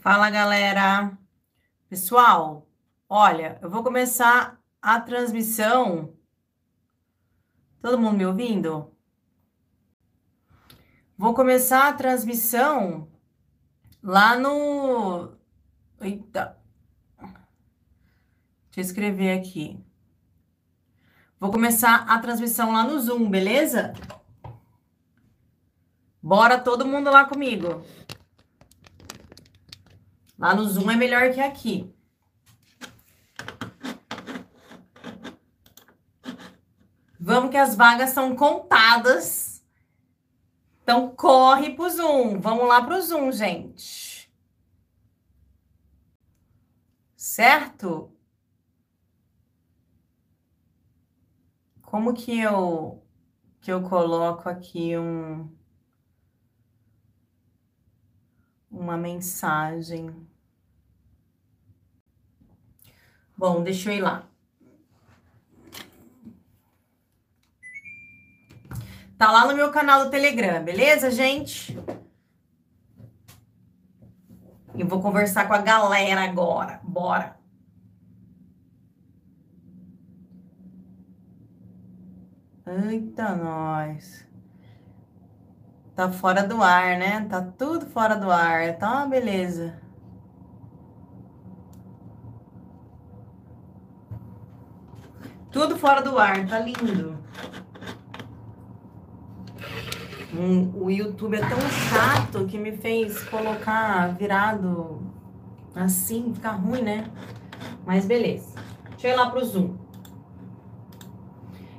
Fala, galera. Pessoal, olha, eu vou começar a transmissão. Todo mundo me ouvindo? Vou começar a transmissão lá no. Eita. Deixa eu escrever aqui. Vou começar a transmissão lá no Zoom, beleza? Bora todo mundo lá comigo. Lá no Zoom é melhor que aqui. Vamos que as vagas são contadas. Então corre pro Zoom. Vamos lá pro Zoom, gente. Certo? Como que eu que eu coloco aqui um uma mensagem? Bom, deixa eu ir lá. Tá lá no meu canal do Telegram, beleza, gente? Eu vou conversar com a galera agora. Bora. Eita, nós. Tá fora do ar, né? Tá tudo fora do ar. Tá uma beleza. Tudo fora do ar, tá lindo. Hum, o YouTube é tão chato que me fez colocar virado assim, ficar ruim, né? Mas beleza. Deixa eu ir lá pro Zoom.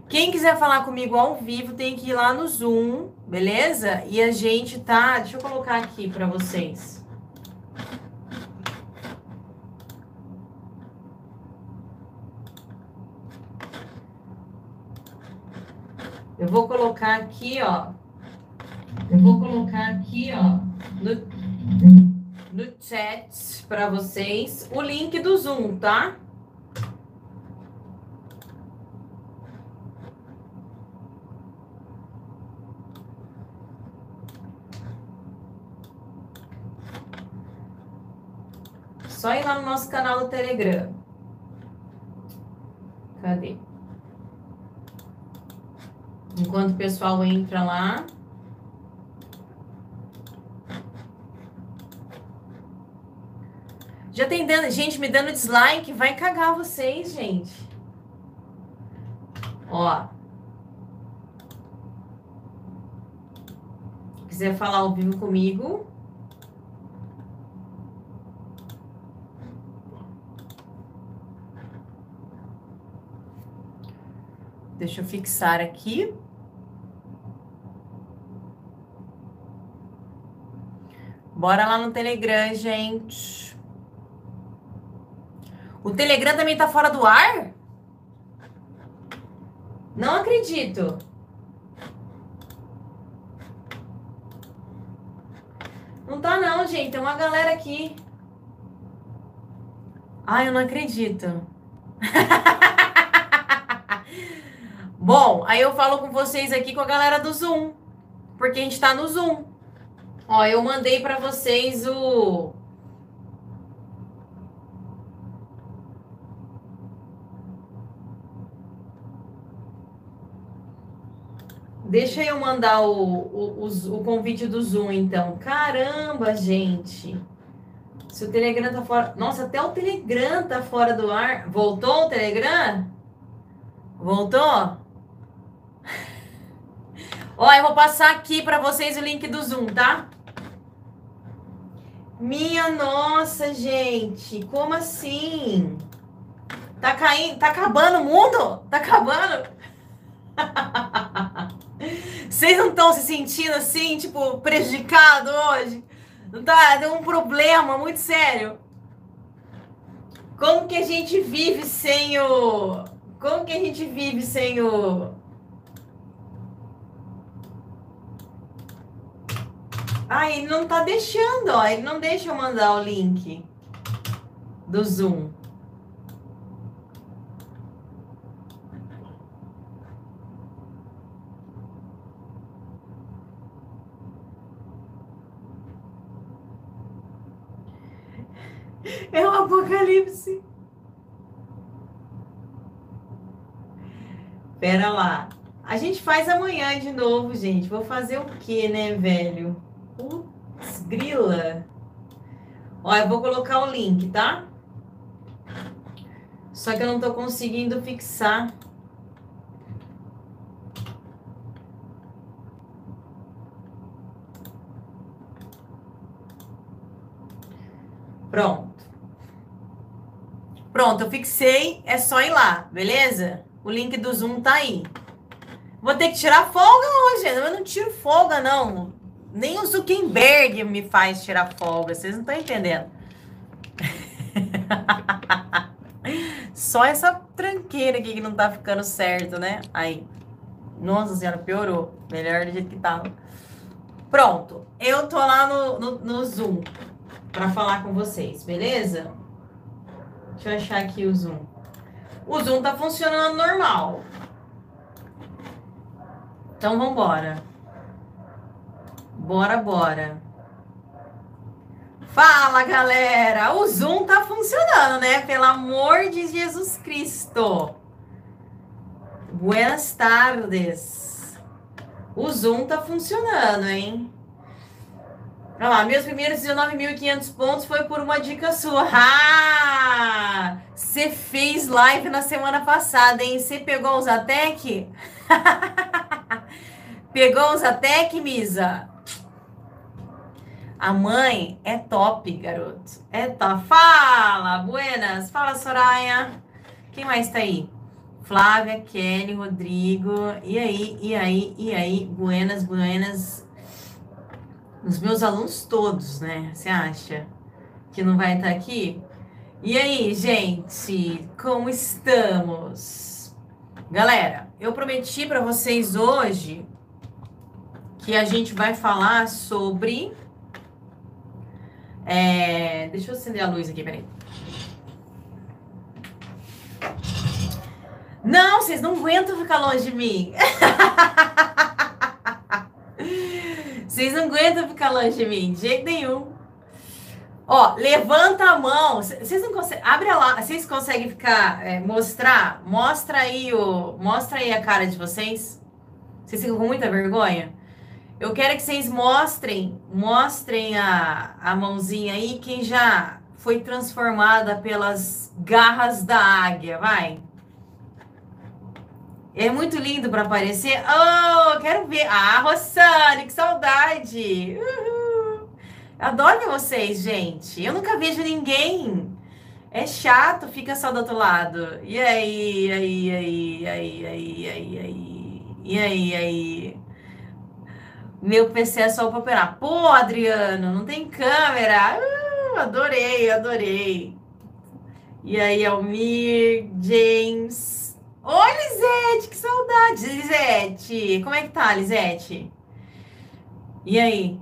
Quem quiser falar comigo ao vivo tem que ir lá no Zoom, beleza? E a gente tá. Deixa eu colocar aqui para vocês. Eu vou colocar aqui, ó. Eu vou colocar aqui, ó, no, no chat para vocês o link do Zoom, tá? Só ir lá no nosso canal do Telegram. Cadê? Enquanto o pessoal entra lá. Já tem dando, gente me dando dislike, vai cagar vocês, gente. Ó. Quiser falar ao vivo comigo, Deixa eu fixar aqui. Bora lá no Telegram, gente. O Telegram também tá fora do ar? Não acredito. Não tá não, gente. Tem uma galera aqui. Ai, eu não acredito. Bom, aí eu falo com vocês aqui com a galera do Zoom, porque a gente tá no Zoom. Ó, eu mandei para vocês o Deixa eu mandar o, o, o, o, convite do Zoom, então. Caramba, gente. Se o Telegram tá fora. Nossa, até o Telegram tá fora do ar. Voltou o Telegram? Voltou? Ó, eu vou passar aqui para vocês o link do Zoom, tá? Minha nossa, gente, como assim? Tá caindo, tá acabando o mundo? Tá acabando? Vocês não estão se sentindo assim, tipo, prejudicado hoje? Não tá? Deu um problema muito sério. Como que a gente vive sem o. Como que a gente vive sem o. Ah, ele não tá deixando, ó. Ele não deixa eu mandar o link do Zoom. É um apocalipse. Pera lá. A gente faz amanhã de novo, gente. Vou fazer o quê, né, velho? Grila. Ó, eu vou colocar o link, tá? Só que eu não tô conseguindo fixar. Pronto. Pronto, eu fixei. É só ir lá, beleza? O link do Zoom tá aí. Vou ter que tirar folga hoje. Eu não tiro folga, não. Nem o Zuckerberg me faz tirar folga. Vocês não estão entendendo. Só essa tranqueira aqui que não tá ficando certo, né? Aí. Nossa senhora, piorou. Melhor do jeito que tava. Pronto. Eu tô lá no, no, no Zoom para falar com vocês, beleza? Deixa eu achar aqui o Zoom. O Zoom tá funcionando normal. Então, vamos embora. Bora, bora. Fala, galera! O Zoom tá funcionando, né? Pelo amor de Jesus Cristo. Buenas tardes. O Zoom tá funcionando, hein? Olha lá, meus primeiros 19.500 pontos foi por uma dica sua. Ah! Você fez live na semana passada, hein? Você pegou os Zatec? pegou os Zatec, Misa? A mãe é top, garoto. É top. Fala, buenas. Fala, Soraya. Quem mais tá aí? Flávia, Kelly, Rodrigo. E aí, e aí, e aí? Buenas, buenas. Os meus alunos todos, né? Você acha que não vai estar tá aqui? E aí, gente, como estamos? Galera, eu prometi para vocês hoje que a gente vai falar sobre é, deixa eu acender a luz aqui, peraí. Não, vocês não aguentam ficar longe de mim. vocês não aguentam ficar longe de mim, de jeito nenhum. Ó, levanta a mão. Vocês não conseguem. Abre lá. Vocês conseguem ficar. É, mostrar? Mostra aí o. Mostra aí a cara de vocês. Vocês ficam com muita vergonha? Eu quero que vocês mostrem, mostrem a, a mãozinha aí, quem já foi transformada pelas garras da águia, vai. É muito lindo para aparecer. Oh, quero ver. Ah, Rossane, que saudade. Uhul. Adoro vocês, gente. Eu nunca vejo ninguém. É chato, fica só do outro lado. E aí, aí, aí, aí, aí, aí, aí. E aí, aí. Meu PC é só para operar. Pô, Adriano, não tem câmera. Uh, adorei, adorei. E aí, Almir, James. Oi, Lisete, que saudade. Lisete, como é que tá, Lisete? E aí?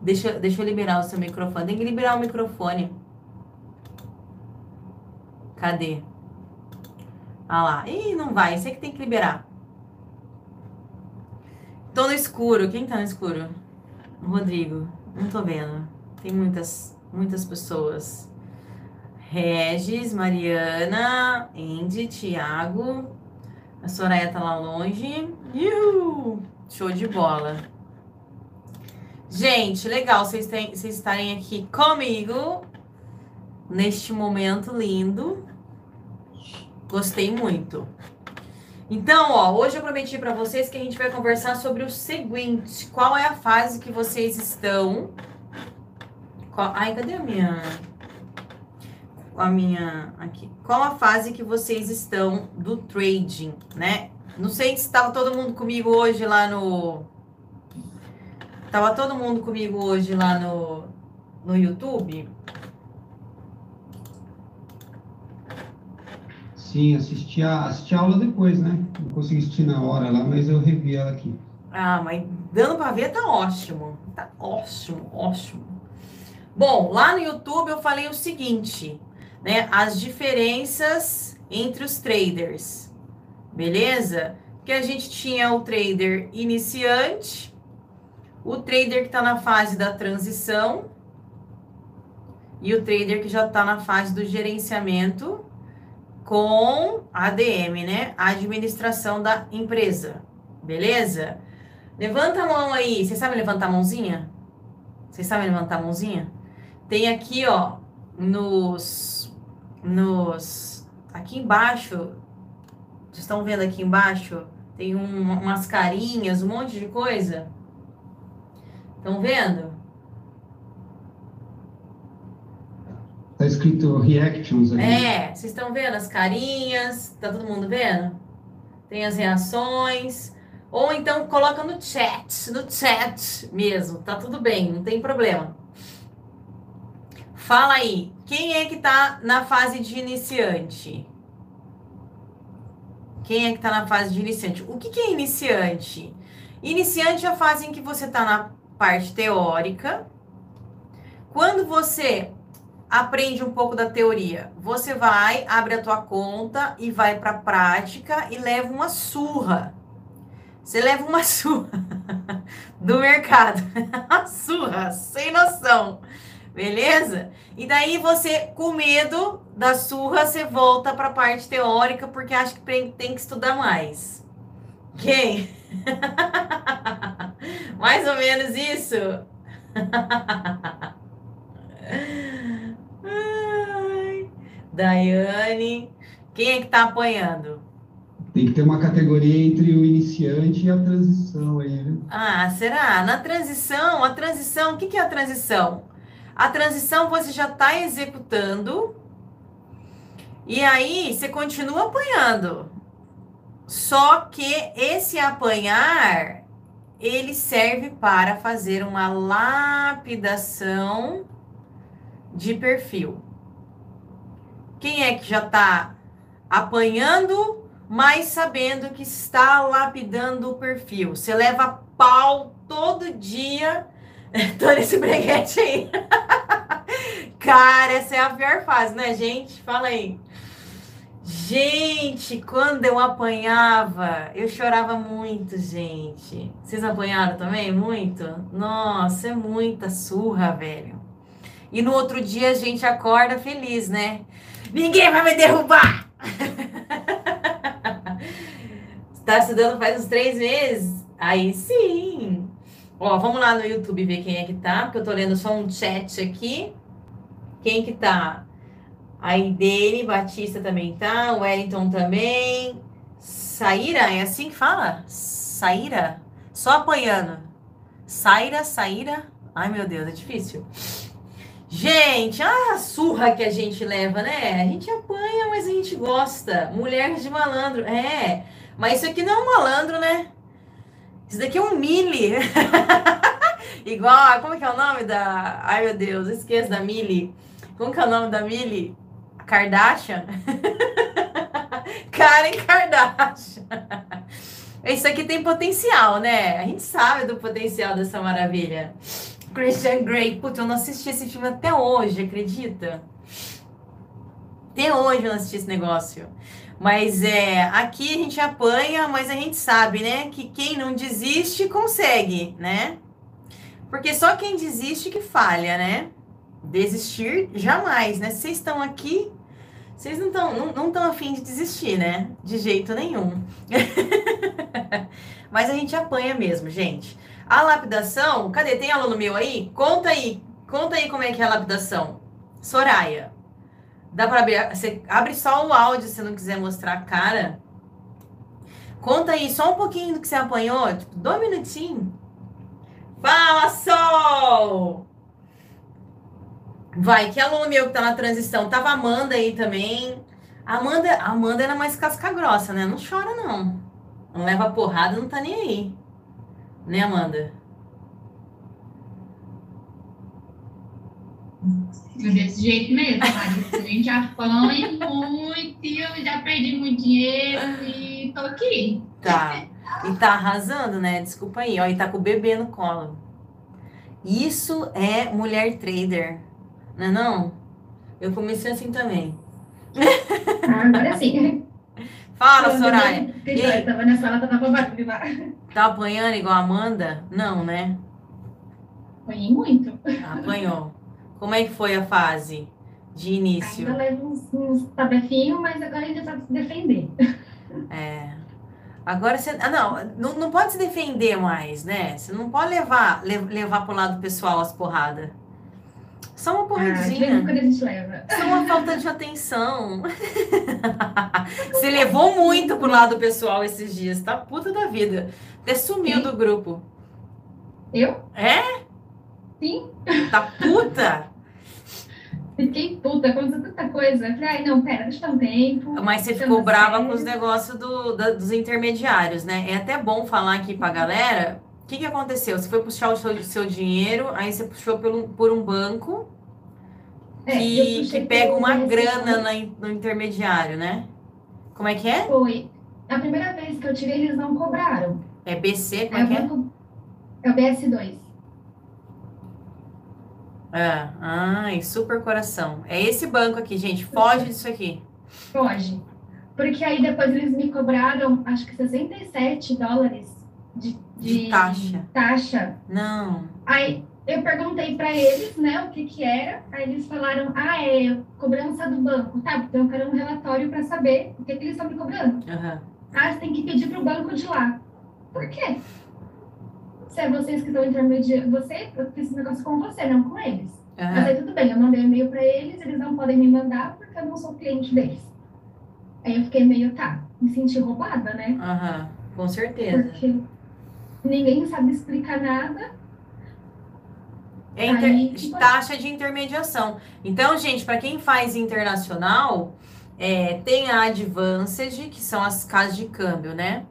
Deixa, deixa eu liberar o seu microfone. Tem que liberar o microfone. Cadê? Ah lá. Ih, não vai. Você que tem que liberar. Tô no escuro. Quem tá no escuro? Rodrigo. Não tô vendo. Tem muitas, muitas pessoas. Regis, Mariana, Andy, Thiago. A Soraya tá lá longe. Uhul! Show de bola. Gente, legal vocês, estarem aqui comigo neste momento lindo. Gostei muito. Então, ó, hoje eu prometi para vocês que a gente vai conversar sobre o seguinte: qual é a fase que vocês estão? Qual... Ai, cadê a minha a minha aqui? Qual a fase que vocês estão do trading, né? Não sei se estava todo mundo comigo hoje lá no Tava todo mundo comigo hoje lá no no YouTube. Sim, assisti a, assisti a aula depois, né? Não consegui assistir na hora lá, mas eu revi ela aqui. Ah, mas dando para ver tá ótimo. Tá ótimo, ótimo. Bom, lá no YouTube eu falei o seguinte, né? As diferenças entre os traders. Beleza? Que a gente tinha o trader iniciante, o trader que está na fase da transição e o trader que já está na fase do gerenciamento com ADM, né? Administração da empresa. Beleza? Levanta a mão aí. Vocês sabem levantar a mãozinha? Vocês sabem levantar a mãozinha? Tem aqui, ó, nos nos aqui embaixo. Vocês estão vendo aqui embaixo? Tem um, umas carinhas, um monte de coisa. Estão vendo? Tá escrito reactions ali. É, vocês estão vendo as carinhas? Tá todo mundo vendo? Tem as reações. Ou então coloca no chat, no chat mesmo, tá tudo bem, não tem problema. Fala aí, quem é que tá na fase de iniciante? Quem é que tá na fase de iniciante? O que, que é iniciante? Iniciante é a fase em que você tá na parte teórica. Quando você aprende um pouco da teoria, você vai, abre a tua conta e vai para a prática e leva uma surra você leva uma surra do mercado. surra, sem noção. Beleza? E daí você, com medo da surra, você volta para a parte teórica porque acha que tem que estudar mais. Quem? mais ou menos isso? Ai, Daiane. Quem é que tá apanhando? Tem que ter uma categoria entre o iniciante e a transição aí, né? Ah, será? Na transição, a transição, o que, que é a transição? A transição você já está executando e aí você continua apanhando. Só que esse apanhar ele serve para fazer uma lapidação de perfil. Quem é que já está apanhando mas sabendo que está lapidando o perfil. Você leva pau todo dia. Tô nesse breguete aí. Cara, essa é a pior fase, né, gente? Fala aí. Gente, quando eu apanhava, eu chorava muito, gente. Vocês apanharam também? Muito? Nossa, é muita surra, velho. E no outro dia a gente acorda feliz, né? Ninguém vai me derrubar! Tá estudando faz uns três meses? Aí sim. Ó, vamos lá no YouTube ver quem é que tá, porque eu tô lendo só um chat aqui. Quem que tá? Aí dele, Batista também tá, o Wellington também. Saíra, é assim que fala? Saíra? Só apanhando. Saíra, Saíra. Ai, meu Deus, é difícil. Gente, a surra que a gente leva, né? A gente apanha, mas a gente gosta. Mulher de malandro. É. Mas isso aqui não é um malandro, né? Isso daqui é um mili. Igual, como que é o nome da. Ai, meu Deus, esqueço da Mili. Como que é o nome da Mili? Kardashian? Karen Kardashian. Isso aqui tem potencial, né? A gente sabe do potencial dessa maravilha. Christian Grey. Putz, eu não assisti esse filme até hoje, acredita? Até hoje eu não assisti esse negócio. Mas é, aqui a gente apanha, mas a gente sabe, né, que quem não desiste consegue, né? Porque só quem desiste que falha, né? Desistir jamais, né? Vocês estão aqui, vocês não estão não, não afim de desistir, né? De jeito nenhum. mas a gente apanha mesmo, gente. A lapidação, cadê? Tem aluno meu aí? Conta aí, conta aí como é que é a lapidação. Soraya. Dá para abrir. Você abre só o áudio se não quiser mostrar a cara. Conta aí só um pouquinho do que você apanhou, tipo, dois minutinhos. Fala, Sol! Vai, que aluno meu que tá na transição? Tava Amanda aí também. Amanda, Amanda era mais casca grossa, né? Não chora, não. Não leva porrada, não tá nem aí. Né, Amanda? Desse jeito mesmo, A gente apanha muito e eu já perdi muito dinheiro e tô aqui. Tá. E tá arrasando, né? Desculpa aí, ó. E tá com o bebê no colo. Isso é mulher trader, não é não? Eu comecei assim também. Ah, agora sim. Fala, Soraya. Eu tava na sala, tava batendo lá. Tá apanhando igual a Amanda? Não, né? Apanhei muito. Apanhou. Como é que foi a fase de início? Ainda leva uns, uns tabefinhos, mas agora ainda sabe se defender. É. Agora você. Ah, não, não, não pode se defender mais, né? Você não pode levar, le- levar pro lado pessoal as porradas. Só uma Ah, de vez em porradinha. quando a gente leva. Só uma falta de atenção. Você levou muito pro lado pessoal esses dias, tá puta da vida. Até sumiu Sim. do grupo. Eu? É? Sim. Tá puta? Fiquei puta, aconteceu tanta coisa. Falei, ai, não, pera, deixa um tempo. Mas você ficou brava sério. com os negócios do, da- dos intermediários, né? É até bom falar aqui pra galera. O que, que aconteceu? Você foi puxar o seu, seu dinheiro, aí você puxou pelo, por um banco É, que, que pega uma grana na in- no intermediário, né? Como é que é? Foi. A primeira vez que eu tirei, eles não cobraram. É BC, como É é que é? banco. É o BS2. Ah, ai, super coração. É esse banco aqui, gente. Foge disso aqui. Pode. Porque aí depois eles me cobraram, acho que 67 dólares de, De taxa. taxa. Não. Aí eu perguntei para eles, né, o que que era. Aí eles falaram, ah, é cobrança do banco. Tá, então eu quero um relatório para saber o que, que eles estão me cobrando. Aham. Ah, você tem que pedir para o banco de lá. Por quê? Se é vocês que estão intermediando, você, eu fiz esse negócio com você, não com eles. Mas Aham. aí tudo bem, eu mandei um e-mail para eles, eles não podem me mandar porque eu não sou cliente deles. Aí eu fiquei meio, tá, me senti roubada, né? Aham. Com certeza. Porque ninguém sabe explicar nada. É inter- Aí, tipo- taxa de intermediação. Então, gente, para quem faz internacional, é, tem a Advanced, que são as casas de câmbio, né?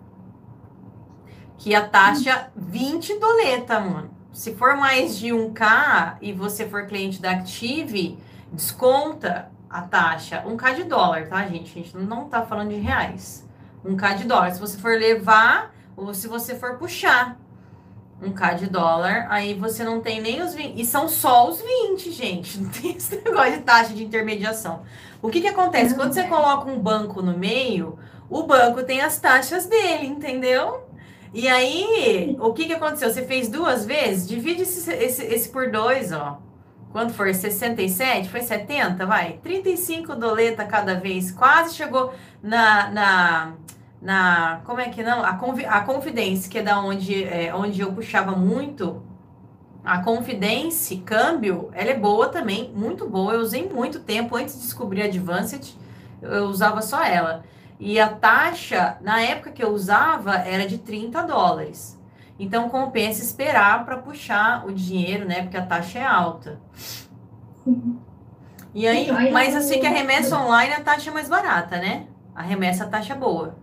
Que a taxa 20 doleta, mano. Se for mais de 1K e você for cliente da Active, desconta a taxa. 1K de dólar, tá, gente? A gente não tá falando de reais. 1K de dólar. Se você for levar ou se você for puxar um K de dólar, aí você não tem nem os 20. E são só os 20, gente. Não tem esse negócio de taxa de intermediação. O que que acontece? Quando você coloca um banco no meio, o banco tem as taxas dele, entendeu? E aí, o que que aconteceu? Você fez duas vezes? Divide esse, esse, esse por dois, ó. Quando for 67, foi 70, vai? 35 doleta cada vez. Quase chegou na, na, na como é que não? A, confi, a Confidence, que é da onde, é, onde eu puxava muito. A Confidence, câmbio, ela é boa também, muito boa. Eu usei muito tempo antes de descobrir a Advanced, eu usava só ela. E a taxa, na época que eu usava, era de 30 dólares. Então compensa esperar para puxar o dinheiro, né? Porque a taxa é alta. E aí, mas assim que a remessa online a taxa é mais barata, né? A remessa a taxa é boa.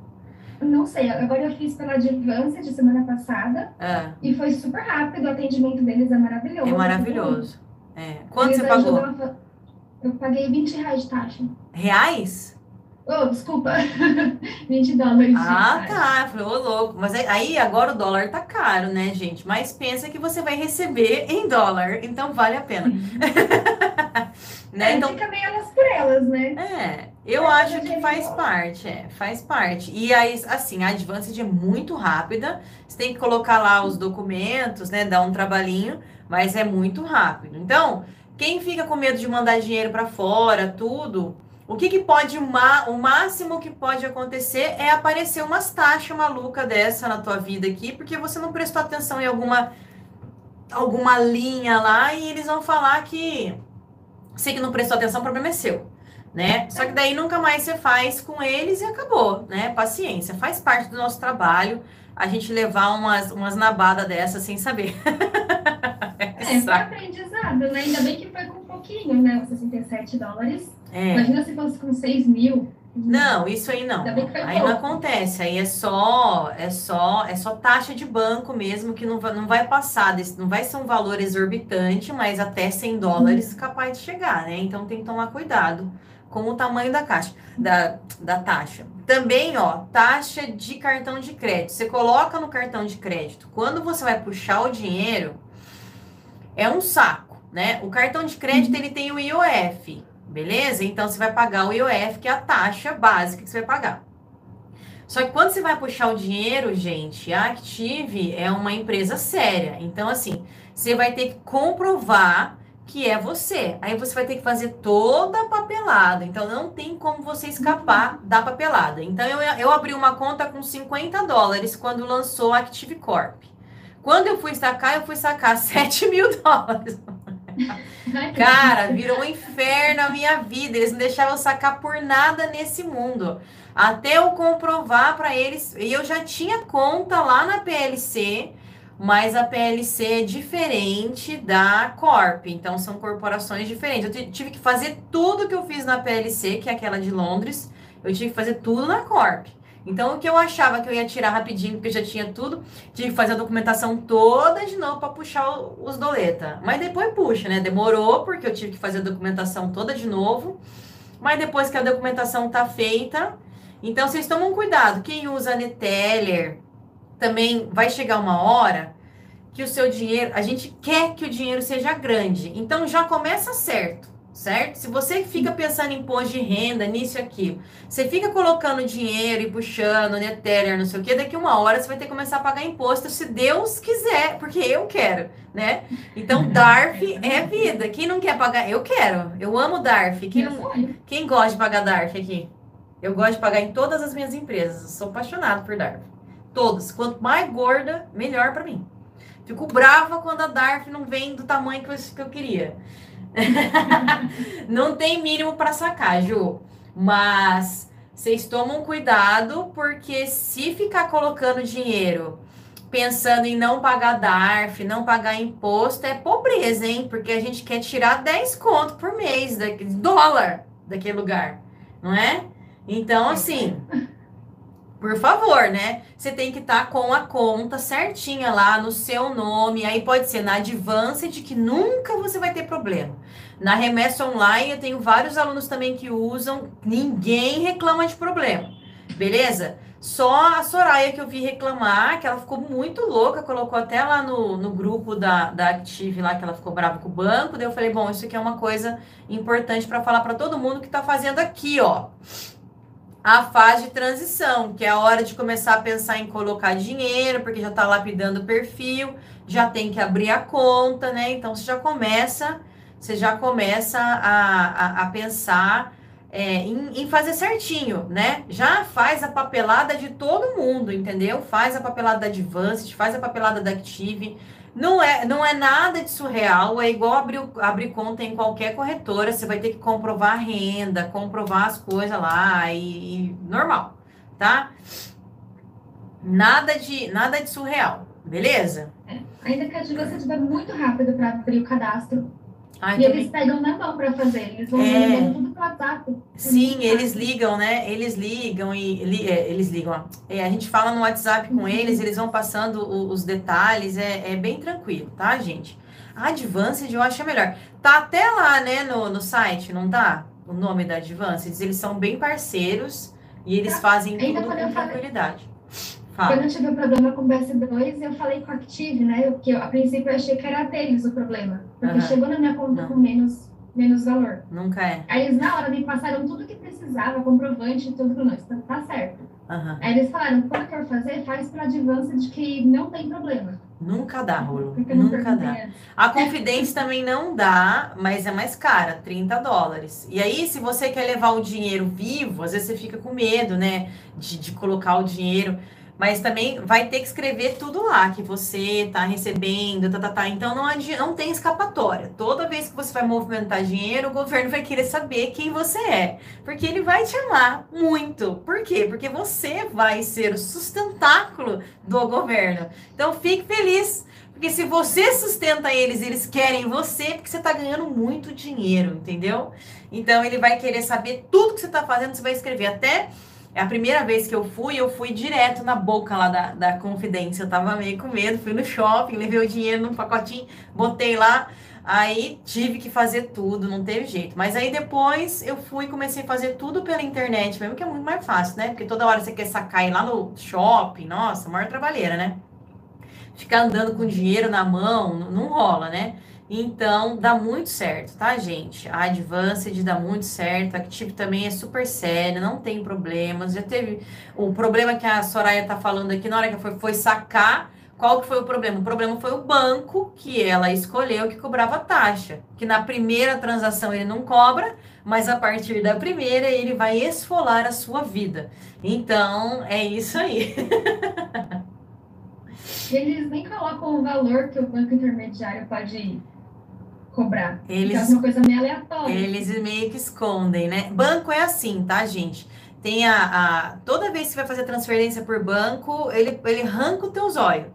Não sei, agora eu fiz pela Advance de semana passada É, e foi super rápido, o atendimento deles é maravilhoso. é maravilhoso. É. Quanto Eles você pagou? ajudam a fa- Eu paguei 20 reais de taxa. Reais? Oh, desculpa. 20 dólares Ah, tá. Falei, ô louco. Mas aí- agora o dólar tá caro, né, gente? Mas pensa que você vai receber em dólar, então vale a pena. né? É, Então, fica meio elas por elas, né? É, eu acho que faz parte, é, faz parte. E aí, assim, a Advanced é muito rápida. Você tem que colocar lá os documentos, né? Dar um trabalhinho, mas é muito rápido. Então, quem fica com medo de mandar dinheiro para fora, tudo, o que, que pode, o ma- o máximo que pode acontecer é aparecer umas taxas maluca dessa na tua vida aqui, porque você não prestou atenção em alguma alguma linha lá e eles vão falar que você que não prestou atenção, o problema é seu, né? Só que daí nunca mais você faz com eles e acabou, né? Paciência, faz parte do nosso trabalho a gente levar umas, umas nabadas dessas sem saber. É, Saco. aprendizado, né? Ainda bem que foi com um pouquinho, né? Os 67 dólares. É. Imagina se fosse com 6 mil. Não, isso aí não. Aí não acontece. Aí é só, é só, é só taxa de banco mesmo que não vai, não vai passar desse, não vai ser um valor exorbitante, mas até 100 dólares capaz de chegar, né? Então tem que tomar cuidado com o tamanho da caixa, da, da taxa. Também, ó, taxa de cartão de crédito. Você coloca no cartão de crédito. Quando você vai puxar o dinheiro, é um saco, né? O cartão de crédito ele tem o IOF, beleza? Então você vai pagar o IOF, que é a taxa básica que você vai pagar. Só que quando você vai puxar o dinheiro, gente, a Active é uma empresa séria. Então, assim, você vai ter que comprovar que é você. Aí você vai ter que fazer toda a papelada. Então não tem como você escapar da papelada. Então eu, eu abri uma conta com 50 dólares quando lançou a Active Corp. Quando eu fui sacar, eu fui sacar 7 mil dólares. Cara, virou um inferno a minha vida. Eles não deixavam eu sacar por nada nesse mundo. Até eu comprovar para eles. E eu já tinha conta lá na PLC mas a PLC é diferente da Corp, então são corporações diferentes. Eu tive que fazer tudo que eu fiz na PLC, que é aquela de Londres, eu tive que fazer tudo na Corp. Então, o que eu achava que eu ia tirar rapidinho, porque já tinha tudo, tive que fazer a documentação toda de novo para puxar os doleta. Mas depois puxa, né? Demorou, porque eu tive que fazer a documentação toda de novo. Mas depois que a documentação tá feita, então vocês tomam cuidado. Quem usa Neteller, também vai chegar uma hora que o seu dinheiro, a gente quer que o dinheiro seja grande. Então já começa certo, certo? Se você fica pensando em imposto de renda, nisso e aquilo, você fica colocando dinheiro e puxando, Neteller, não sei o quê, daqui uma hora você vai ter que começar a pagar imposto, se Deus quiser, porque eu quero, né? Então, DARF é vida. Quem não quer pagar, eu quero. Eu amo DARF. Quem, não, quem gosta de pagar DARF aqui? Eu gosto de pagar em todas as minhas empresas. Eu sou apaixonado por DARF. Todas. Quanto mais gorda, melhor para mim. Fico brava quando a DARF não vem do tamanho que eu, que eu queria. não tem mínimo para sacar, Ju. Mas vocês tomam cuidado, porque se ficar colocando dinheiro pensando em não pagar DARF, não pagar imposto, é pobreza, hein? Porque a gente quer tirar 10 conto por mês, de dólar daquele lugar, não é? Então, assim, por favor, né? Você tem que estar tá com a conta certinha lá no seu nome. Aí pode ser na Advanced, que nunca você vai ter problema. Na remessa online, eu tenho vários alunos também que usam, ninguém reclama de problema. Beleza? Só a Soraya que eu vi reclamar, que ela ficou muito louca, colocou até lá no, no grupo da, da Active lá que ela ficou brava com o banco. Daí eu falei, bom, isso aqui é uma coisa importante para falar para todo mundo que está fazendo aqui, ó a fase de transição, que é a hora de começar a pensar em colocar dinheiro, porque já está lapidando o perfil, já tem que abrir a conta, né? Então você já começa, você já começa a, a, a pensar é, em, em, fazer certinho, né? Já faz a papelada de todo mundo, entendeu? Faz a papelada da Advanced, faz a papelada da Active, não é, não é nada de surreal, é igual abrir, abrir conta em qualquer corretora, você vai ter que comprovar a renda, comprovar as coisas lá e, e normal, tá? Nada de nada de surreal, beleza? É, ainda que a você estiver muito rápido para abrir o cadastro, Ai, e eles pegam na mão para fazer, eles vão é... tudo pro WhatsApp. Sim, eles ligam, né? Eles ligam e li, é, eles ligam. É, a gente fala no WhatsApp com uhum. eles, eles vão passando o, os detalhes, é, é bem tranquilo, tá, gente? A Advanced eu acho melhor. Tá até lá, né, no, no site, não tá? O nome da Advanced, eles são bem parceiros e eles tá. fazem tudo com tranquilidade. Fala. Quando eu tive um problema com o BS2, eu falei com a Active, né? Porque a princípio eu achei que era deles o problema. Porque uhum. chegou na minha conta com menos, menos valor. Nunca é. Aí eles na hora me passaram tudo que precisava, comprovante e tudo para nós. Tá, tá certo. Uhum. Aí eles falaram, quando for fazer, faz para Advanced que não tem problema. Nunca dá, Rolo. Nunca dá. A Confidência também não dá, mas é mais cara, 30 dólares. E aí, se você quer levar o dinheiro vivo, às vezes você fica com medo, né? De, de colocar o dinheiro mas também vai ter que escrever tudo lá que você está recebendo, tá, tá, tá. Então não, não tem escapatória. Toda vez que você vai movimentar dinheiro, o governo vai querer saber quem você é, porque ele vai te amar muito. Por quê? Porque você vai ser o sustentáculo do governo. Então fique feliz. Porque se você sustenta eles, eles querem você, porque você está ganhando muito dinheiro, entendeu? Então ele vai querer saber tudo que você está fazendo, você vai escrever até é a primeira vez que eu fui, eu fui direto na boca lá da, da Confidência. Eu tava meio com medo, fui no shopping, levei o dinheiro num pacotinho, botei lá. Aí tive que fazer tudo, não teve jeito. Mas aí depois eu fui comecei a fazer tudo pela internet, mesmo que é muito mais fácil, né? Porque toda hora você quer sacar ir lá no shopping, nossa, maior trabalheira, né? Ficar andando com dinheiro na mão, não rola, né? Então, dá muito certo, tá, gente? A Advanced dá muito certo. A Active também é super séria, não tem problemas. Já teve o problema que a Soraya tá falando aqui, na hora que foi, foi sacar, Qual que foi o problema? O problema foi o banco que ela escolheu que cobrava taxa. Que na primeira transação ele não cobra, mas a partir da primeira ele vai esfolar a sua vida. Então, é isso aí. Eles nem colocam o valor que o banco intermediário pode cobrar. Eles, é uma coisa meio aleatória. Eles meio que escondem, né? Banco é assim, tá, gente? Tem a, a, toda vez que você vai fazer transferência por banco, ele, ele arranca o teu zóio.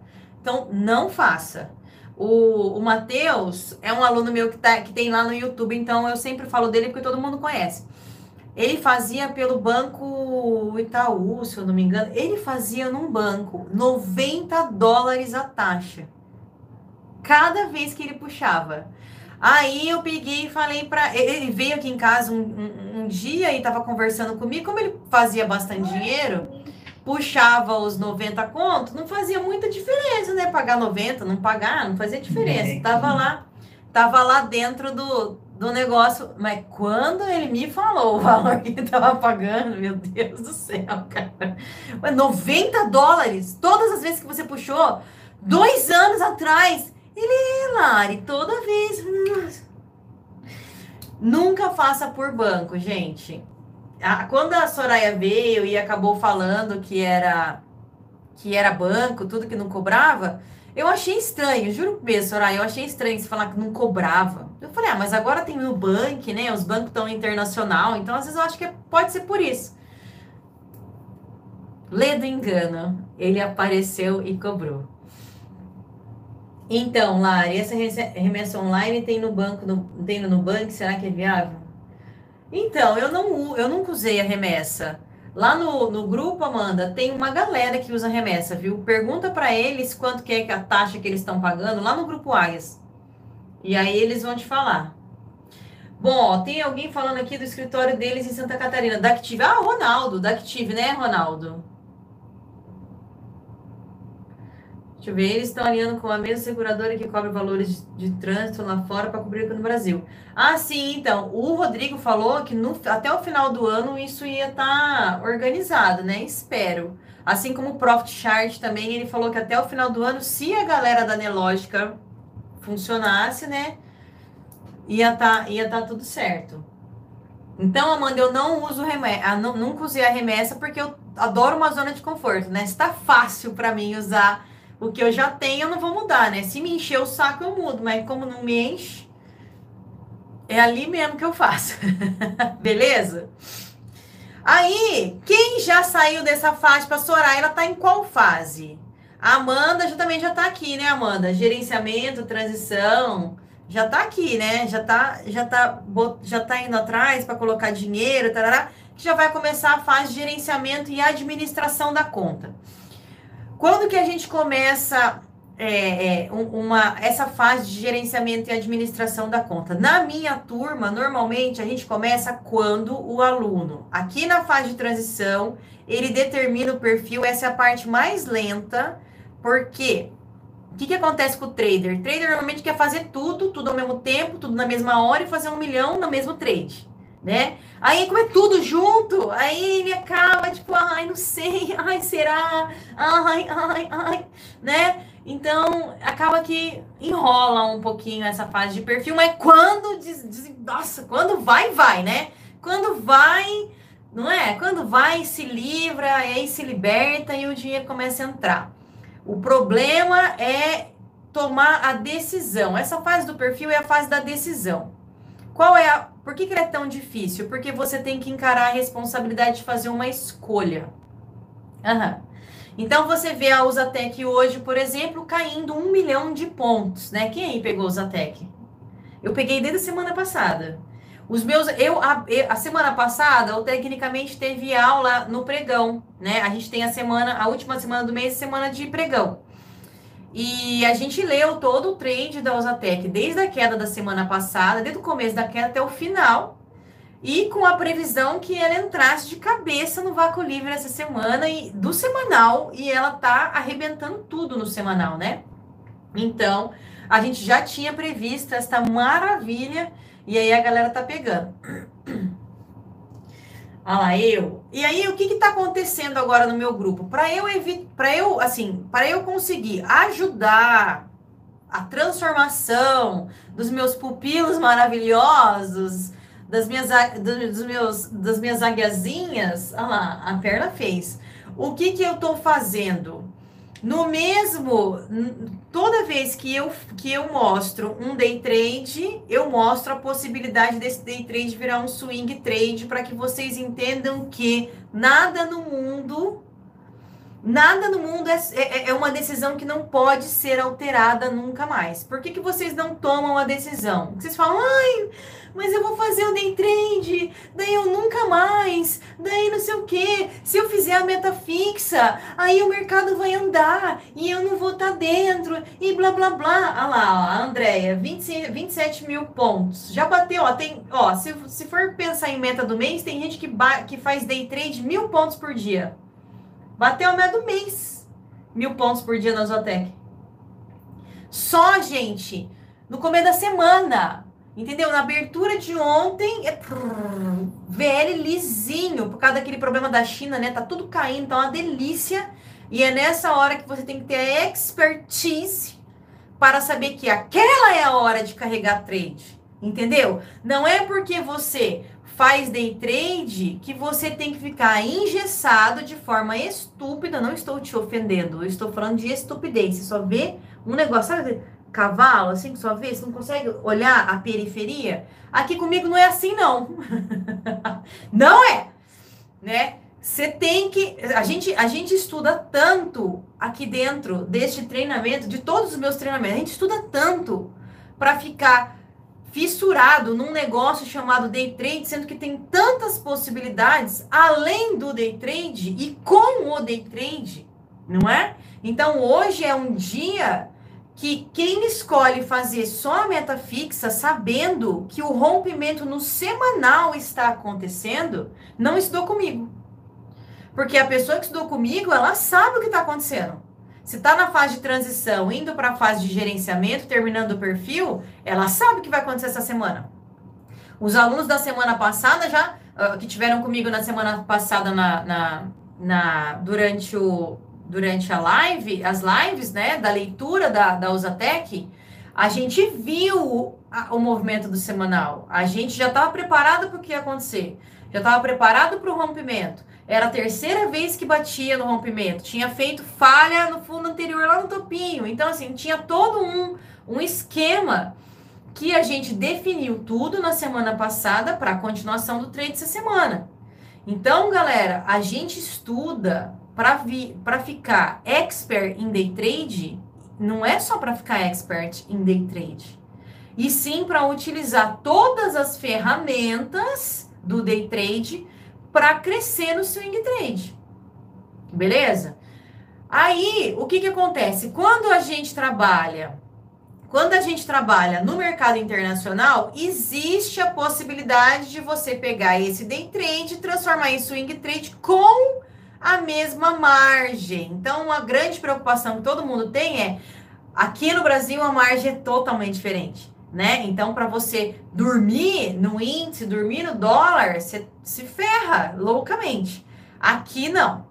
Então, não faça. O, o Matheus é um aluno meu que, tá, que tem lá no YouTube, então eu sempre falo dele porque todo mundo conhece. Ele fazia pelo banco Itaú, se eu não me engano. Ele fazia num banco 90 dólares a taxa. Cada vez que ele puxava. Aí eu peguei e falei para ele veio aqui em casa um, um, um dia e estava conversando comigo, como ele fazia bastante dinheiro, puxava os 90 contos, não fazia muita diferença, né? Pagar 90, não pagar, não fazia diferença. É. Tava lá, tava lá dentro do, do negócio, mas quando ele me falou o valor que ele tava pagando, meu Deus do céu, cara. 90 dólares, todas as vezes que você puxou, dois anos atrás, ele, Lari, toda vez. Nunca faça por banco, gente. Quando a Soraya veio e acabou falando que era que era banco, tudo que não cobrava, eu achei estranho, juro mesmo, Soraya, eu achei estranho você falar que não cobrava. Eu falei, ah, mas agora tem banco, né? Os bancos estão internacional, então às vezes eu acho que pode ser por isso. Lê do engano, ele apareceu e cobrou. Então, Lari, essa remessa online tem no banco, no, tem no Nubank, será que é viável? Então, eu não eu nunca usei a remessa. Lá no, no grupo, Amanda, tem uma galera que usa remessa, viu? Pergunta para eles quanto que é a taxa que eles estão pagando lá no grupo Águias. E aí eles vão te falar. Bom, ó, tem alguém falando aqui do escritório deles em Santa Catarina, da Active. Ah, Ronaldo, da Active, né, Ronaldo? Deixa eu ver, eles estão alinhando com a mesma seguradora que cobra valores de, de trânsito lá fora para cobrir aqui no Brasil. Ah, sim, então. O Rodrigo falou que no, até o final do ano isso ia estar tá organizado, né? Espero. Assim como o Profit Chart também, ele falou que até o final do ano, se a galera da Nelógica funcionasse, né? Ia tá, ia tá tudo certo. Então, Amanda, eu não uso remessa, ah, nunca usei a remessa porque eu adoro uma zona de conforto, né? Está fácil para mim usar o que eu já tenho, eu não vou mudar, né? Se me encher o saco, eu mudo, mas como não me enche, é ali mesmo que eu faço. Beleza? Aí, quem já saiu dessa fase para Soraya, ela tá em qual fase? A Amanda já, também já tá aqui, né, Amanda? Gerenciamento, transição, já tá aqui, né? Já tá, já tá, já tá indo atrás para colocar dinheiro, tarará, que já vai começar a fase de gerenciamento e administração da conta. Quando que a gente começa é, é, uma, essa fase de gerenciamento e administração da conta? Na minha turma, normalmente a gente começa quando o aluno, aqui na fase de transição, ele determina o perfil, essa é a parte mais lenta, porque o que, que acontece com o trader? O trader normalmente quer fazer tudo, tudo ao mesmo tempo, tudo na mesma hora e fazer um milhão no mesmo trade né? Aí, como é tudo junto, aí ele acaba, tipo, ai, não sei, ai, será? Ai, ai, ai, né? Então, acaba que enrola um pouquinho essa fase de perfil, mas quando, diz, diz, nossa, quando vai, vai, né? Quando vai, não é? Quando vai, se livra, aí se liberta e o dinheiro começa a entrar. O problema é tomar a decisão. Essa fase do perfil é a fase da decisão. Qual é a por que, que ele é tão difícil? Porque você tem que encarar a responsabilidade de fazer uma escolha. Uhum. Então você vê a Usatec hoje, por exemplo, caindo um milhão de pontos, né? Quem aí pegou a Usatec? Eu peguei desde a semana passada. Os meus, eu a, a, semana passada, eu tecnicamente teve aula no pregão, né? A gente tem a semana, a última semana do mês, semana de pregão. E a gente leu todo o trade da Usatec, desde a queda da semana passada, desde o começo da queda até o final, e com a previsão que ela entrasse de cabeça no vácuo livre essa semana e do semanal, e ela tá arrebentando tudo no semanal, né? Então, a gente já tinha previsto esta maravilha, e aí a galera tá pegando. Ah lá, eu. E aí, o que está acontecendo agora no meu grupo? Para eu para eu, assim, para eu conseguir ajudar a transformação dos meus pupilos maravilhosos, das minhas, dos meus, das minhas águiazinhas, olha lá, a perna fez. O que que eu estou fazendo? No mesmo, toda vez que eu, que eu mostro um day trade, eu mostro a possibilidade desse day trade virar um swing trade para que vocês entendam que nada no mundo, nada no mundo é, é, é, uma decisão que não pode ser alterada nunca mais. Por que, que vocês não tomam a decisão? Vocês falam, ai mas eu vou fazer o day trade, daí eu nunca mais, daí não sei o que. Se eu fizer a meta fixa, aí o mercado vai andar e eu não vou estar tá dentro e blá blá blá. Olha lá, ó, a Andrea, 27 mil pontos. Já bateu, ó, tem, ó, se, se for pensar em meta do mês, tem gente que, que faz day trade mil pontos por dia. Bateu a meta do mês, mil pontos por dia na Zotec. Só, gente, no começo da semana. Entendeu? Na abertura de ontem, é VL lisinho, por causa daquele problema da China, né? Tá tudo caindo, tá uma delícia. E é nessa hora que você tem que ter a expertise para saber que aquela é a hora de carregar trade. Entendeu? Não é porque você faz day trade que você tem que ficar engessado de forma estúpida. Não estou te ofendendo, eu estou falando de estupidez. Você só vê um negócio, sabe? Cavalo, assim, que sua vez, você não consegue olhar a periferia? Aqui comigo não é assim, não. não é, né? Você tem que. A gente, a gente estuda tanto aqui dentro deste treinamento, de todos os meus treinamentos, a gente estuda tanto para ficar fissurado num negócio chamado day trade, sendo que tem tantas possibilidades além do day trade e com o day trade, não é? Então hoje é um dia que quem escolhe fazer só a meta fixa, sabendo que o rompimento no semanal está acontecendo, não estudou comigo. Porque a pessoa que estudou comigo, ela sabe o que está acontecendo. Se está na fase de transição, indo para a fase de gerenciamento, terminando o perfil, ela sabe o que vai acontecer essa semana. Os alunos da semana passada já, uh, que tiveram comigo na semana passada na, na, na durante o, durante a live, as lives, né, da leitura da, da Usatec, a gente viu o, a, o movimento do semanal. A gente já estava preparado para o que ia acontecer. Já estava preparado para o rompimento. Era a terceira vez que batia no rompimento. Tinha feito falha no fundo anterior lá no topinho. Então, assim, tinha todo um, um esquema que a gente definiu tudo na semana passada para a continuação do trade essa semana. Então, galera, a gente estuda para ficar expert em day trade, não é só para ficar expert em day trade, e sim para utilizar todas as ferramentas do day trade para crescer no swing trade. Beleza? Aí, o que que acontece? Quando a gente trabalha, quando a gente trabalha no mercado internacional, existe a possibilidade de você pegar esse day trade transformar em swing trade com a mesma margem. Então, uma grande preocupação que todo mundo tem é aqui no Brasil a margem é totalmente diferente, né? Então, para você dormir no índice, dormir no dólar, você se ferra loucamente. Aqui não.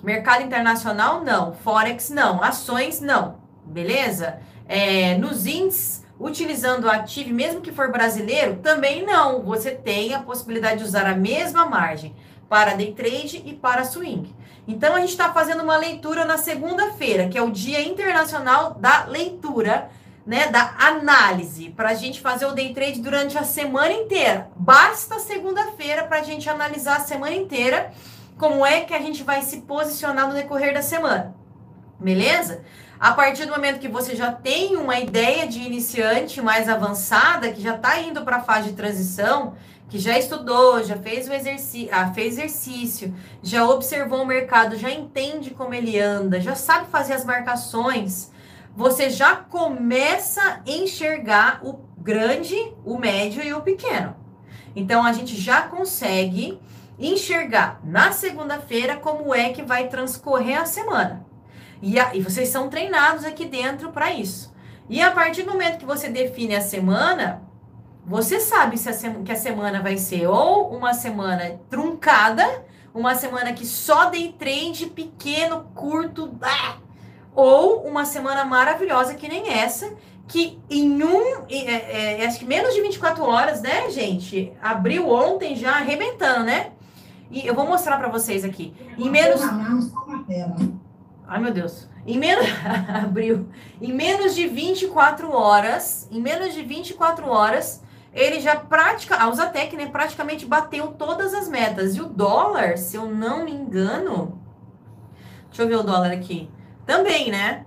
Mercado internacional não, forex não, ações não, beleza? É, nos índices utilizando o ativo, mesmo que for brasileiro, também não. Você tem a possibilidade de usar a mesma margem para day trade e para swing. Então a gente está fazendo uma leitura na segunda-feira, que é o Dia Internacional da Leitura, né, da análise, para a gente fazer o day trade durante a semana inteira. Basta segunda-feira para a gente analisar a semana inteira como é que a gente vai se posicionar no decorrer da semana. Beleza? A partir do momento que você já tem uma ideia de iniciante mais avançada, que já está indo para a fase de transição, que já estudou, já fez o exercício, ah, fez exercício, já observou o mercado, já entende como ele anda, já sabe fazer as marcações, você já começa a enxergar o grande, o médio e o pequeno. Então a gente já consegue enxergar na segunda-feira como é que vai transcorrer a semana. E, a, e vocês são treinados aqui dentro para isso. E a partir do momento que você define a semana, você sabe se a que a semana vai ser ou uma semana truncada, uma semana que só day trade pequeno, curto, ah, ou uma semana maravilhosa que nem essa, que em um, é, é, acho que menos de 24 horas, né, gente? Abriu ontem já arrebentando, né? E eu vou mostrar para vocês aqui. Em menos. Ai, meu Deus. Em menos. Abriu. Em menos de 24 horas. Em menos de 24 horas, ele já pratica. A Usatec, né? Praticamente bateu todas as metas. E o dólar, se eu não me engano. Deixa eu ver o dólar aqui. Também, né?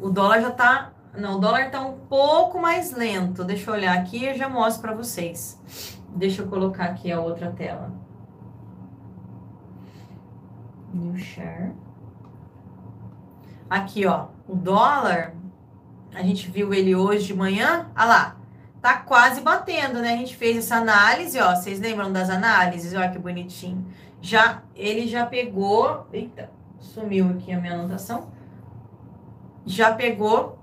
O dólar já tá. Não, o dólar tá um pouco mais lento. Deixa eu olhar aqui e já mostro para vocês. Deixa eu colocar aqui a outra tela. New share. Aqui, ó, o dólar, a gente viu ele hoje de manhã, olha lá, tá quase batendo, né? A gente fez essa análise, ó, vocês lembram das análises? Olha que bonitinho. Já, ele já pegou, eita, sumiu aqui a minha anotação. Já pegou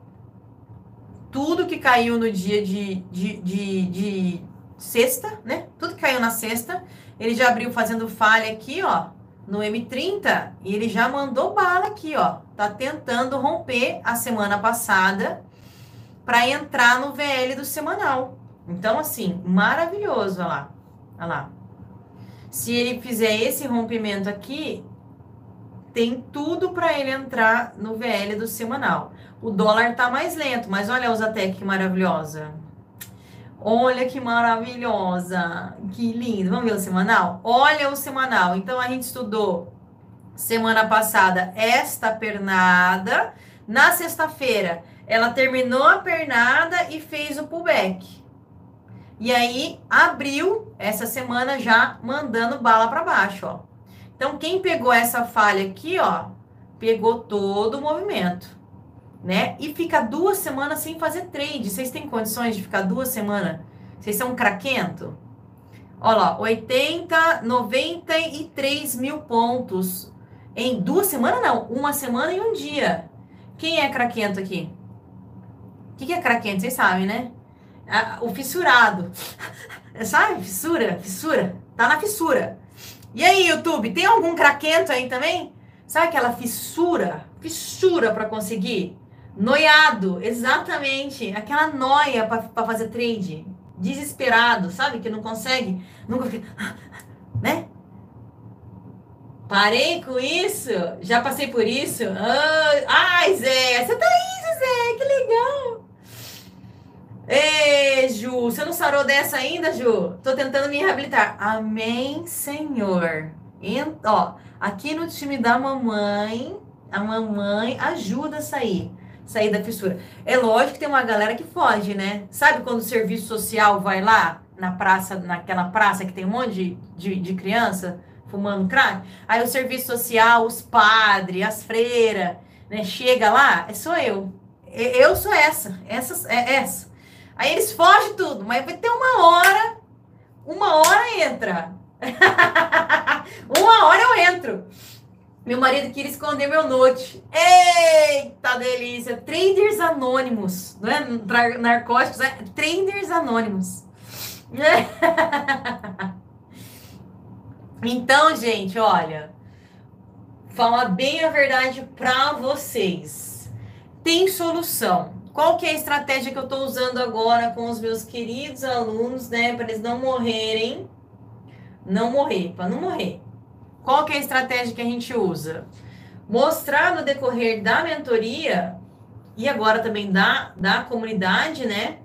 tudo que caiu no dia de, de, de, de sexta, né? Tudo que caiu na sexta, ele já abriu fazendo falha aqui, ó no M30 e ele já mandou bala aqui, ó. Tá tentando romper a semana passada para entrar no VL do semanal. Então, assim, maravilhoso, olha lá. Olha lá. Se ele fizer esse rompimento aqui, tem tudo para ele entrar no VL do semanal. O dólar tá mais lento, mas olha a Usatec maravilhosa. Olha que maravilhosa, que lindo. Vamos ver o semanal? Olha o semanal. Então a gente estudou semana passada esta pernada. Na sexta-feira, ela terminou a pernada e fez o pullback. E aí abriu essa semana já mandando bala para baixo, ó. Então quem pegou essa falha aqui, ó, pegou todo o movimento né? E fica duas semanas sem fazer trade. Vocês têm condições de ficar duas semanas? Vocês são craquento? Olha lá, 80, 93 mil pontos em duas semanas, não, uma semana e um dia. Quem é craquento aqui? Que, que é craquento? Vocês sabem, né? Ah, o fissurado. Sabe? Fissura, fissura. Tá na fissura. E aí, YouTube, tem algum craquento aí também? Sabe aquela fissura? Fissura para conseguir? Noiado, exatamente. Aquela noia para fazer trade. Desesperado, sabe? Que não consegue. Nunca fica. Né? Parei com isso. Já passei por isso. Ai, Zé, você tá aí, Zé. Que legal. Ei, Ju, você não sarou dessa ainda, Ju? Tô tentando me reabilitar. Amém, Senhor. Ent ó, aqui no time da mamãe, a mamãe ajuda a sair sair da fissura. É lógico que tem uma galera que foge, né? Sabe quando o serviço social vai lá na praça, naquela praça que tem um monte de, de, de criança fumando crack? Aí o serviço social, os padres, as freiras, né? Chega lá, é sou eu. Eu sou essa, essa é essa. Aí eles fogem tudo, mas vai ter uma hora, uma hora entra. uma hora eu entro. Meu marido queria esconder meu note. Eita delícia! Traders anônimos, não é narcóticos, é traders anônimos. então, gente, olha, falar bem a verdade para vocês. Tem solução. Qual que é a estratégia que eu estou usando agora com os meus queridos alunos, né, para eles não morrerem? Não morrer, para não morrer. Qual que é a estratégia que a gente usa? Mostrar no decorrer da mentoria e agora também da, da comunidade, né?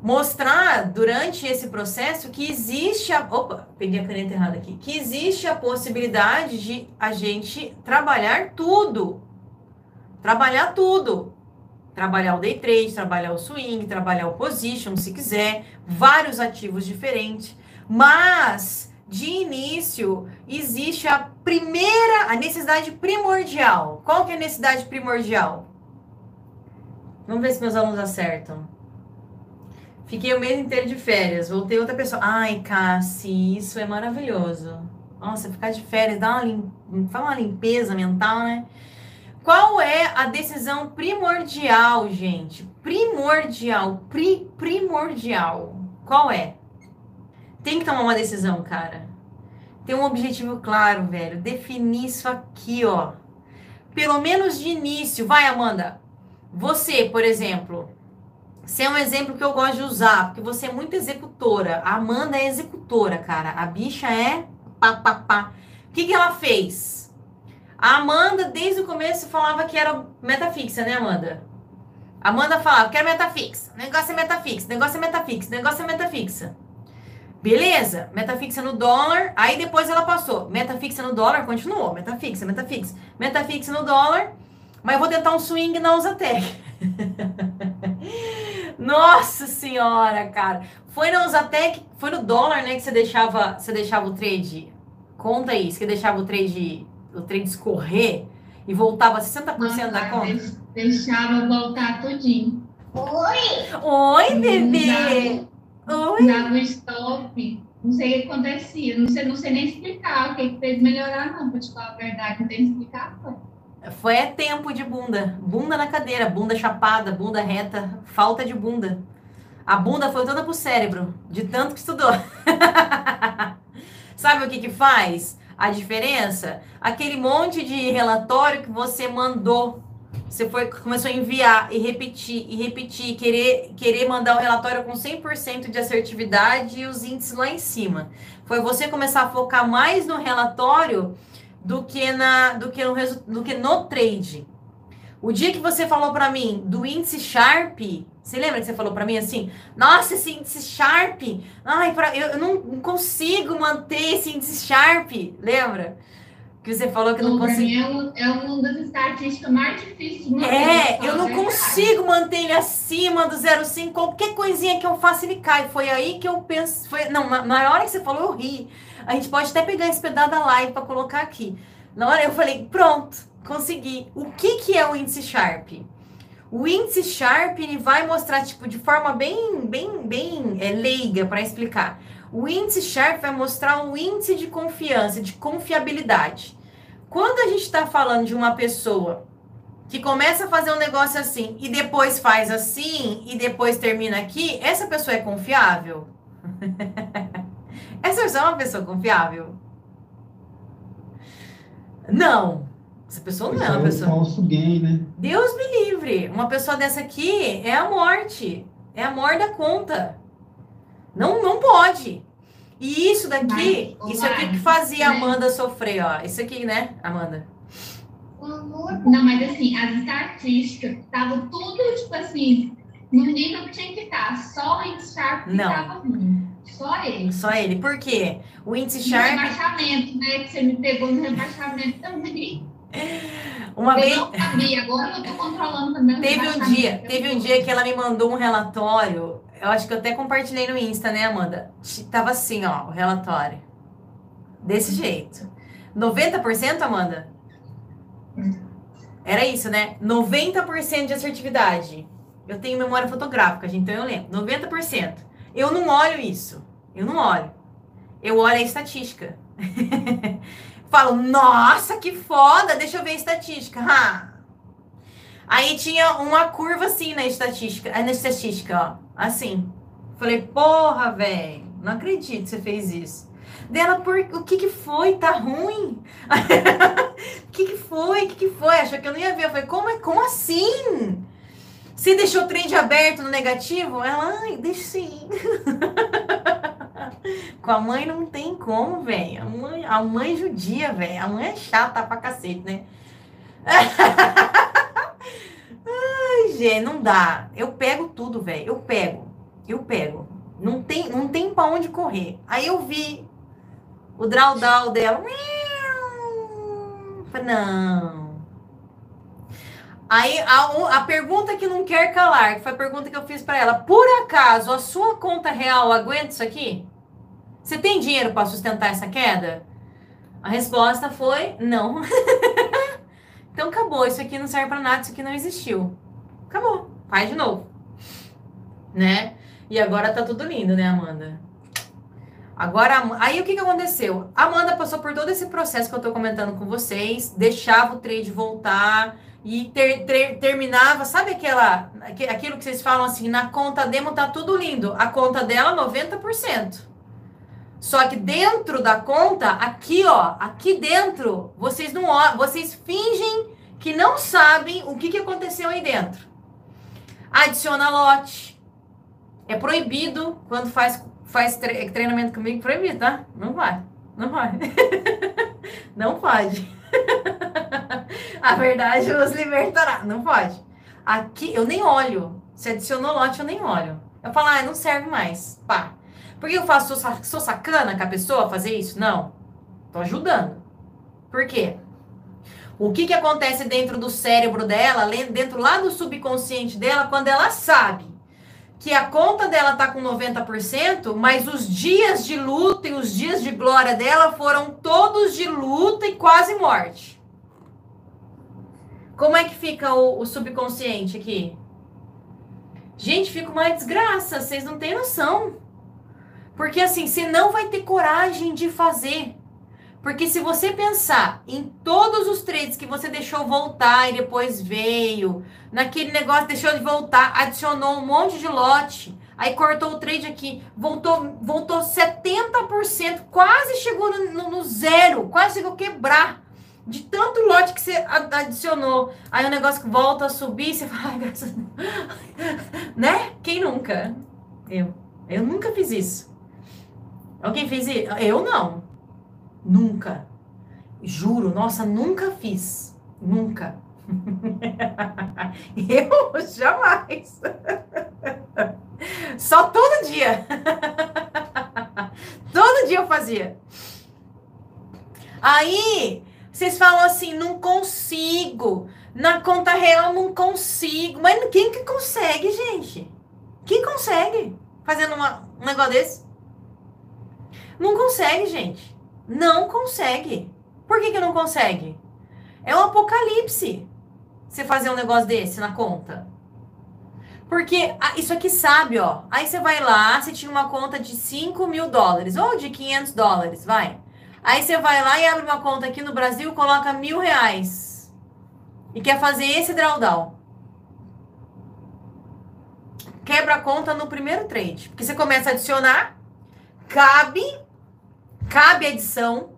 Mostrar durante esse processo que existe a. Opa, peguei a caneta errada aqui. Que existe a possibilidade de a gente trabalhar tudo. Trabalhar tudo. Trabalhar o day trade, trabalhar o swing, trabalhar o position, se quiser, vários ativos diferentes. Mas de início, existe a primeira, a necessidade primordial. Qual que é a necessidade primordial? Vamos ver se meus alunos acertam. Fiquei o mês inteiro de férias, voltei outra pessoa. Ai, Cassi, isso é maravilhoso. Nossa, ficar de férias, dá uma, lim... uma limpeza mental, né? Qual é a decisão primordial, gente? primordial, pri, primordial. Qual é? Tem que tomar uma decisão, cara. Tem um objetivo claro, velho. Definir isso aqui, ó. Pelo menos de início. Vai, Amanda. Você, por exemplo, você é um exemplo que eu gosto de usar, porque você é muito executora. A Amanda é executora, cara. A bicha é pá, pá, pá. O que, que ela fez? A Amanda, desde o começo, falava que era meta fixa, né, Amanda? Amanda falava, quero meta fixa. Negócio é meta fixa, negócio é meta fixa, negócio é meta fixa. Beleza, meta fixa no dólar. Aí depois ela passou, meta fixa no dólar, continuou, meta fixa, meta fixa, meta fixa no dólar. Mas vou tentar um swing na Usatec. Nossa senhora, cara. Foi na Usatec, foi no dólar, né, que você deixava, você deixava o trade. Conta isso, que deixava o trade, o trade escorrer e voltava 60% Nossa, da conta. Deixava voltar tudinho. Oi! Oi, bebê! Oi! Dava stop. Não sei o que acontecia. Não sei, não sei nem explicar o que, que fez melhorar, não, pra te falar a verdade. Não tem explicação. Foi é tempo de bunda. Bunda na cadeira, bunda chapada, bunda reta, falta de bunda. A bunda foi toda pro cérebro, de tanto que estudou. Sabe o que que faz a diferença? Aquele monte de relatório que você mandou. Você foi, começou a enviar e repetir e repetir, querer, querer mandar o um relatório com 100% de assertividade e os índices lá em cima. Foi você começar a focar mais no relatório do que, na, do que, no, do que no trade. O dia que você falou para mim do índice Sharp, você lembra que você falou para mim assim? Nossa, esse índice Sharp, ai, pra, eu, eu não consigo manter esse índice Sharp, lembra? Que você falou que não consigo. É, um, é uma das estatísticas mais difíceis de manter. É, eu não consigo manter ele acima do 0,5. Qualquer coisinha que eu faça, ele cai. Foi aí que eu penso. Foi, não, na, na hora que você falou, eu ri. A gente pode até pegar esse pedaço da live para colocar aqui. Na hora eu falei, pronto, consegui. O que, que é o índice Sharp? O índice Sharp ele vai mostrar tipo de forma bem, bem, bem é, leiga para explicar. O índice Sharp vai mostrar um índice de confiança, de confiabilidade. Quando a gente está falando de uma pessoa que começa a fazer um negócio assim e depois faz assim e depois termina aqui, essa pessoa é confiável? Essa pessoa é uma pessoa confiável? Não. Essa pessoa não é uma pessoa. É um falso gain, né? Deus me livre. Uma pessoa dessa aqui é a morte. É a morte da conta. Não, não pode. E isso daqui, Mas, isso aqui que fazia a né? Amanda sofrer, ó. Isso aqui, né, Amanda? Não, mas assim, as estatísticas estavam tudo, tipo assim, no nível que tinha que estar. Só em Sharp que estava ruim. Só ele. Só ele. Por quê? O índice Sharp. No rebaixamento, né? Que você me pegou no rebaixamento também. Uma eu vez. não sabia, agora eu tô controlando também. Teve um dia, teve um dia que ela me mandou um relatório. Eu acho que eu até compartilhei no Insta, né, Amanda? Tava assim, ó, o relatório. Desse jeito. 90%, Amanda? Era isso, né? 90% de assertividade. Eu tenho memória fotográfica, gente, então eu lembro. 90%. Eu não olho isso. Eu não olho. Eu olho a estatística. Falo, nossa, que foda, deixa eu ver a estatística. Aí tinha uma curva assim na estatística, na estatística, ó. Assim. Falei, porra, velho, não acredito que você fez isso. Dela, por o que que foi? Tá ruim? O que que foi? O que que foi? Achou que eu não ia ver. Eu falei, como, é, como assim? Você deixou o trade aberto no negativo? Ela, ai, deixa sim. Com a mãe não tem como, velho. A mãe, a mãe judia, velho. A mãe é chata pra cacete, né? ai, gente, não dá. Eu pego tudo, velho. Eu pego. Eu pego. Não tem, não tem pra onde correr. Aí eu vi o draudal dela. Não. Aí a, a pergunta que não quer calar, que foi a pergunta que eu fiz para ela: por acaso a sua conta real aguenta isso aqui? Você tem dinheiro para sustentar essa queda? A resposta foi não. então acabou, isso aqui não serve para nada, isso aqui não existiu. Acabou, faz de novo. Né? E agora tá tudo lindo, né, Amanda? Agora, aí o que, que aconteceu? Amanda passou por todo esse processo que eu tô comentando com vocês, deixava o trade voltar, e ter, ter, terminava, sabe aquela, aquilo que vocês falam assim, na conta demo tá tudo lindo, a conta dela 90%. Só que dentro da conta, aqui ó, aqui dentro, vocês não vocês fingem que não sabem o que, que aconteceu aí dentro. Adiciona lote. É proibido quando faz, faz treinamento comigo, proibido, tá? Não vai. Não vai. não pode. A verdade nos libertará. Não pode. Aqui eu nem olho. Se adicionou lote, eu nem olho. Eu falo, ah, não serve mais. Pá. Por que eu faço? Sou, sou sacana com a pessoa fazer isso? Não. Tô ajudando. Por quê? O que, que acontece dentro do cérebro dela, dentro lá do subconsciente dela, quando ela sabe que a conta dela tá com 90%, mas os dias de luta e os dias de glória dela foram todos de luta e quase morte. Como é que fica o, o subconsciente aqui? Gente, fica uma desgraça, vocês não têm noção. Porque assim, você não vai ter coragem de fazer. Porque se você pensar em todos os trades que você deixou voltar e depois veio, naquele negócio deixou de voltar, adicionou um monte de lote, aí cortou o trade aqui, voltou, voltou 70%, quase chegou no, no, zero, quase chegou a quebrar de tanto lote que você adicionou. Aí o negócio volta a subir, você fala, graças a Deus. né? Quem nunca? Eu. Eu nunca fiz isso. Alguém fez isso? Eu não. Nunca. Juro, nossa, nunca fiz. Nunca. eu jamais. Só todo dia. todo dia eu fazia. Aí, vocês falam assim, não consigo. Na conta real não consigo. Mas quem que consegue, gente? Quem consegue fazendo uma, um negócio desse? Não consegue, gente. Não consegue. Por que, que não consegue? É um apocalipse você fazer um negócio desse na conta. Porque isso aqui sabe, ó. Aí você vai lá, você tinha uma conta de 5 mil dólares ou de 500 dólares, vai. Aí você vai lá e abre uma conta aqui no Brasil, coloca mil reais. E quer fazer esse drawdown. Quebra a conta no primeiro trade. Porque você começa a adicionar, cabe cabe edição.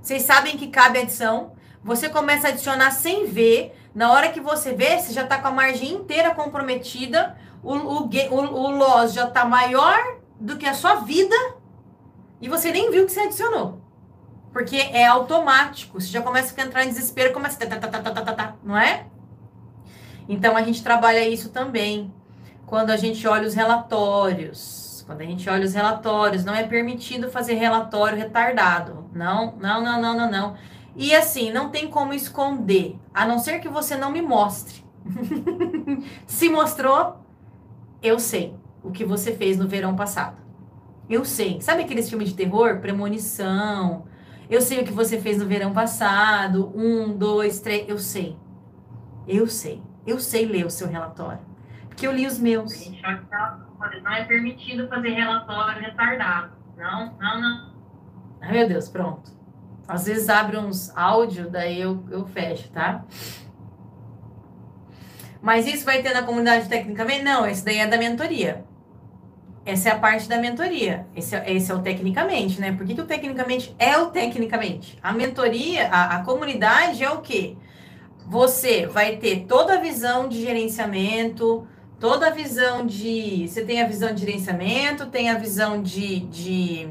Vocês sabem que cabe edição. Você começa a adicionar sem ver. Na hora que você vê, você já está com a margem inteira comprometida. O, o, o, o loss já está maior do que a sua vida. E você nem viu que você adicionou. Porque é automático. Você já começa a entrar em desespero, começa a... Tá, tá, tá, não é? Então, a gente trabalha isso também. Quando a gente olha os relatórios quando a gente olha os relatórios, não é permitido fazer relatório retardado. Não, não, não, não, não, não. E assim, não tem como esconder, a não ser que você não me mostre. Se mostrou, eu sei o que você fez no verão passado. Eu sei. Sabe aqueles filmes de terror? Premonição. Eu sei o que você fez no verão passado. Um, dois, três. Eu sei. Eu sei. Eu sei ler o seu relatório. Porque eu li os meus não é permitido fazer relatório retardado. Não, não, não. Ai, meu Deus, pronto. Às vezes abre uns áudio, daí eu, eu fecho, tá? Mas isso vai ter na comunidade tecnicamente? Não, esse daí é da mentoria. Essa é a parte da mentoria. Esse é, esse é o tecnicamente, né? Por que, que o tecnicamente é o tecnicamente? A mentoria, a, a comunidade é o quê? Você vai ter toda a visão de gerenciamento, toda a visão de. Você tem a visão de gerenciamento, tem a visão de, de,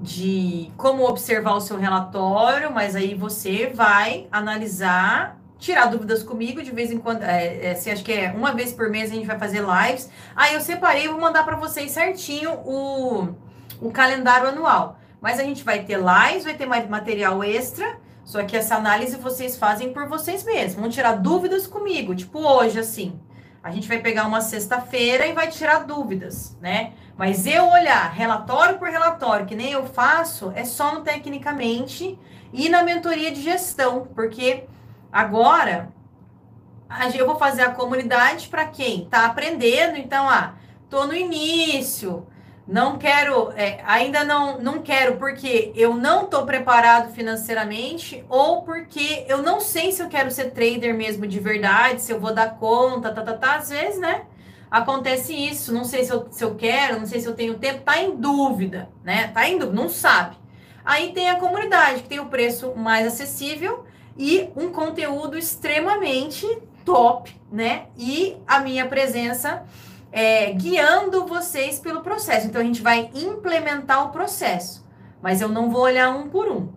de como observar o seu relatório, mas aí você vai analisar, tirar dúvidas comigo de vez em quando. É, é, você acha que é uma vez por mês a gente vai fazer lives. Aí eu separei, vou mandar para vocês certinho o, o calendário anual. Mas a gente vai ter lives, vai ter mais material extra. Só que essa análise vocês fazem por vocês mesmos. Vão tirar dúvidas comigo, tipo hoje, assim. A gente vai pegar uma sexta-feira e vai tirar dúvidas, né? Mas eu olhar relatório por relatório, que nem eu faço, é só no tecnicamente e na mentoria de gestão, porque agora eu vou fazer a comunidade para quem está aprendendo, então, ah, tô no início, Não quero, é, ainda não, não quero porque eu não estou preparado financeiramente ou porque eu não sei se eu quero ser trader mesmo de verdade, se eu vou dar conta, tá, tá, tá. Às vezes, né? Acontece isso, não sei se eu, se eu quero, não sei se eu tenho tempo, tá em dúvida, né? Tá em dúvida, não sabe. Aí tem a comunidade, que tem o preço mais acessível e um conteúdo extremamente top, né? E a minha presença é, guiando vocês pelo processo. Então, a gente vai implementar o processo, mas eu não vou olhar um por um.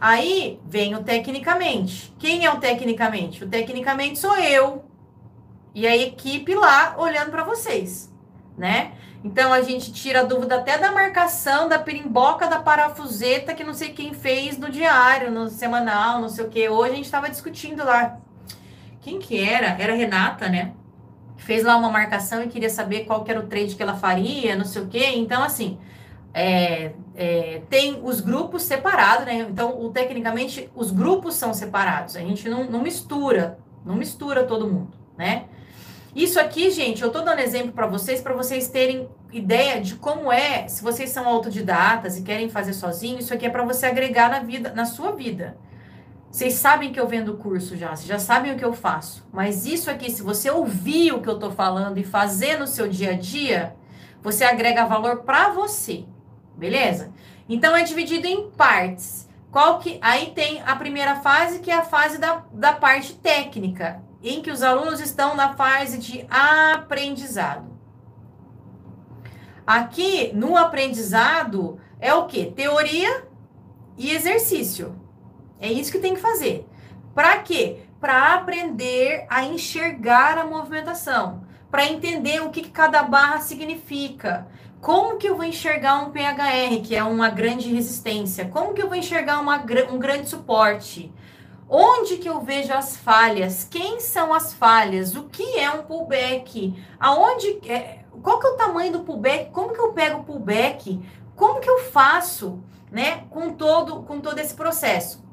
Aí vem o tecnicamente. Quem é o tecnicamente? O tecnicamente sou eu e a equipe lá olhando para vocês, né? Então a gente tira a dúvida até da marcação da pirimboca da parafuseta que não sei quem fez no diário, no semanal, não sei o que. Hoje a gente estava discutindo lá. Quem que era? Era Renata, né? Fez lá uma marcação e queria saber qual que era o trade que ela faria, não sei o quê. Então, assim, é, é, tem os grupos separados, né? Então, o, tecnicamente, os grupos são separados. A gente não, não mistura, não mistura todo mundo, né? Isso aqui, gente, eu tô dando exemplo para vocês, para vocês terem ideia de como é, se vocês são autodidatas e querem fazer sozinho, isso aqui é para você agregar na vida, na sua vida. Vocês sabem que eu vendo curso já, vocês já sabem o que eu faço. Mas isso aqui, se você ouvir o que eu estou falando e fazer no seu dia a dia, você agrega valor para você. Beleza? Então é dividido em partes. Qual que aí tem a primeira fase, que é a fase da, da parte técnica, em que os alunos estão na fase de aprendizado. Aqui no aprendizado é o que? Teoria e exercício. É isso que tem que fazer. Para quê? Para aprender a enxergar a movimentação, para entender o que, que cada barra significa. Como que eu vou enxergar um PHR, que é uma grande resistência? Como que eu vou enxergar uma, um grande suporte? Onde que eu vejo as falhas? Quem são as falhas? O que é um pullback? Aonde é, qual que é o tamanho do pullback? Como que eu pego o pullback? Como que eu faço, né, com todo com todo esse processo?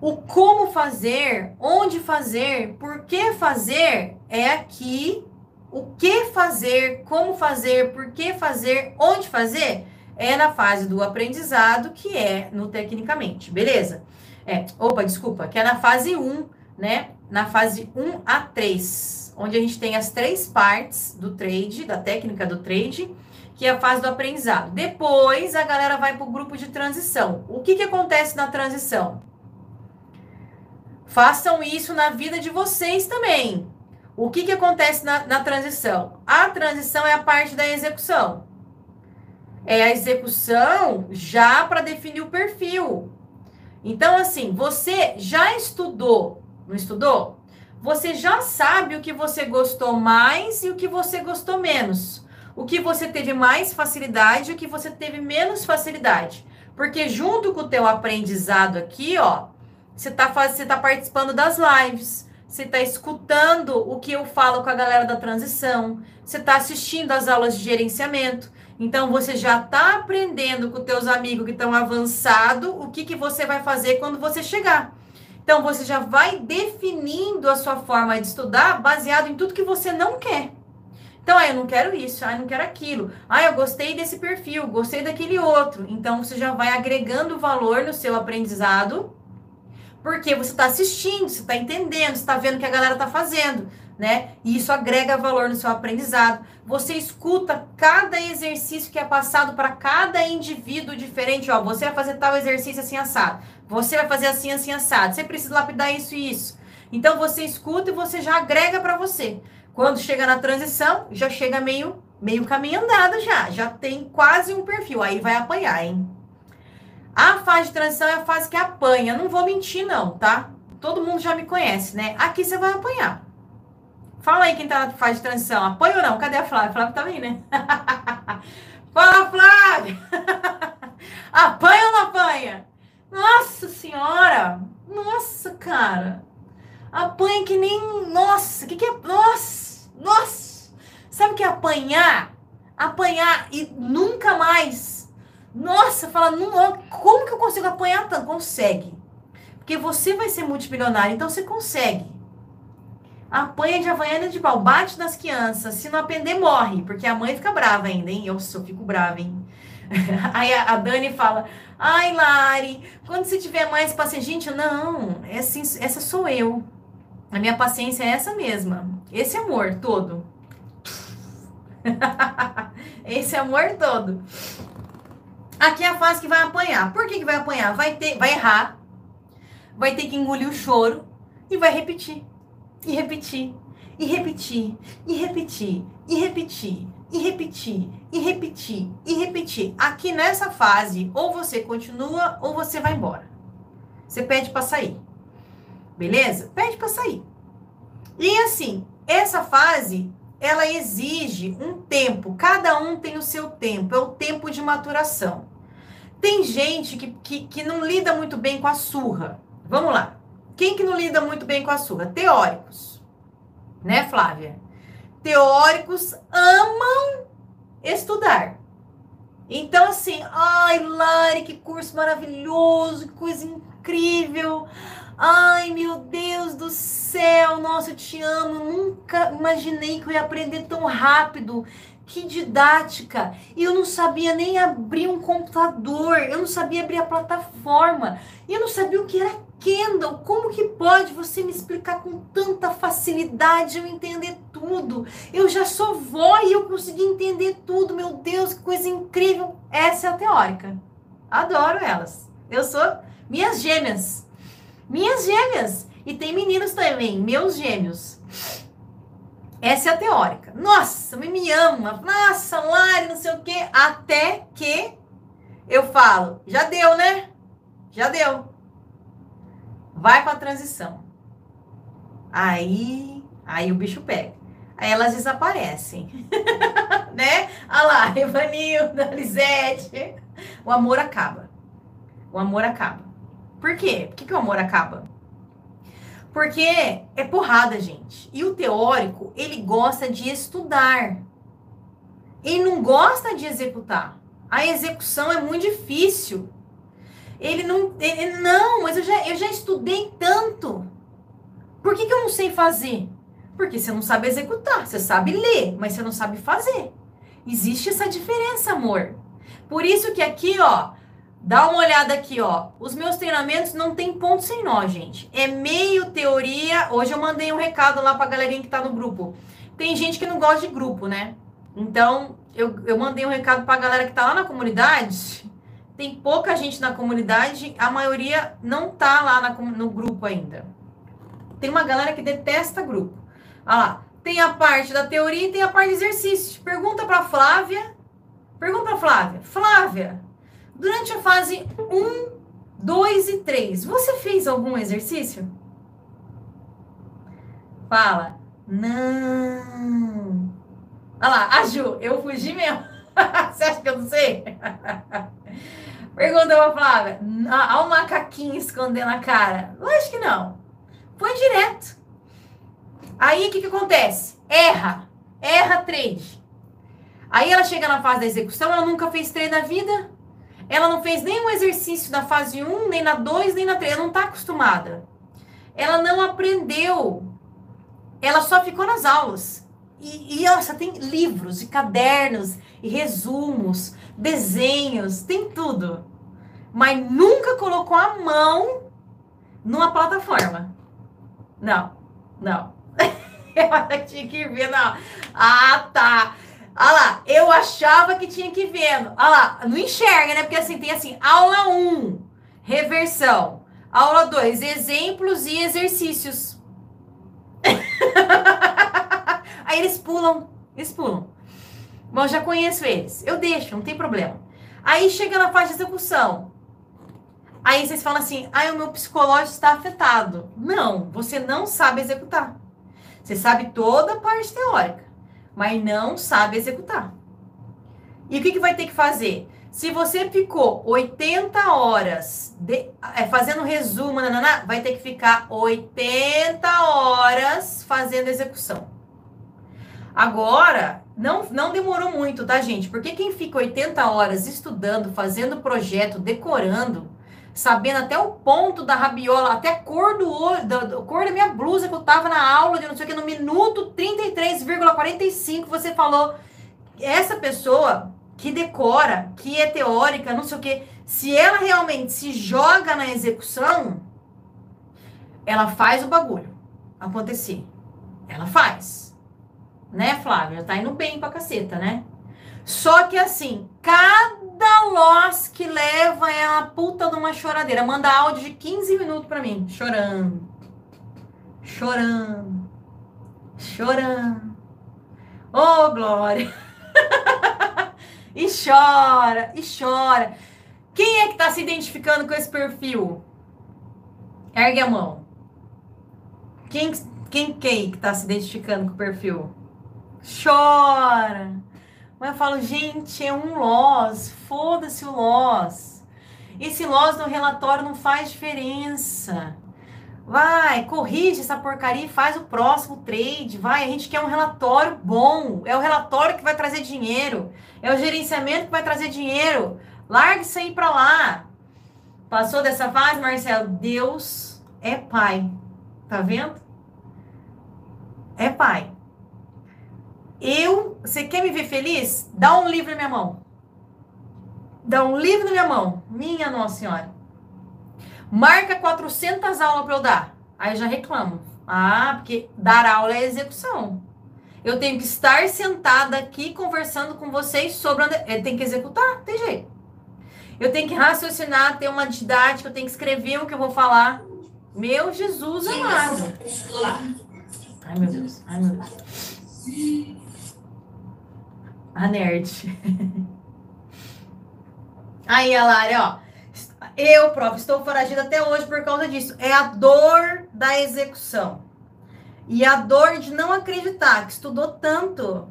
O como fazer, onde fazer, por que fazer é aqui. O que fazer, como fazer, por que fazer, onde fazer é na fase do aprendizado, que é no tecnicamente, beleza? É, opa, desculpa, que é na fase 1, né? Na fase 1 a 3, onde a gente tem as três partes do trade, da técnica do trade, que é a fase do aprendizado. Depois a galera vai para o grupo de transição. O que, que acontece na transição? Façam isso na vida de vocês também. O que, que acontece na, na transição? A transição é a parte da execução. É a execução já para definir o perfil. Então, assim, você já estudou, não estudou? Você já sabe o que você gostou mais e o que você gostou menos. O que você teve mais facilidade e o que você teve menos facilidade. Porque junto com o teu aprendizado aqui, ó, você está você tá participando das lives, você está escutando o que eu falo com a galera da transição, você está assistindo as aulas de gerenciamento. Então você já está aprendendo com teus amigos que estão avançado o que, que você vai fazer quando você chegar. Então você já vai definindo a sua forma de estudar baseado em tudo que você não quer. Então, ah, eu não quero isso, ah, eu não quero aquilo. Ah, eu gostei desse perfil, gostei daquele outro. Então, você já vai agregando valor no seu aprendizado porque você está assistindo, você está entendendo, você está vendo o que a galera está fazendo, né? E isso agrega valor no seu aprendizado. Você escuta cada exercício que é passado para cada indivíduo diferente. Ó, você vai fazer tal exercício assim assado. Você vai fazer assim, assim assado. Você precisa lapidar isso e isso. Então você escuta e você já agrega para você. Quando chega na transição, já chega meio meio caminho andado já, já tem quase um perfil. Aí vai apanhar, hein? A fase de transição é a fase que apanha. Não vou mentir, não, tá? Todo mundo já me conhece, né? Aqui você vai apanhar. Fala aí quem tá na fase de transição. Apanha ou não? Cadê a Flávia? A Flávia tá aí, né? Fala, Flávia! apanha ou não apanha? Nossa senhora! Nossa, cara! Apanha que nem. Nossa! O que, que é. Nossa! Nossa! Sabe o que é apanhar? Apanhar e nunca mais nossa, fala, não, como que eu consigo apanhar tanto? Consegue. Porque você vai ser multimilionário, então você consegue. Apanha de havaiana de pau, bate nas crianças. Se não aprender, morre. Porque a mãe fica brava ainda, hein? Eu, fico brava, hein? Aí a, Dani fala: Ai, Lari, quando você tiver mais paciência. Gente, não, é assim, essa sou eu. A minha paciência é essa mesma. Esse amor todo. Esse amor todo. Aqui é a fase que vai apanhar. Por que, que vai apanhar? Vai ter, vai errar, vai ter que engolir o choro e vai repetir. E repetir. E repetir. E repetir. E repetir. E repetir. E repetir. E repetir. Aqui nessa fase, ou você continua ou você vai embora. Você pede para sair. Beleza? Pede para sair. E assim, essa fase ela exige um tempo, cada um tem o seu tempo, é o tempo de maturação. Tem gente que, que, que não lida muito bem com a surra. Vamos lá. Quem que não lida muito bem com a surra? Teóricos. Né, Flávia? Teóricos amam estudar. Então, assim, ai, Lari, que curso maravilhoso, que coisa incrível. Ai, meu Deus do céu, nossa, eu te amo. Nunca imaginei que eu ia aprender tão rápido. Que didática! E eu não sabia nem abrir um computador, eu não sabia abrir a plataforma, eu não sabia o que era Kendall. Como que pode você me explicar com tanta facilidade eu entender tudo? Eu já sou vó e eu consegui entender tudo. Meu Deus, que coisa incrível! Essa é a teórica. Adoro elas. Eu sou minhas gêmeas. Minhas gêmeas. E tem meninos também, meus gêmeos. Essa é a teórica. Nossa, me, me ama. Nossa, Lari, não sei o quê. Até que eu falo, já deu, né? Já deu. Vai com a transição. Aí, aí o bicho pega. Aí elas desaparecem. né? Olha lá, Evanilda, Lisete. O amor acaba. O amor acaba. Por quê? Por que, que o amor acaba? Porque é porrada, gente. E o teórico, ele gosta de estudar. Ele não gosta de executar. A execução é muito difícil. Ele não. Ele, não, mas eu já, eu já estudei tanto. Por que, que eu não sei fazer? Porque você não sabe executar. Você sabe ler, mas você não sabe fazer. Existe essa diferença, amor. Por isso que aqui, ó, Dá uma olhada aqui, ó. Os meus treinamentos não tem ponto sem nó, gente. É meio teoria. Hoje eu mandei um recado lá pra galerinha que tá no grupo. Tem gente que não gosta de grupo, né? Então, eu, eu mandei um recado pra galera que tá lá na comunidade. Tem pouca gente na comunidade, a maioria não tá lá na, no grupo ainda. Tem uma galera que detesta grupo. Olha lá. Tem a parte da teoria e tem a parte de exercício. Pergunta pra Flávia. Pergunta pra Flávia. Flávia, Durante a fase 1, 2 e 3, você fez algum exercício? Fala. Não. Olha lá, a Ju, eu fugi mesmo. você acha que eu não sei? Pergunta pra Flávia. Olha o macaquinho escondendo a cara. Lógico que não. Foi direto. Aí o que, que acontece? Erra. Erra trade. Aí ela chega na fase da execução, ela nunca fez trade na vida. Ela não fez nenhum exercício na fase 1, nem na 2, nem na 3. Ela não está acostumada. Ela não aprendeu. Ela só ficou nas aulas. E, e nossa, tem livros e cadernos e resumos, desenhos, tem tudo. Mas nunca colocou a mão numa plataforma. Não, não. Ela tinha que ver, não. Ah, tá. Olha lá, eu achava que tinha que ver. Olha lá, não enxerga, né? Porque assim, tem assim, aula 1, reversão. Aula 2, exemplos e exercícios. Aí eles pulam, eles pulam. Bom, já conheço eles. Eu deixo, não tem problema. Aí chega na fase de execução. Aí vocês falam assim: ah, o meu psicológico está afetado. Não, você não sabe executar. Você sabe toda a parte teórica mas não sabe executar. E o que, que vai ter que fazer? Se você ficou 80 horas de, é, fazendo resumo, nanana, vai ter que ficar 80 horas fazendo execução. Agora, não, não demorou muito, tá, gente? Porque quem fica 80 horas estudando, fazendo projeto, decorando, sabendo até o ponto da rabiola, até a cor do olho, da, da cor da minha blusa que eu tava na aula de não sei o que, no minuto 33,45 você falou, essa pessoa que decora, que é teórica, não sei o que, se ela realmente se joga na execução, ela faz o bagulho acontecer. Ela faz. Né, Flávia? Tá indo bem pra caceta, né? Só que assim, cada loss que leva é uma puta de uma choradeira. Manda áudio de 15 minutos pra mim, chorando. Chorando. Chorando. Ô, oh, Glória. e chora, e chora. Quem é que tá se identificando com esse perfil? Ergue a mão. Quem, quem, quem que tá se identificando com o perfil? Chora. Mas eu falo, gente, é um loss. Foda-se o loss. Esse loss no relatório não faz diferença. Vai, corrige essa porcaria e faz o próximo trade. Vai, a gente quer um relatório bom. É o relatório que vai trazer dinheiro. É o gerenciamento que vai trazer dinheiro. Largue isso aí pra lá. Passou dessa fase, Marcelo? Deus é pai. Tá vendo? É pai. Eu, você quer me ver feliz? Dá um livro na minha mão. Dá um livro na minha mão. Minha Nossa Senhora. Marca 400 aulas para eu dar. Aí já reclamo. Ah, porque dar aula é execução. Eu tenho que estar sentada aqui conversando com vocês sobre. Eu tenho que executar, tem jeito. Eu tenho que raciocinar, ter uma didática, eu tenho que escrever o que eu vou falar. Meu Jesus amado. Ai, meu Deus. Ai, meu Deus. A nerd. Aí, a ó. Eu, prof, estou foragida até hoje por causa disso. É a dor da execução. E a dor de não acreditar que estudou tanto,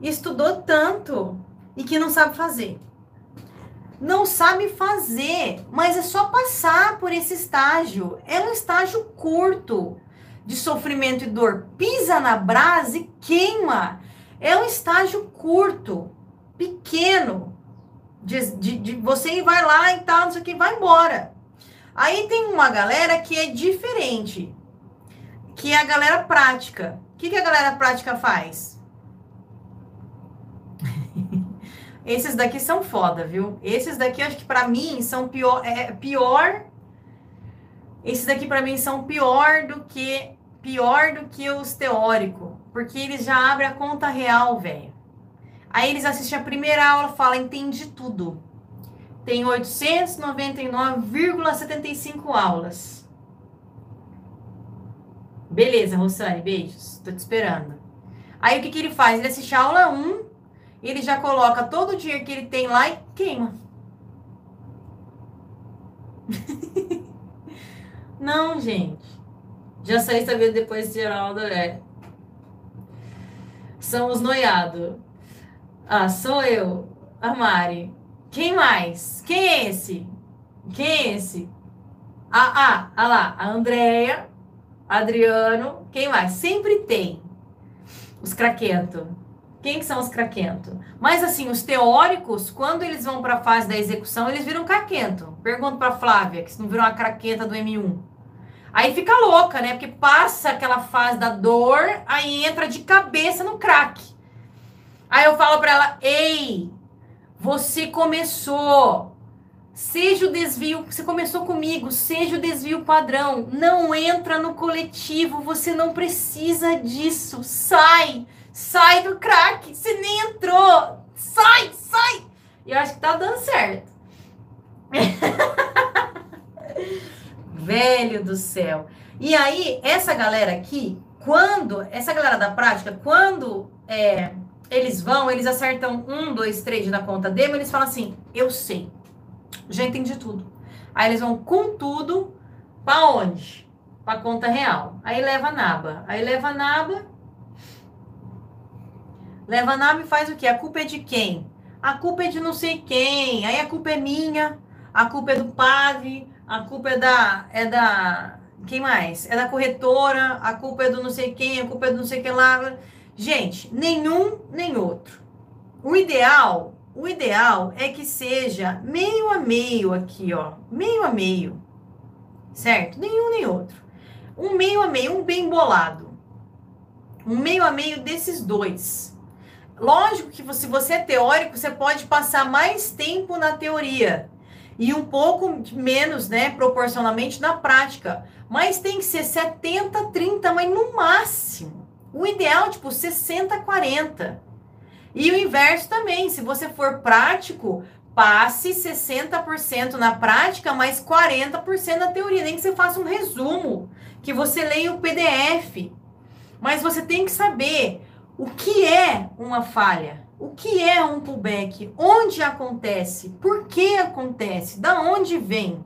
estudou tanto e que não sabe fazer não sabe fazer, mas é só passar por esse estágio. É um estágio curto de sofrimento e dor. Pisa na brasa e queima. É um estágio curto, pequeno. De, de, de você vai lá e tal, não sei o que, vai embora. Aí tem uma galera que é diferente, que é a galera prática. O que, que a galera prática faz? Esses daqui são foda, viu? Esses daqui, acho que para mim são pior, é, pior. Esses daqui para mim são pior do que pior do que os teóricos, porque eles já abrem a conta real, velho. Aí eles assistem a primeira aula, falam, entendi tudo. Tem 899,75 aulas. Beleza, Rossane, beijos. Tô te esperando. Aí o que, que ele faz? Ele assiste a aula 1, ele já coloca todo o dinheiro que ele tem lá e queima. Não, gente. Já saí sabendo depois de Geraldo, é. São os noiados. Ah, sou eu. A Mari. Quem mais? Quem é esse? Quem é esse? Ah, ah, ah lá. A Andréia. Adriano. Quem mais? Sempre tem. Os craquentos. Quem que são os craquentos? Mas assim, os teóricos, quando eles vão para a fase da execução, eles viram craquento. Pergunto para Flávia, que se não virou uma craquenta do M1. Aí fica louca, né? Porque passa aquela fase da dor, aí entra de cabeça no crack. Aí eu falo para ela: "Ei, você começou. Seja o desvio, você começou comigo, seja o desvio padrão. Não entra no coletivo, você não precisa disso. Sai. Sai do crack, você nem entrou. Sai, sai. E eu acho que tá dando certo. Velho do céu. E aí, essa galera aqui, quando, essa galera da prática, quando é, eles vão, eles acertam um, dois, três na conta demo, eles falam assim: eu sei, já entendi tudo. Aí eles vão com tudo para onde? Para conta real. Aí leva a naba. Aí leva a naba, Leva nave e faz o quê? A culpa é de quem? A culpa é de não sei quem. Aí a culpa é minha, a culpa é do padre, a culpa é da. É da. Quem mais? É da corretora, a culpa é do não sei quem, a culpa é do não sei que lá. Gente, nenhum nem outro. O ideal o ideal é que seja meio a meio aqui, ó. Meio a meio. Certo? Nenhum nem outro. Um meio a meio, um bem bolado. Um meio a meio desses dois. Lógico que se você é teórico, você pode passar mais tempo na teoria e um pouco menos, né, proporcionalmente na prática. Mas tem que ser 70, 30, mas no máximo. O ideal, tipo, 60, 40. E o inverso também, se você for prático, passe 60% na prática, mais 40% na teoria. Nem que você faça um resumo, que você leia o PDF. Mas você tem que saber o que é uma falha, o que é um pullback, onde acontece, por que acontece, da onde vem,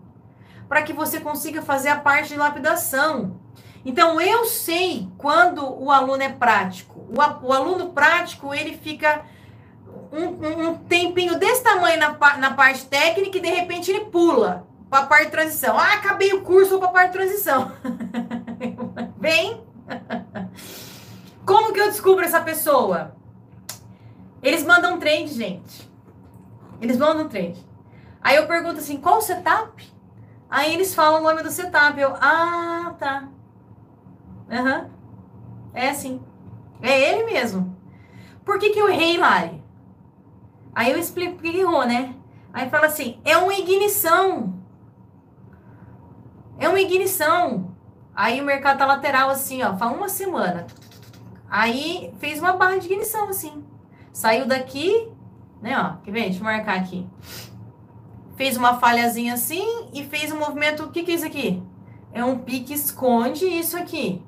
para que você consiga fazer a parte de lapidação. Então, eu sei quando o aluno é prático. O, o aluno prático, ele fica um, um, um, tempinho desse tamanho na, na parte técnica e, de repente, ele pula para a parte de transição. Ah, acabei o curso, para a parte de transição. Vem. Como que eu descubro essa pessoa? Eles mandam trade, gente. Eles mandam trade. Aí eu pergunto assim, qual o setup? Aí eles falam o nome do setup. Eu, ah, tá. Aham. Uhum. É assim. É ele mesmo. Por que, que eu errei, Lari? Aí eu explico por que errou, né? Aí fala assim, é uma ignição. É uma ignição. Aí o mercado tá lateral assim, ó, faz uma semana. Aí fez uma barra de ignição assim. Saiu daqui, né, ó, quer ver? Deixa eu marcar aqui. Fez uma falhazinha assim e fez um movimento, o que que é isso aqui? É um pique esconde isso aqui.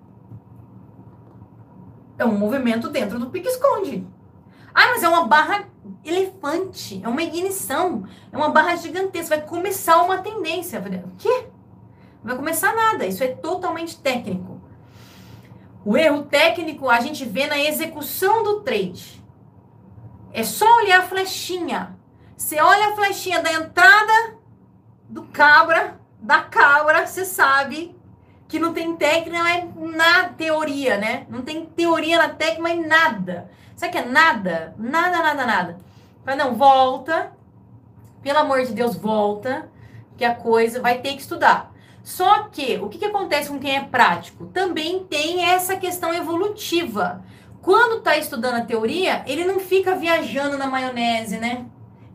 É um movimento dentro do pique esconde. Ah, mas é uma barra elefante, é uma ignição, é uma barra gigantesca, vai começar uma tendência. O quê? Não vai começar nada, isso é totalmente técnico. O erro técnico a gente vê na execução do trade. É só olhar a flechinha. Você olha a flechinha da entrada do cabra, da cabra, você sabe que não tem técnica, é na teoria, né? Não tem teoria na técnica, mas nada. Sabe que é nada? Nada, nada, nada. Mas não, volta. Pelo amor de Deus, volta. Que a coisa vai ter que estudar. Só que o que, que acontece com quem é prático? Também tem essa questão evolutiva. Quando está estudando a teoria, ele não fica viajando na maionese, né?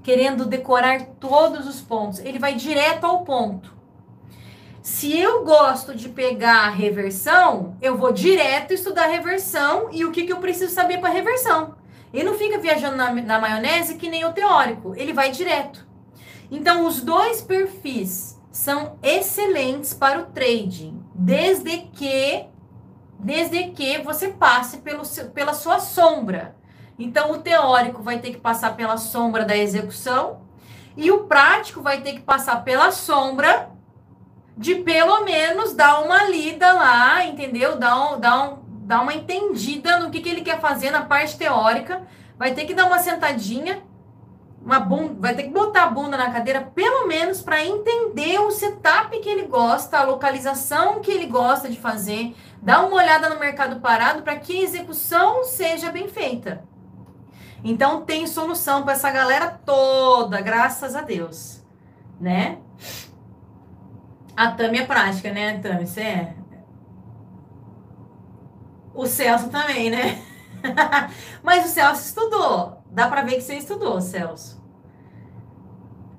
Querendo decorar todos os pontos. Ele vai direto ao ponto. Se eu gosto de pegar reversão, eu vou direto estudar reversão e o que, que eu preciso saber para reversão. Ele não fica viajando na, na maionese que nem o teórico, ele vai direto. Então, os dois perfis são excelentes para o trading, desde que desde que você passe pelo, pela sua sombra. Então, o teórico vai ter que passar pela sombra da execução e o prático vai ter que passar pela sombra de pelo menos dar uma lida lá, entendeu? Dar, um, dar, um, dar uma entendida no que, que ele quer fazer na parte teórica. Vai ter que dar uma sentadinha uma bunda, vai ter que botar a bunda na cadeira, pelo menos para entender o setup que ele gosta, a localização que ele gosta de fazer, dar uma olhada no mercado parado para que a execução seja bem feita. Então tem solução para essa galera toda, graças a Deus, né? A Tami é prática, né, Tami? Você é. O Celso também, né? Mas o Celso estudou. Dá para ver que você estudou, Celso.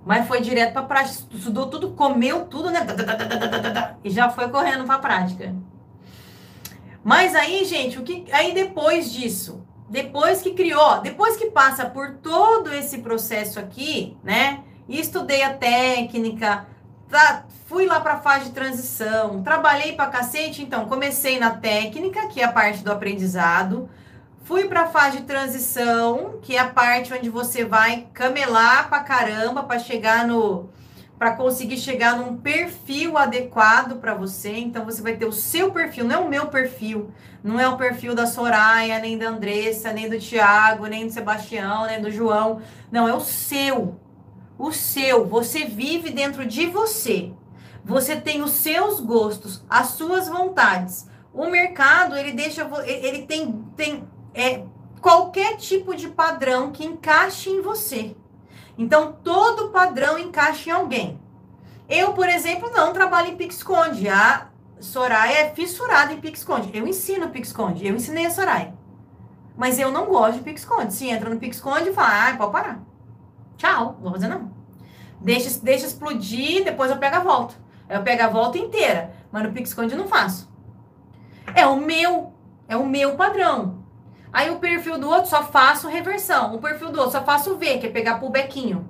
Mas foi direto para prática, estudou tudo, comeu tudo, né? E já foi correndo para prática. Mas aí, gente, o que aí depois disso, depois que criou, depois que passa por todo esse processo aqui, né? Estudei a técnica, tá, fui lá para a fase de transição, trabalhei para cacete, então comecei na técnica, que é a parte do aprendizado, Fui para a fase de transição, que é a parte onde você vai camelar para caramba para chegar no para conseguir chegar num perfil adequado para você. Então você vai ter o seu perfil, não é o meu perfil, não é o perfil da Soraya, nem da Andressa, nem do Tiago, nem do Sebastião, nem do João. Não, é o seu. O seu, você vive dentro de você. Você tem os seus gostos, as suas vontades. O mercado, ele deixa ele tem tem é, qualquer tipo de padrão que encaixe em você. Então, todo padrão encaixa em alguém. Eu, por exemplo, não trabalho em PixConde. A Soraya é fissurada em PixConde. Eu ensino PixConde. Eu ensinei a Soraya. Mas eu não gosto de PixConde. Se entra no PixConde e fala, ah, pode parar. Tchau, vou fazer não. Deixa, deixa explodir, depois eu pego a volta. Eu pego a volta inteira. Mas no PixConde eu não faço. É o meu, é o meu padrão. Aí o perfil do outro só faço reversão. O perfil do outro só faço V, que é pegar pro bequinho.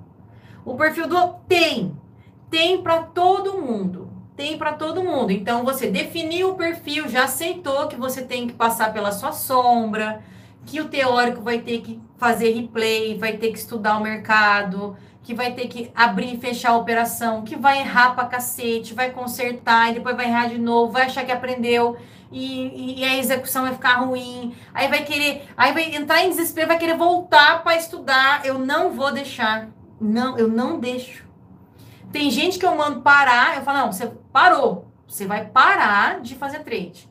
O perfil do outro tem. Tem para todo mundo. Tem para todo mundo. Então você definiu o perfil, já aceitou que você tem que passar pela sua sombra, que o teórico vai ter que fazer replay, vai ter que estudar o mercado, que vai ter que abrir e fechar a operação, que vai errar pra cacete, vai consertar e depois vai errar de novo, vai achar que aprendeu e, e, a execução vai ficar ruim, aí vai querer, aí vai entrar em desespero, vai querer voltar para estudar. Eu não vou deixar. Não, eu não deixo. Tem gente que eu mando parar, eu falo, não, você parou. Você vai parar de fazer trade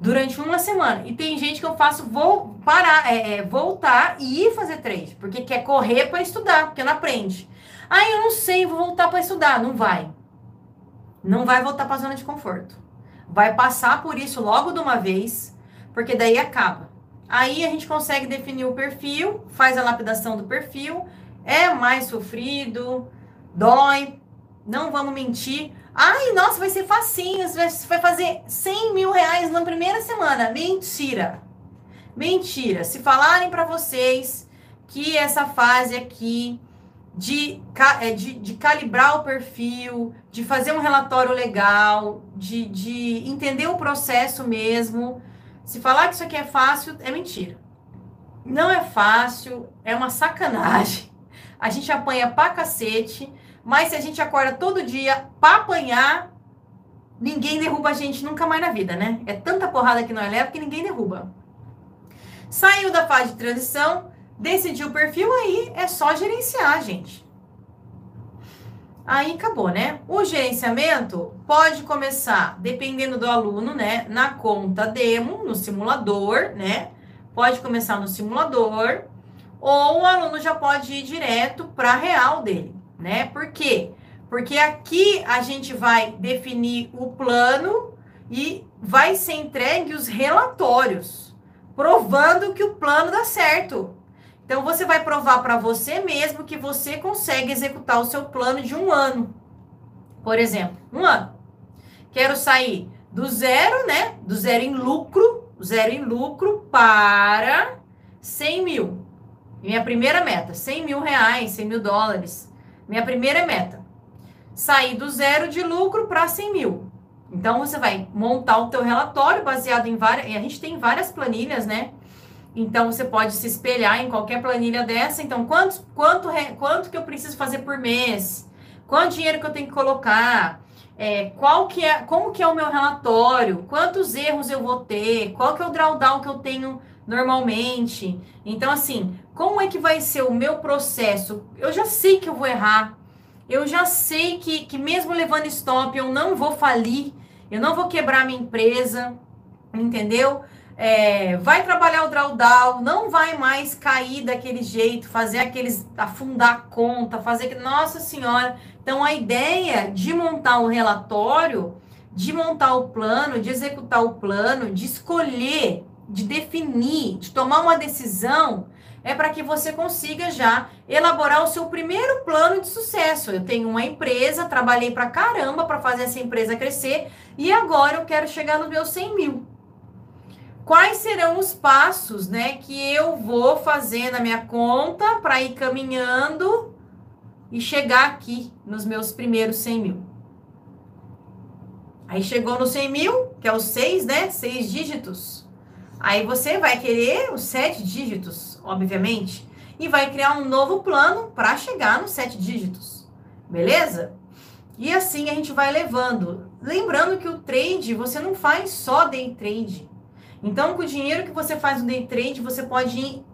durante uma semana. E tem gente que eu faço vou parar, é, é, voltar e ir fazer trade, porque quer correr para estudar, porque não aprende. Aí eu não sei, vou voltar para estudar. Não vai. Não vai voltar para a zona de conforto vai passar por isso logo de uma vez, porque daí acaba. Aí a gente consegue definir o perfil, faz a lapidação do perfil, é mais sofrido, dói, não vamos mentir. Ai, nossa, vai ser facinho, você vai fazer 100 mil reais na primeira semana. Mentira. Mentira. Se falarem para vocês que essa fase aqui de, é, de, de, calibrar o perfil, de fazer um relatório legal, de, de entender o processo mesmo. Se falar que isso aqui é fácil, é mentira. Não é fácil, é uma sacanagem. A gente apanha pra cacete, mas se a gente acorda todo dia pra apanhar, ninguém derruba a gente nunca mais na vida, né? É tanta porrada que nós leva que ninguém derruba. Saiu da fase de transição, Decidiu o perfil aí, é só gerenciar, gente. Aí acabou, né? O gerenciamento pode começar, dependendo do aluno, né? Na conta demo, no simulador, né? Pode começar no simulador, ou o aluno já pode ir direto para a real dele, né? Por quê? Porque aqui a gente vai definir o plano e vai ser entregue os relatórios, provando que o plano dá certo. Então, você vai provar para você mesmo que você consegue executar o seu plano de um ano. Por exemplo, um ano. Quero sair do zero, né? Do zero em lucro, zero em lucro para 100 mil. Minha primeira meta, 100 mil reais, 100 mil dólares. Minha primeira meta. Sair do zero de lucro para 100 mil. Então, você vai montar o teu relatório baseado em várias... A gente tem várias planilhas, né? Então, você pode se espelhar em qualquer planilha dessa. Então, quanto, quanto, quanto que eu preciso fazer por mês? Quanto dinheiro que eu tenho que colocar? É, qual que é, como que é o meu relatório? Quantos erros eu vou ter? Qual que é o drawdown que eu tenho normalmente? Então, assim, como é que vai ser o meu processo? Eu já sei que eu vou errar. Eu já sei que, que mesmo levando stop, eu não vou falir. Eu não vou quebrar minha empresa. Entendeu? É, vai trabalhar o drawdown, não vai mais cair daquele jeito, fazer aqueles afundar a conta, fazer nossa senhora. Então a ideia de montar um relatório, de montar o plano, de executar o plano, de escolher, de definir, de tomar uma decisão, é para que você consiga já elaborar o seu primeiro plano de sucesso. Eu tenho uma empresa, trabalhei para caramba para fazer essa empresa crescer e agora eu quero chegar nos meus 100 mil quais serão os passos, né, que eu vou fazer na minha conta para ir caminhando e chegar aqui nos meus primeiros 100 mil. Aí chegou no 100 mil, que é os seis, né, seis dígitos. Aí você vai querer os sete dígitos, obviamente, e vai criar um novo plano para chegar nos sete dígitos, beleza? E assim a gente vai levando. Lembrando que o trade, você não faz só day trade. Então, com o dinheiro que você faz no day trade, você pode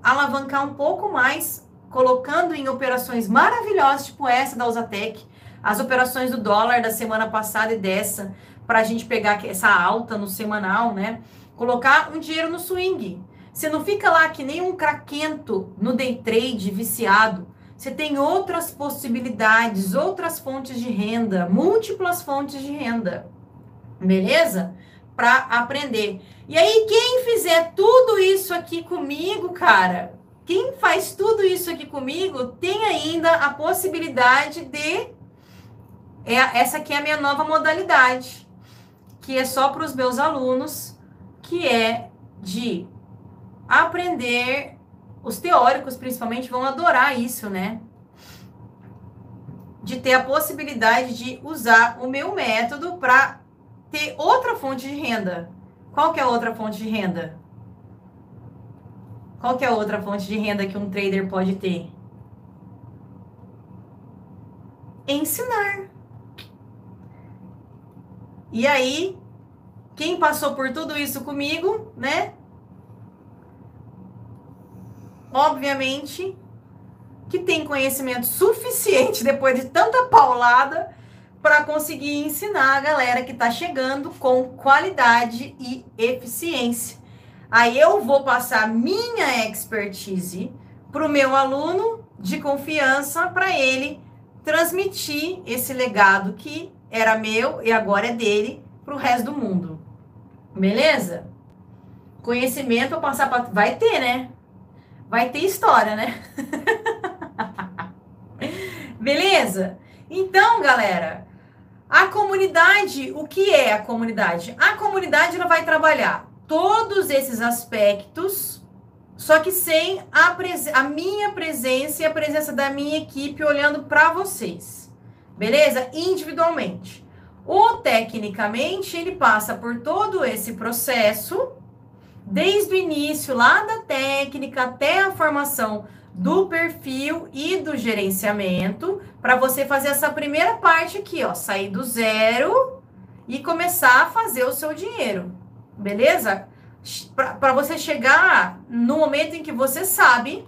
alavancar um pouco mais, colocando em operações maravilhosas, tipo essa da Usatec, as operações do dólar da semana passada e dessa, para a gente pegar essa alta no semanal, né? Colocar um dinheiro no swing. Você não fica lá que nem um craquento no day trade viciado. você tem outras possibilidades, outras fontes de renda, múltiplas fontes de renda. Beleza? Para aprender. E aí, quem fizer tudo isso aqui comigo, cara, quem faz tudo isso aqui comigo tem ainda a possibilidade de. É, essa aqui é a minha nova modalidade, que é só para os meus alunos, que é de aprender. Os teóricos, principalmente, vão adorar isso, né? De ter a possibilidade de usar o meu método para ter outra fonte de renda. Qual que é a outra fonte de renda? Qual que é a outra fonte de renda que um trader pode ter? Ensinar. E aí, quem passou por tudo isso comigo, né? Obviamente que tem conhecimento suficiente depois de tanta paulada para conseguir ensinar a galera que está chegando com qualidade e eficiência. Aí eu vou passar minha expertise para o meu aluno de confiança para ele transmitir esse legado que era meu e agora é dele para o resto do mundo. Beleza? Conhecimento para passar para. Vai ter, né? Vai ter história, né? Beleza? Então, galera, a comunidade, o que é a comunidade? A comunidade ela vai trabalhar todos esses aspectos, só que sem a, a minha presença e a presença da minha equipe olhando para vocês. Beleza? Individualmente. O tecnicamente, ele passa por todo esse processo, desde o início, lá da técnica até a formação do perfil e do gerenciamento, para você fazer essa primeira parte aqui, ó, sair do zero e começar a fazer o seu dinheiro beleza? Para você chegar no momento em que você sabe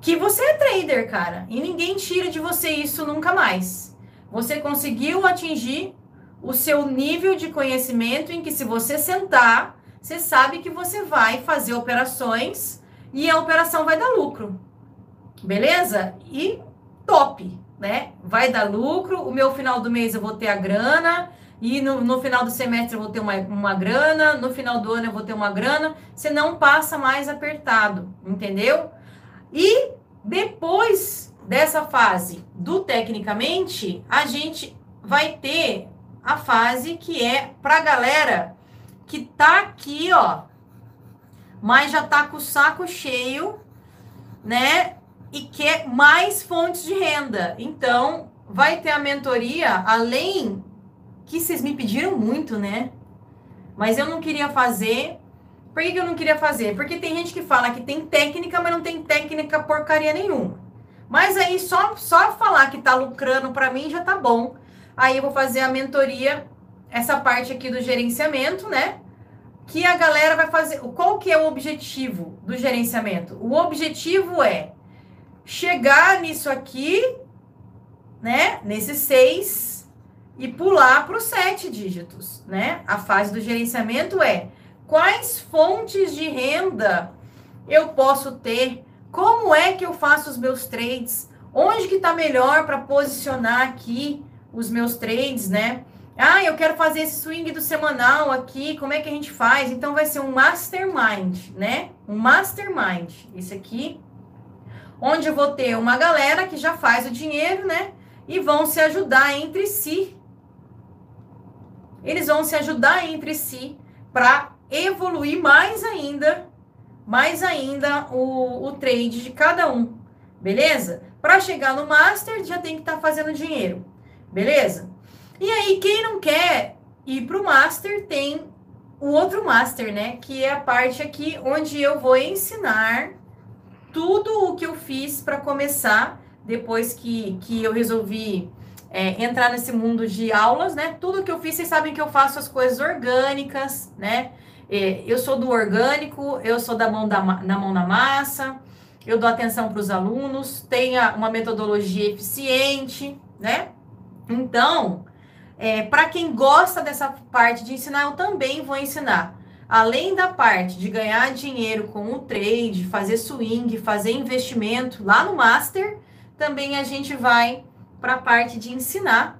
que você é trader, cara, e ninguém tira de você isso nunca mais. Você conseguiu atingir o seu nível de conhecimento em que se você sentar, você sabe que você vai fazer operações e a operação vai dar lucro. Beleza? E top, né? Vai dar lucro, o meu final do mês eu vou ter a grana, e no, no final do semestre eu vou ter uma, uma grana, no final do ano eu vou ter uma grana, você não passa mais apertado, entendeu? E depois dessa fase do tecnicamente, a gente vai ter a fase que é para galera que tá aqui, ó, mas já tá com o saco cheio, né? E quer mais fontes de renda. Então, vai ter a mentoria além que vocês me pediram muito, né? Mas eu não queria fazer. Por que, que eu não queria fazer? Porque tem gente que fala que tem técnica, mas não tem técnica porcaria nenhuma. Mas aí só, só falar que tá lucrando para mim já tá bom. Aí eu vou fazer a mentoria, essa parte aqui do gerenciamento, né? Que a galera vai fazer. Qual que é o objetivo do gerenciamento? O objetivo é chegar nisso aqui, né? Nesses seis e pular para os sete dígitos, né? A fase do gerenciamento é quais fontes de renda eu posso ter, como é que eu faço os meus trades, onde que está melhor para posicionar aqui os meus trades, né? Ah, eu quero fazer esse swing do semanal aqui, como é que a gente faz? Então vai ser um mastermind, né? Um mastermind. Isso aqui, onde eu vou ter uma galera que já faz o dinheiro, né? E vão se ajudar entre si eles vão se ajudar entre si para evoluir mais ainda, mais ainda o, o trade de cada um, beleza? Para chegar no master já tem que estar tá fazendo dinheiro, beleza? E aí quem não quer ir para o master tem o outro master, né? Que é a parte aqui onde eu vou ensinar tudo o que eu fiz para começar depois que, que eu resolvi é, entrar nesse mundo de aulas, né? Tudo que eu fiz, vocês sabem que eu faço as coisas orgânicas, né? É, eu sou do orgânico, eu sou da mão, da, na mão na massa, eu dou atenção para os alunos, tenho uma metodologia eficiente, né? Então, é, para quem gosta dessa parte de ensinar, eu também vou ensinar. Além da parte de ganhar dinheiro com o trade, fazer swing, fazer investimento lá no Master, também a gente vai para a parte de ensinar.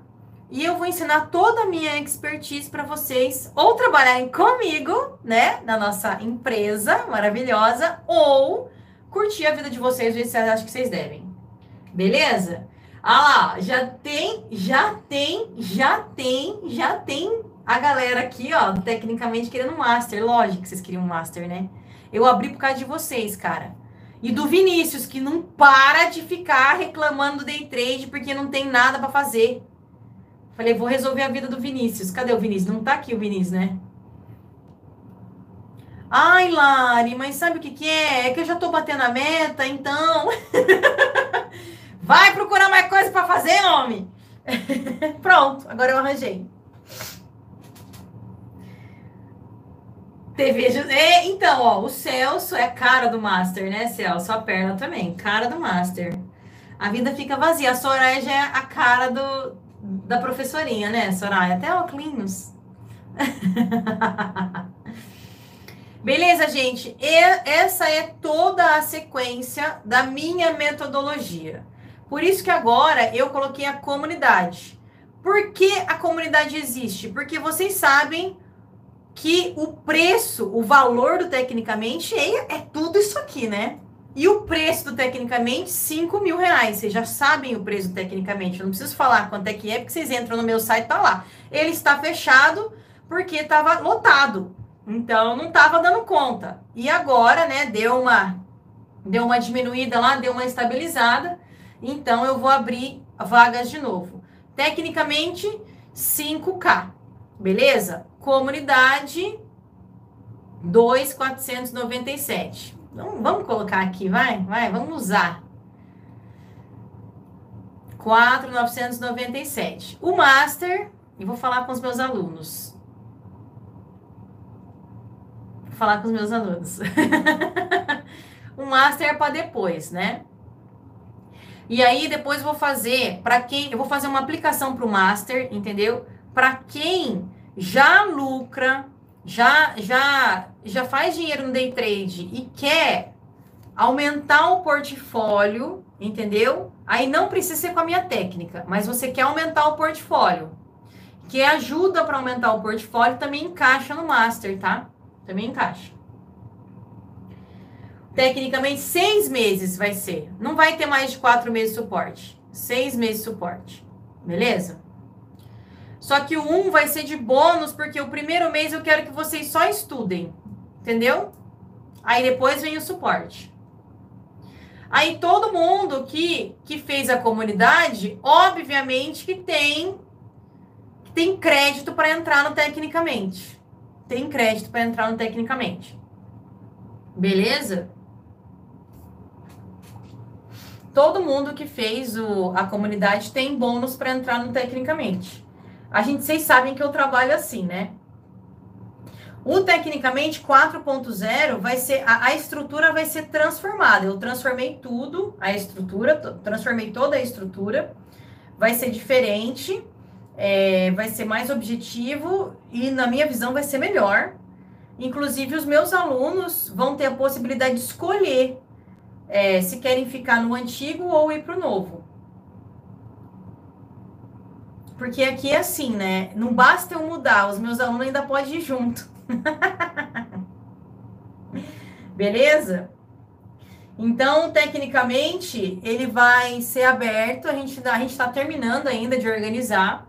E eu vou ensinar toda a minha expertise para vocês ou trabalharem comigo, né, na nossa empresa maravilhosa, ou curtir a vida de vocês vocês acham que vocês devem. Beleza? Ah lá, já tem, já tem, já tem, já tem a galera aqui, ó, tecnicamente querendo um master. Lógico que vocês queriam um master, né? Eu abri por causa de vocês, cara. E do Vinícius, que não para de ficar reclamando do day trade porque não tem nada para fazer. Falei, vou resolver a vida do Vinícius. Cadê o Vinícius? Não tá aqui o Vinícius, né? Ai, Lari, mas sabe o que, que é? É que eu já tô batendo a meta, então. Vai procurar mais coisa para fazer, homem. Pronto, agora eu arranjei. TV José. Então, ó, o Celso é cara do Master, né, Celso? A perna também, cara do Master. A vida fica vazia. A Soraya já é a cara do, da professorinha, né, Soraya? Até óculos. Beleza, gente? E essa é toda a sequência da minha metodologia. Por isso que agora eu coloquei a comunidade. Por que a comunidade existe? Porque vocês sabem que o preço, o valor do Tecnicamente é, é tudo isso aqui, né? E o preço do Tecnicamente, 5 mil reais. Vocês já sabem o preço Tecnicamente. Eu não preciso falar quanto é que é, porque vocês entram no meu site, tá lá. Ele está fechado porque estava lotado. Então, não estava dando conta. E agora, né, deu uma, deu uma diminuída lá, deu uma estabilizada. Então, eu vou abrir vagas de novo. Tecnicamente, 5K. Beleza? Comunidade 2,497. Então, vamos colocar aqui, vai? Vai, vamos usar. 4,997. O Master, e vou falar com os meus alunos. Vou falar com os meus alunos. o Master é para depois, né? E aí, depois vou fazer, para quem. Eu vou fazer uma aplicação para o Master, entendeu? Para quem já lucra, já já já faz dinheiro no day trade e quer aumentar o portfólio, entendeu? Aí não precisa ser com a minha técnica, mas você quer aumentar o portfólio. Que ajuda para aumentar o portfólio também encaixa no master, tá? Também encaixa. Tecnicamente, seis meses vai ser. Não vai ter mais de quatro meses de suporte. Seis meses de suporte. Beleza? Só que o 1 vai ser de bônus, porque o primeiro mês eu quero que vocês só estudem. Entendeu? Aí depois vem o suporte. Aí todo mundo que, que fez a comunidade, obviamente que tem que tem crédito para entrar no tecnicamente. Tem crédito para entrar no tecnicamente. Beleza? Todo mundo que fez o, a comunidade tem bônus para entrar no tecnicamente. A gente, vocês sabem que eu trabalho assim, né? O tecnicamente 4.0 vai ser a, a, estrutura vai ser transformada. Eu transformei tudo, a estrutura, transformei toda a estrutura. Vai ser diferente, é, vai ser mais objetivo e na minha visão vai ser melhor. Inclusive os meus alunos vão ter a possibilidade de escolher é, se querem ficar no antigo ou ir para o novo. Porque aqui é assim, né? Não basta eu mudar, os meus alunos ainda podem ir junto. Beleza? Então, tecnicamente, ele vai ser aberto. A gente a está terminando ainda de organizar.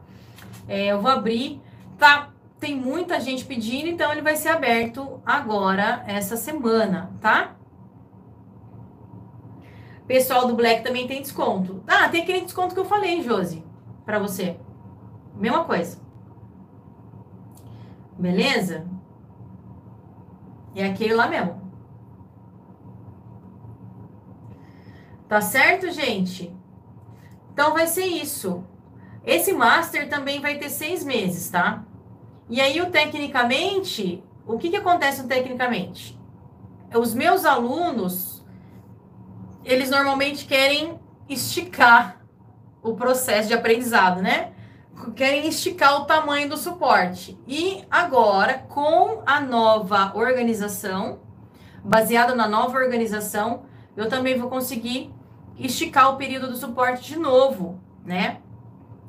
É, eu vou abrir. Tá, tem muita gente pedindo, então ele vai ser aberto agora, essa semana, tá? Pessoal do Black também tem desconto. Ah, tem aquele desconto que eu falei, Josi, para você. Mesma coisa. Beleza? É aquele lá mesmo. Tá certo, gente? Então vai ser isso. Esse master também vai ter seis meses, tá? E aí, o tecnicamente, o que, que acontece tecnicamente? Os meus alunos, eles normalmente querem esticar o processo de aprendizado, né? Querem esticar o tamanho do suporte. E agora, com a nova organização, baseada na nova organização, eu também vou conseguir esticar o período do suporte de novo, né?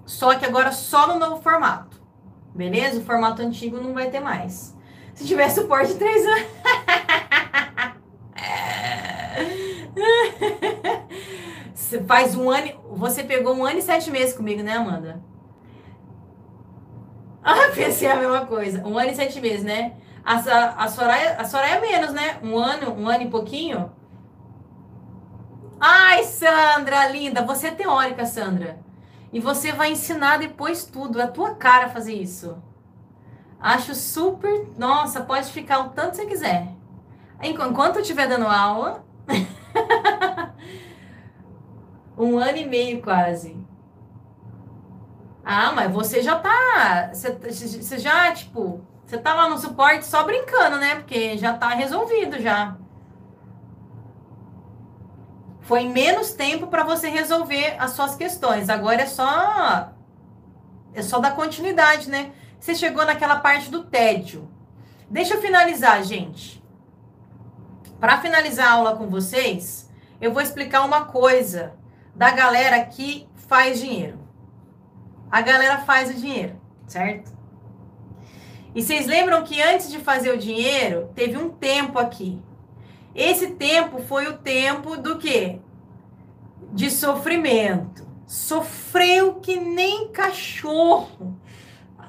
Só que agora só no novo formato. Beleza? O formato antigo não vai ter mais. Se tiver suporte de três anos. Faz um ano. Você pegou um ano e sete meses comigo, né, Amanda? Ah, pensei a mesma coisa. Um ano e sete meses, né? A, a, Soraya, a Soraya é menos, né? Um ano, um ano e pouquinho. Ai, Sandra, linda. Você é teórica, Sandra. E você vai ensinar depois tudo. É a tua cara fazer isso. Acho super. Nossa, pode ficar o tanto que você quiser. Enquanto eu estiver dando aula. um ano e meio quase. Ah, mas você já tá. Você, você já, tipo, você tá lá no suporte só brincando, né? Porque já tá resolvido já. Foi menos tempo para você resolver as suas questões. Agora é só é só dar continuidade, né? Você chegou naquela parte do tédio. Deixa eu finalizar, gente. Para finalizar a aula com vocês, eu vou explicar uma coisa da galera que faz dinheiro a galera faz o dinheiro, certo? E vocês lembram que antes de fazer o dinheiro, teve um tempo aqui. Esse tempo foi o tempo do quê? De sofrimento. Sofreu que nem cachorro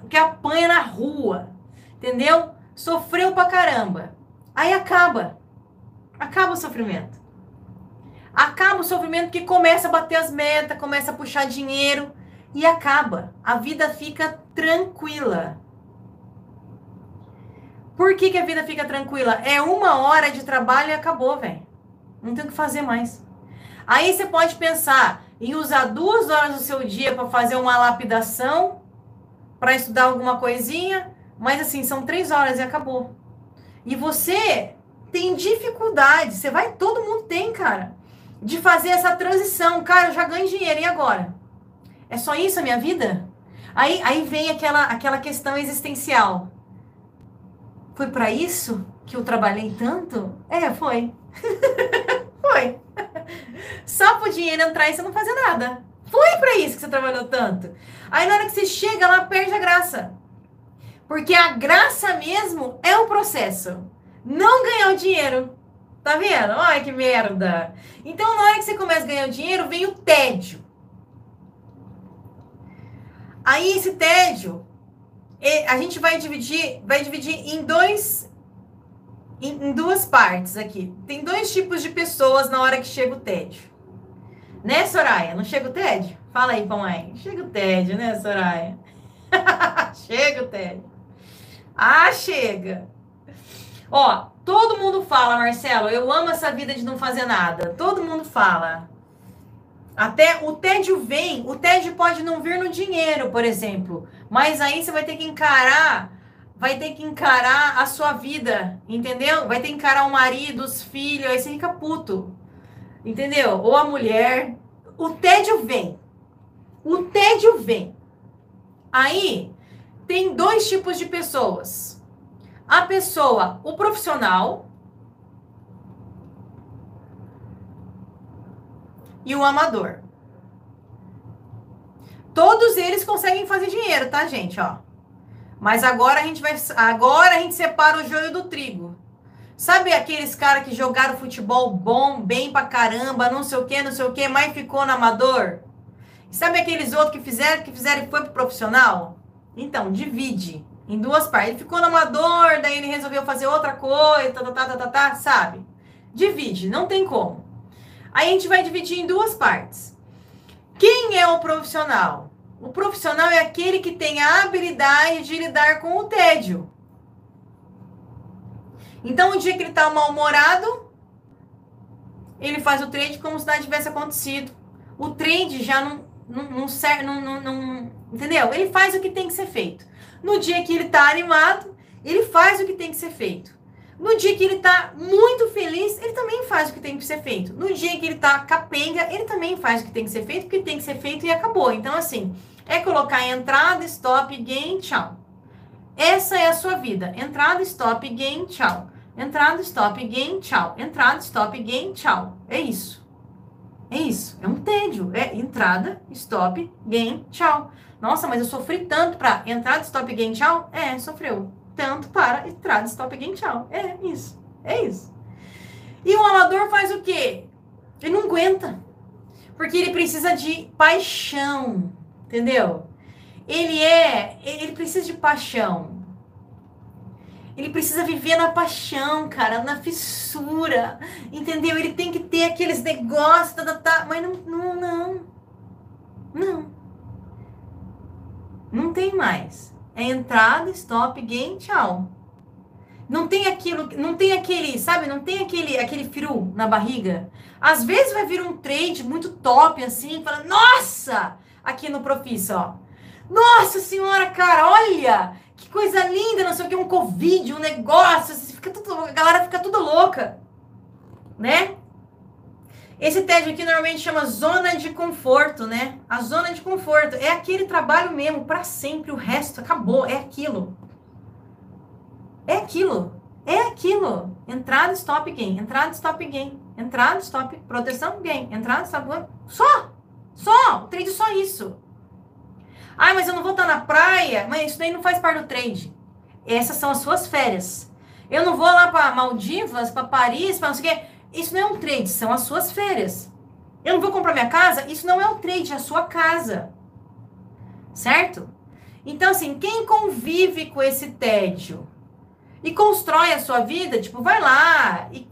que apanha na rua. Entendeu? Sofreu pra caramba. Aí acaba. Acaba o sofrimento. Acaba o sofrimento que começa a bater as metas, começa a puxar dinheiro e acaba. A vida fica tranquila. Por que, que a vida fica tranquila? É uma hora de trabalho e acabou, velho. Não tem o que fazer mais. Aí você pode pensar em usar duas horas do seu dia para fazer uma lapidação, para estudar alguma coisinha, mas assim, são três horas e acabou. E você tem dificuldade, você vai, todo mundo tem, cara, de fazer essa transição. Cara, eu já ganho dinheiro, e agora? É só isso a minha vida? Aí, aí vem aquela, aquela questão existencial. Foi para isso que eu trabalhei tanto? É, foi. foi. Só pro dinheiro entrar e você não fazer nada. Foi para isso que você trabalhou tanto. Aí na hora que você chega lá, perde a graça. Porque a graça mesmo é o processo. Não ganhar o dinheiro. Tá vendo? Olha que merda. Então, na hora que você começa a ganhar o dinheiro, vem o tédio. Aí esse tédio, a gente vai dividir, vai dividir em dois em, em duas partes aqui. Tem dois tipos de pessoas na hora que chega o tédio. Né, Soraya? Não chega o tédio? Fala aí, mãe. Chega o tédio, né, Soraya? chega o tédio. Ah, chega. Ó, todo mundo fala, Marcelo, eu amo essa vida de não fazer nada. Todo mundo fala. Até o tédio vem, o tédio pode não vir no dinheiro, por exemplo, mas aí você vai ter que encarar, vai ter que encarar a sua vida, entendeu? Vai ter que encarar o marido, os filhos, aí você fica puto, entendeu? Ou a mulher. O tédio vem. O tédio vem. Aí tem dois tipos de pessoas. A pessoa, o profissional, e o amador. Todos eles conseguem fazer dinheiro, tá, gente? Ó. Mas agora a gente vai. Agora a gente separa o joio do trigo. Sabe aqueles caras que jogaram futebol bom, bem pra caramba, não sei o que, não sei o que, mas ficou no amador? sabe aqueles outros que fizeram, que fizeram e foi pro profissional? Então, divide em duas partes. Ele ficou no amador, daí ele resolveu fazer outra coisa, tá, tá, tá, tá, tá, tá sabe? Divide, não tem como. Aí a gente vai dividir em duas partes. Quem é o profissional? O profissional é aquele que tem a habilidade de lidar com o tédio. Então, o dia que ele está mal-humorado, ele faz o trade como se nada tivesse acontecido. O trade já não, não, não serve, não, não, não, entendeu? Ele faz o que tem que ser feito. No dia que ele está animado, ele faz o que tem que ser feito. No dia que ele tá muito feliz, ele também faz o que tem que ser feito. No dia que ele tá capenga, ele também faz o que tem que ser feito, porque tem que ser feito e acabou. Então, assim, É colocar entrada, stop, gain, tchau. Essa é a sua vida. Entrada, stop, gain, tchau. Entrada, stop, gain, tchau. Entrada, stop, gain, tchau. É isso. É isso. É um tédio. É entrada, stop, gain, tchau. Nossa, mas eu sofri tanto para entrada, stop, gain, tchau. É, sofreu. Tanto para entrada, stop, gain, tchau. É isso. É isso. E o amador faz o quê? Ele não aguenta. Porque ele precisa de paixão. Entendeu? Ele é, ele precisa de paixão. Ele precisa viver na paixão, cara, na fissura, entendeu? Ele tem que ter aqueles negócios, tá, tá, tá, mas não, não, não, não, não tem mais. É entrada, stop, game, tchau. Não tem aquilo, não tem aquele, sabe? Não tem aquele, aquele frio na barriga. Às vezes vai vir um trade muito top assim, fala, nossa, aqui no Profissa, ó. Nossa senhora, cara, olha, que coisa linda, não sei o que, um Covid, um negócio, fica tudo, a galera fica tudo louca, né? Esse TED aqui normalmente chama zona de conforto, né? A zona de conforto é aquele trabalho mesmo para sempre, o resto acabou, é aquilo. É aquilo. É aquilo. Entrada, stop, gain. Entrada, stop, gain. Entrada, stop, proteção, gain. Entrada, stop, gain. Só. Só. O trade é só isso. Ah, mas eu não vou estar na praia. Mas isso daí não faz parte do trade. Essas são as suas férias. Eu não vou lá para Maldivas, para Paris, para não sei o quê. Isso não é um trade, são as suas férias. Eu não vou comprar minha casa, isso não é um trade, é a sua casa. Certo? Então, assim, quem convive com esse tédio e constrói a sua vida, tipo, vai lá e,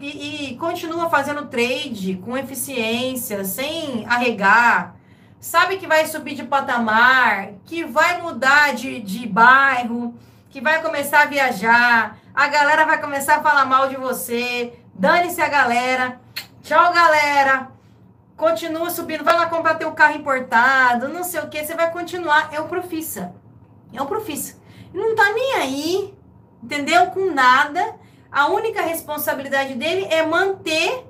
e, e continua fazendo trade com eficiência, sem arregar, sabe que vai subir de patamar, que vai mudar de, de bairro, que vai começar a viajar, a galera vai começar a falar mal de você, dane-se a galera, tchau galera, continua subindo, vai lá comprar teu carro importado, não sei o que, você vai continuar, é o profissa, é o profissa, não tá nem aí, entendeu? Com nada, a única responsabilidade dele é manter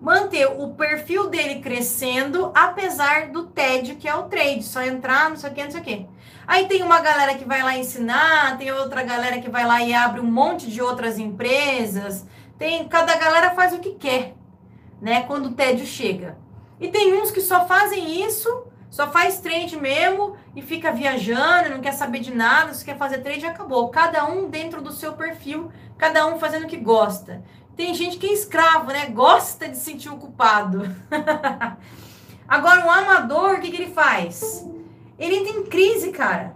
manter o perfil dele crescendo, apesar do tédio que é o trade, só entrar, não sei o que, não sei o que. Aí tem uma galera que vai lá ensinar, tem outra galera que vai lá e abre um monte de outras empresas. Tem, cada galera faz o que quer, né? Quando o tédio chega. E tem uns que só fazem isso, só faz trade mesmo e fica viajando, não quer saber de nada, se quer fazer trade acabou. Cada um dentro do seu perfil, cada um fazendo o que gosta. Tem gente que é escravo, né? Gosta de sentir o culpado. Agora, o amador, o que, que ele faz? Ele tem crise, cara.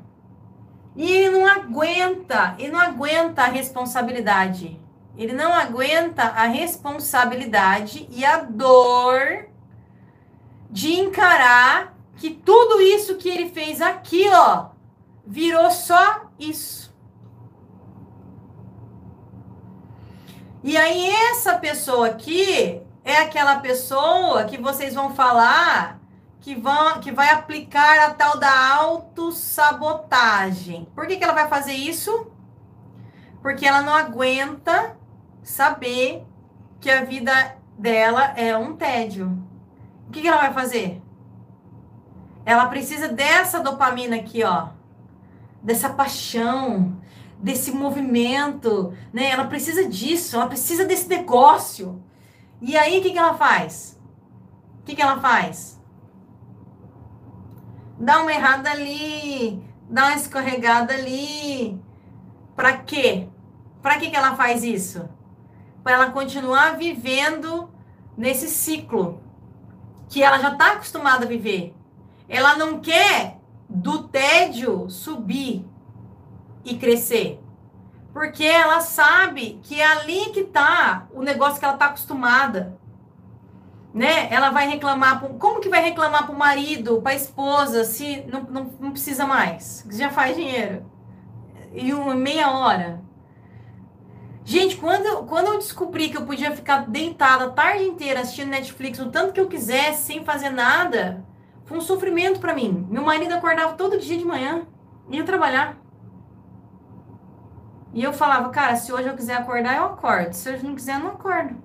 E ele não aguenta, ele não aguenta a responsabilidade. Ele não aguenta a responsabilidade e a dor de encarar que tudo isso que ele fez aqui, ó, virou só isso. E aí, essa pessoa aqui é aquela pessoa que vocês vão falar que, vão, que vai aplicar a tal da autossabotagem. Por que, que ela vai fazer isso? Porque ela não aguenta saber que a vida dela é um tédio. O que, que ela vai fazer? Ela precisa dessa dopamina aqui, ó. Dessa paixão, desse movimento, né? Ela precisa disso, ela precisa desse negócio. E aí, o que, que ela faz? O que, que ela faz? Dá uma errada ali, dá uma escorregada ali. Para quê? Para que, que ela faz isso? Para ela continuar vivendo nesse ciclo que ela já está acostumada a viver. Ela não quer do tédio subir, e crescer. Porque ela sabe que é ali que tá o negócio que ela tá acostumada. Né? Ela vai reclamar, pro, como que vai reclamar para o marido, para a esposa, se não, não, não precisa mais? Já faz dinheiro. E uma meia hora. Gente, quando, eu, quando eu descobri que eu podia ficar deitada a tarde inteira assistindo Netflix, o tanto que eu quisesse, sem fazer nada, foi um sofrimento para mim. Meu marido acordava todo dia de manhã, ia trabalhar. E eu falava, cara, se hoje eu quiser acordar, eu acordo. Se hoje não quiser, eu não acordo.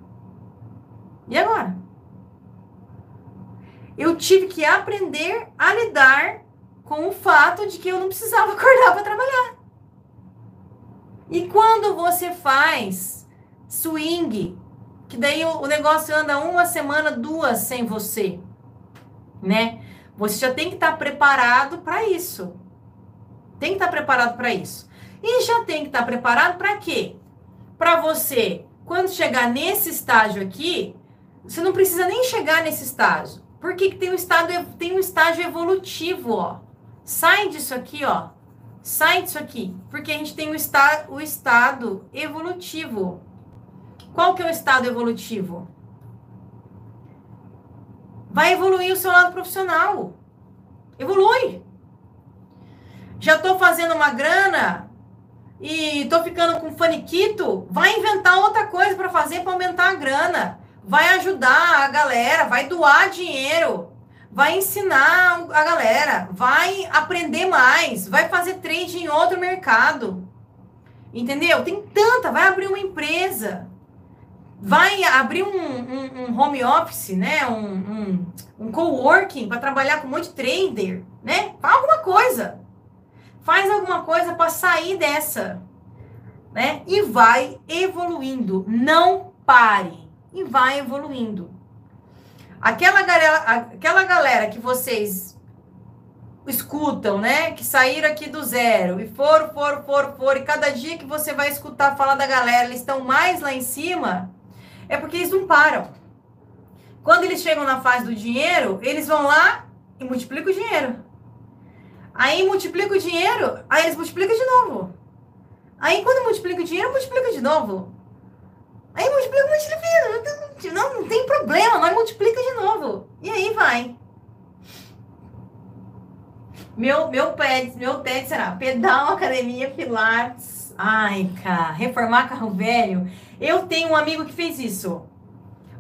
E agora? Eu tive que aprender a lidar com o fato de que eu não precisava acordar para trabalhar. E quando você faz swing, que daí o, negócio anda uma semana, duas sem você, né? Você já tem que estar tá preparado para isso. Tem que estar tá preparado para isso. E já tem que estar tá preparado para quê? Para você, quando chegar nesse estágio aqui, você não precisa nem chegar nesse estágio. Por que, que tem, um tem um estágio evolutivo, ó? Sai disso aqui, ó. Sai disso aqui. Porque a gente tem o, esta, o estado evolutivo. Qual que é o estado evolutivo? Vai evoluir o seu lado profissional. Evolui. Já estou fazendo uma grana e estou ficando com faniquito. Vai inventar outra coisa para fazer para aumentar a grana vai ajudar a galera, vai doar dinheiro, vai ensinar a galera, vai aprender mais, vai fazer trade em outro mercado. Entendeu? Tem tanta, vai abrir uma empresa, vai abrir um, um, um home office, né? Um, um, um coworking para trabalhar com um monte de trader, né? Faz alguma coisa. Faz alguma coisa para sair dessa, né? E vai evoluindo. Não pare e vai evoluindo. Aquela galera, aquela galera que vocês escutam, né? Que saíram aqui do zero e foram, foram, foram, foram, e cada dia que você vai escutar falar da galera, eles estão mais lá em cima, é porque eles não param. Quando eles chegam na fase do dinheiro, eles vão lá e multiplicam o dinheiro. Aí multiplica o dinheiro, aí eles multiplicam de novo. Aí quando multiplica o dinheiro, multiplica de novo. Aí multiplica, multiplica. Não, não tem problema, nós multiplica de novo. E aí vai. Meu, meu pet, meu TED será pedal, academia, pilates. Ai, cara, reformar carro velho. Eu tenho um amigo que fez isso.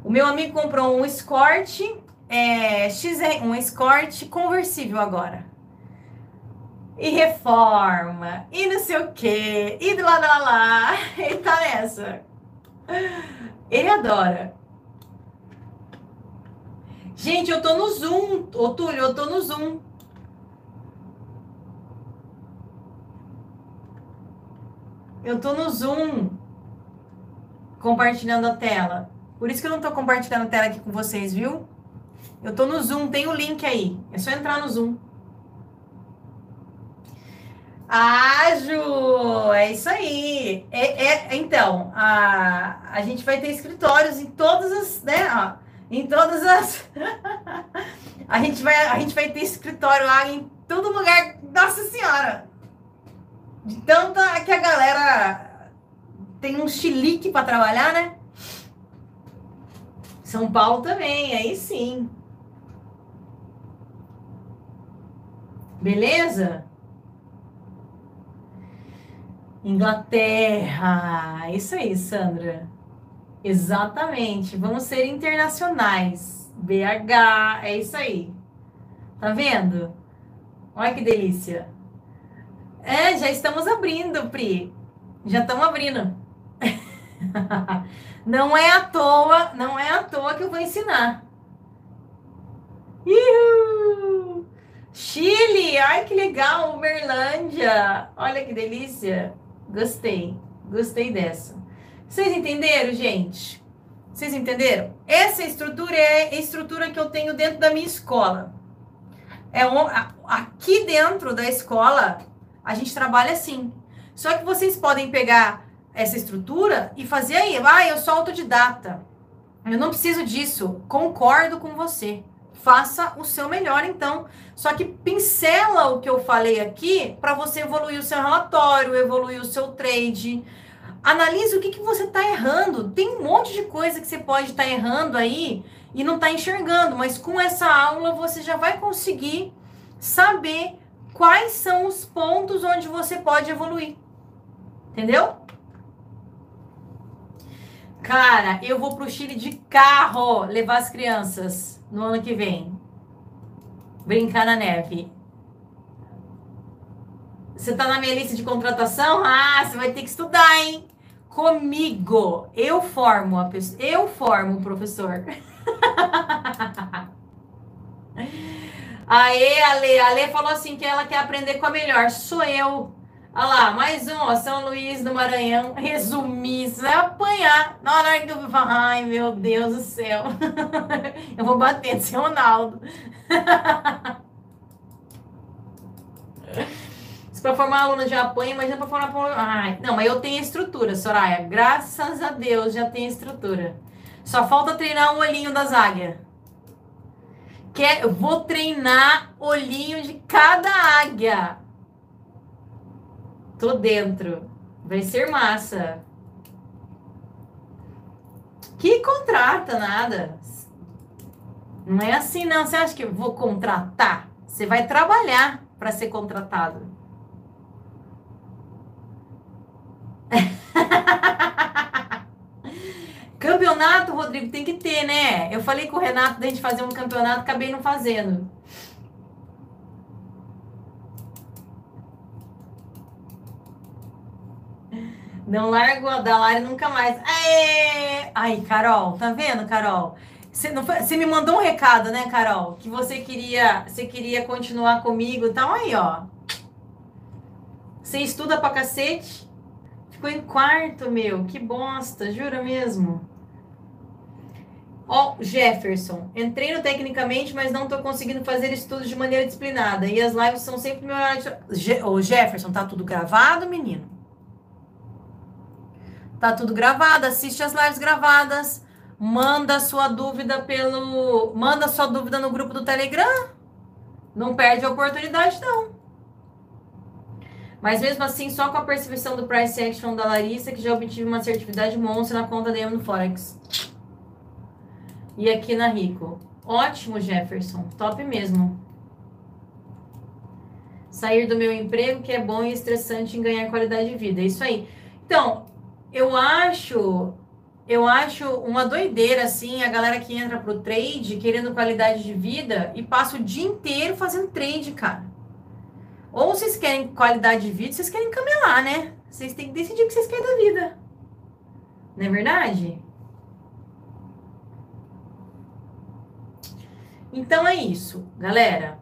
O meu amigo comprou um Escort, é, XR, um Escort conversível agora. E reforma, e não sei o quê, e lá, lá, lá. Ele tá nessa. Ele adora. Gente, eu tô no Zoom. Ô, Túlio, eu tô no Zoom. Eu tô no Zoom. Compartilhando a tela. Por isso que eu não tô compartilhando a tela aqui com vocês, viu? Eu tô no Zoom, tem o link aí. É só entrar no Zoom. Ah, Ju, é isso aí. É, é, então, a, a gente vai ter escritórios em todas as, né, ó, em todas as... a, gente vai, a gente vai ter escritório lá em todo lugar. Nossa Senhora! De tanta que a galera tem um chilique para trabalhar, né? São Paulo também, aí sim. Beleza? Inglaterra. Isso aí, Sandra. Exatamente. Vamos ser internacionais. BH, é isso aí. Tá vendo? Olha que delícia. É, já estamos abrindo, Pri. Já estamos abrindo. não é à toa, não é à toa que eu vou ensinar. Uhul! Chile, ai que legal, Uberlândia. Olha que delícia. Gostei. Gostei dessa. Vocês entenderam, gente? Vocês entenderam? Essa estrutura é a estrutura que eu tenho dentro da minha escola. É um, aqui dentro da escola a gente trabalha assim. Só que vocês podem pegar essa estrutura e fazer aí. Ah, eu sou autodidata. Eu não preciso disso. Concordo com você faça o seu melhor então. Só que pincela o que eu falei aqui para você evoluir o seu relatório, evoluir o seu trade. Analise o que, que você está errando. Tem um monte de coisa que você pode estar tá errando aí e não está enxergando, mas com essa aula você já vai conseguir saber quais são os pontos onde você pode evoluir. Entendeu? Cara, eu vou pro Chile de carro levar as crianças no ano que vem. Brincar na neve. Você tá na minha lista de contratação? Ah, você vai ter que estudar, hein? Comigo. Eu formo a pessoa. Eu formo o professor. Aê, Ale. Ale falou assim que ela quer aprender com a melhor. Sou eu. Olha lá, mais um, ó, São Luís do Maranhão. Resumir, isso vai apanhar. Na hora que eu falar, ai meu Deus do céu. eu vou bater seu Ronaldo. Se para formar aluno já apanha, imagina para formar. Ai, não, mas eu tenho estrutura, Soraya. Graças a Deus já tenho estrutura. Só falta treinar um olhinho das águias. Quer, eu vou treinar olhinho de cada águia. Tô dentro. Vai ser massa. Que contrata nada. Não é assim, não. Você acha que eu vou contratar? Você vai trabalhar para ser contratado. Campeonato, Rodrigo, tem que ter, né? Eu falei com o Renato da gente fazer um campeonato, acabei não fazendo. Não largo a Dalari nunca mais. Aê! Aí, Carol, tá vendo, Carol? Você me mandou um recado, né, Carol? Que você queria, você queria continuar comigo. Então, aí, ó. Você estuda pra cacete. Ficou em quarto, meu. Que bosta, jura mesmo? Ó, oh, Jefferson, entrei no tecnicamente, mas não estou conseguindo fazer estudos de maneira disciplinada. E as lives são sempre meu horário. De... Ô, Jefferson, tá tudo gravado, menino? Tá tudo gravado. Assiste as lives gravadas. Manda sua dúvida pelo. Manda sua dúvida no grupo do Telegram. Não perde a oportunidade, não. Mas mesmo assim, só com a percepção do price action da Larissa, que já obtive uma certificação monstra na conta DM no Forex. E aqui na Rico. Ótimo, Jefferson. Top mesmo. Sair do meu emprego, que é bom e estressante em ganhar qualidade de vida. É isso aí. Então, eu acho eu acho uma doideira, assim, a galera que entra pro trade querendo qualidade de vida e passa o dia inteiro fazendo trade, cara. Ou vocês querem qualidade de vida, vocês querem camelar, né? Vocês têm que decidir o que vocês querem da vida. Não é verdade? Então é isso, galera.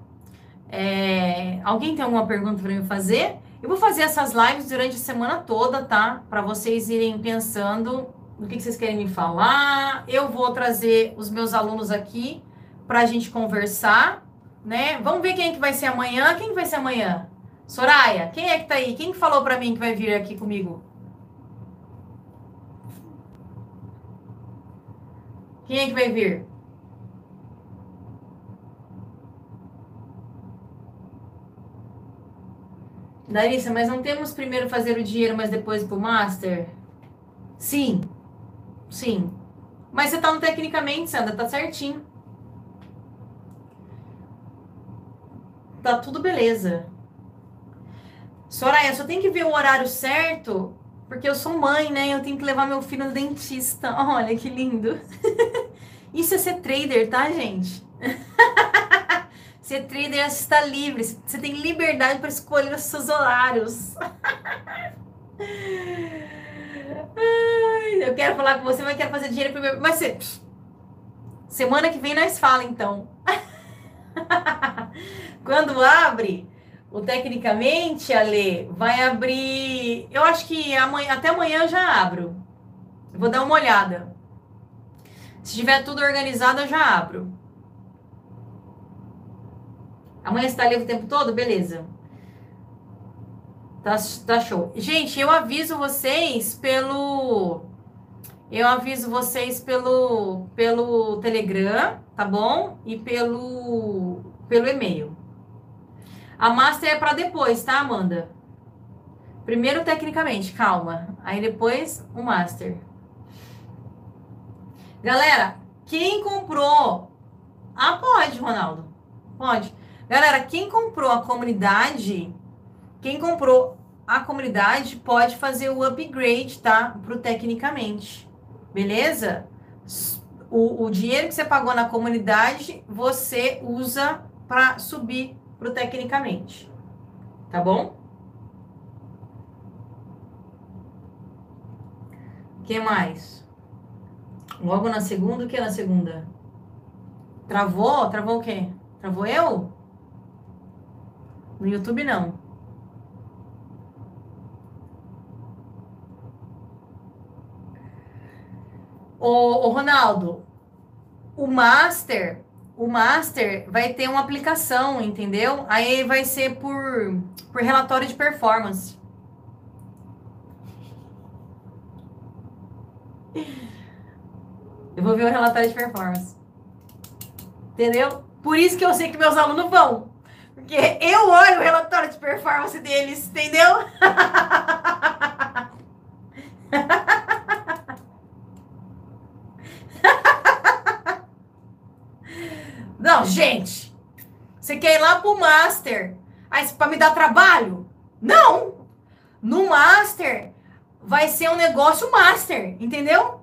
É... Alguém tem alguma pergunta para me fazer? Eu vou fazer essas lives durante a semana toda, tá? Para vocês irem pensando no que, vocês querem me falar. Eu vou trazer os meus alunos aqui para a gente conversar né? Vamos ver quem é que vai ser amanhã. Quem vai ser amanhã? Soraya, quem é que tá aí? Quem que falou para mim que vai vir aqui comigo? Quem é que vai vir? Larissa, mas não temos primeiro fazer o dinheiro, mas depois pro master? Sim. Sim. Mas você tá no tecnicamente, Sandra, tá certinho. Tá tudo beleza. Soraya, só tem que ver o horário certo, porque eu sou mãe, né? Eu tenho que levar meu filho no dentista. Olha que lindo. Isso é ser trader, tá, gente? ser trader é estar livre. Você tem liberdade para escolher os seus horários. Ai, eu quero falar com você, mas quero fazer dinheiro primeiro. Mas você... semana que vem nós fala, então. Quando abre, o tecnicamente, Ale, vai abrir. Eu acho que amanhã, até amanhã eu já abro. Vou dar uma olhada. Se tiver tudo organizado, eu já abro. Amanhã está livre o tempo todo? Beleza. Tá, tá show. Gente, eu aviso vocês pelo. Eu aviso vocês pelo, pelo Telegram, tá bom? E pelo, pelo e-mail. A master é para depois, tá, Amanda? Primeiro tecnicamente, calma. Aí depois o master. Galera, quem comprou? Ah, pode, Ronaldo. Pode. Galera, quem comprou a comunidade, quem comprou a comunidade pode fazer o upgrade, tá? Pro tecnicamente. Beleza? O, o dinheiro que você pagou na comunidade, você usa para subir pro tecnicamente. Tá bom? O que mais? Logo na segunda, o que na segunda? Travou? Travou o quê? Travou eu? No YouTube, não. Ô, Ronaldo, o Master, o Master vai ter uma aplicação, entendeu? Aí vai ser por, por relatório de performance. Eu vou ver o relatório de performance. Entendeu? Por isso que eu sei que meus alunos vão. Porque eu olho o relatório de performance deles, entendeu? Não, gente. Você quer ir lá pro Master? Para me dar trabalho? Não! No Master vai ser um negócio Master, entendeu?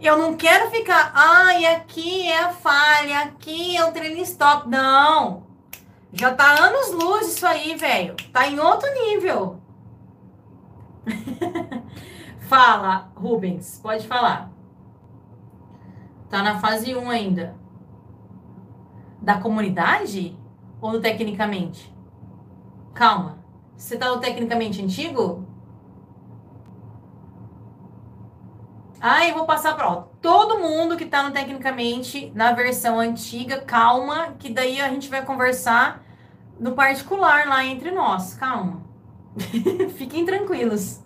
Eu não quero ficar, ai, ah, aqui é a falha, aqui é o training stop. Não. Já tá anos luz isso aí, velho. Tá em outro nível. Fala, Rubens, pode falar. Tá na fase 1 ainda. Da comunidade ou do tecnicamente? Calma. Você tá no tecnicamente antigo? Aí vou passar para todo mundo que está no Tecnicamente na versão antiga, calma, que daí a gente vai conversar no particular lá entre nós. Calma. Fiquem tranquilos.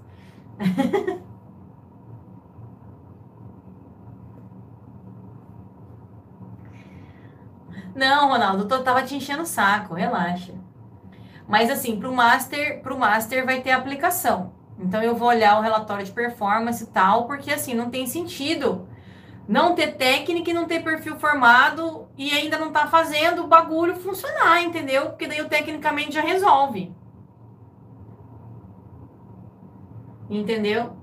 Não, Ronaldo, eu tava te enchendo o saco, relaxa. Mas assim, para o master, pro master vai ter aplicação. Então eu vou olhar o relatório de performance e tal, porque assim, não tem sentido não ter técnica e não ter perfil formado e ainda não tá fazendo o bagulho funcionar, entendeu? Porque daí o tecnicamente já resolve. Entendeu?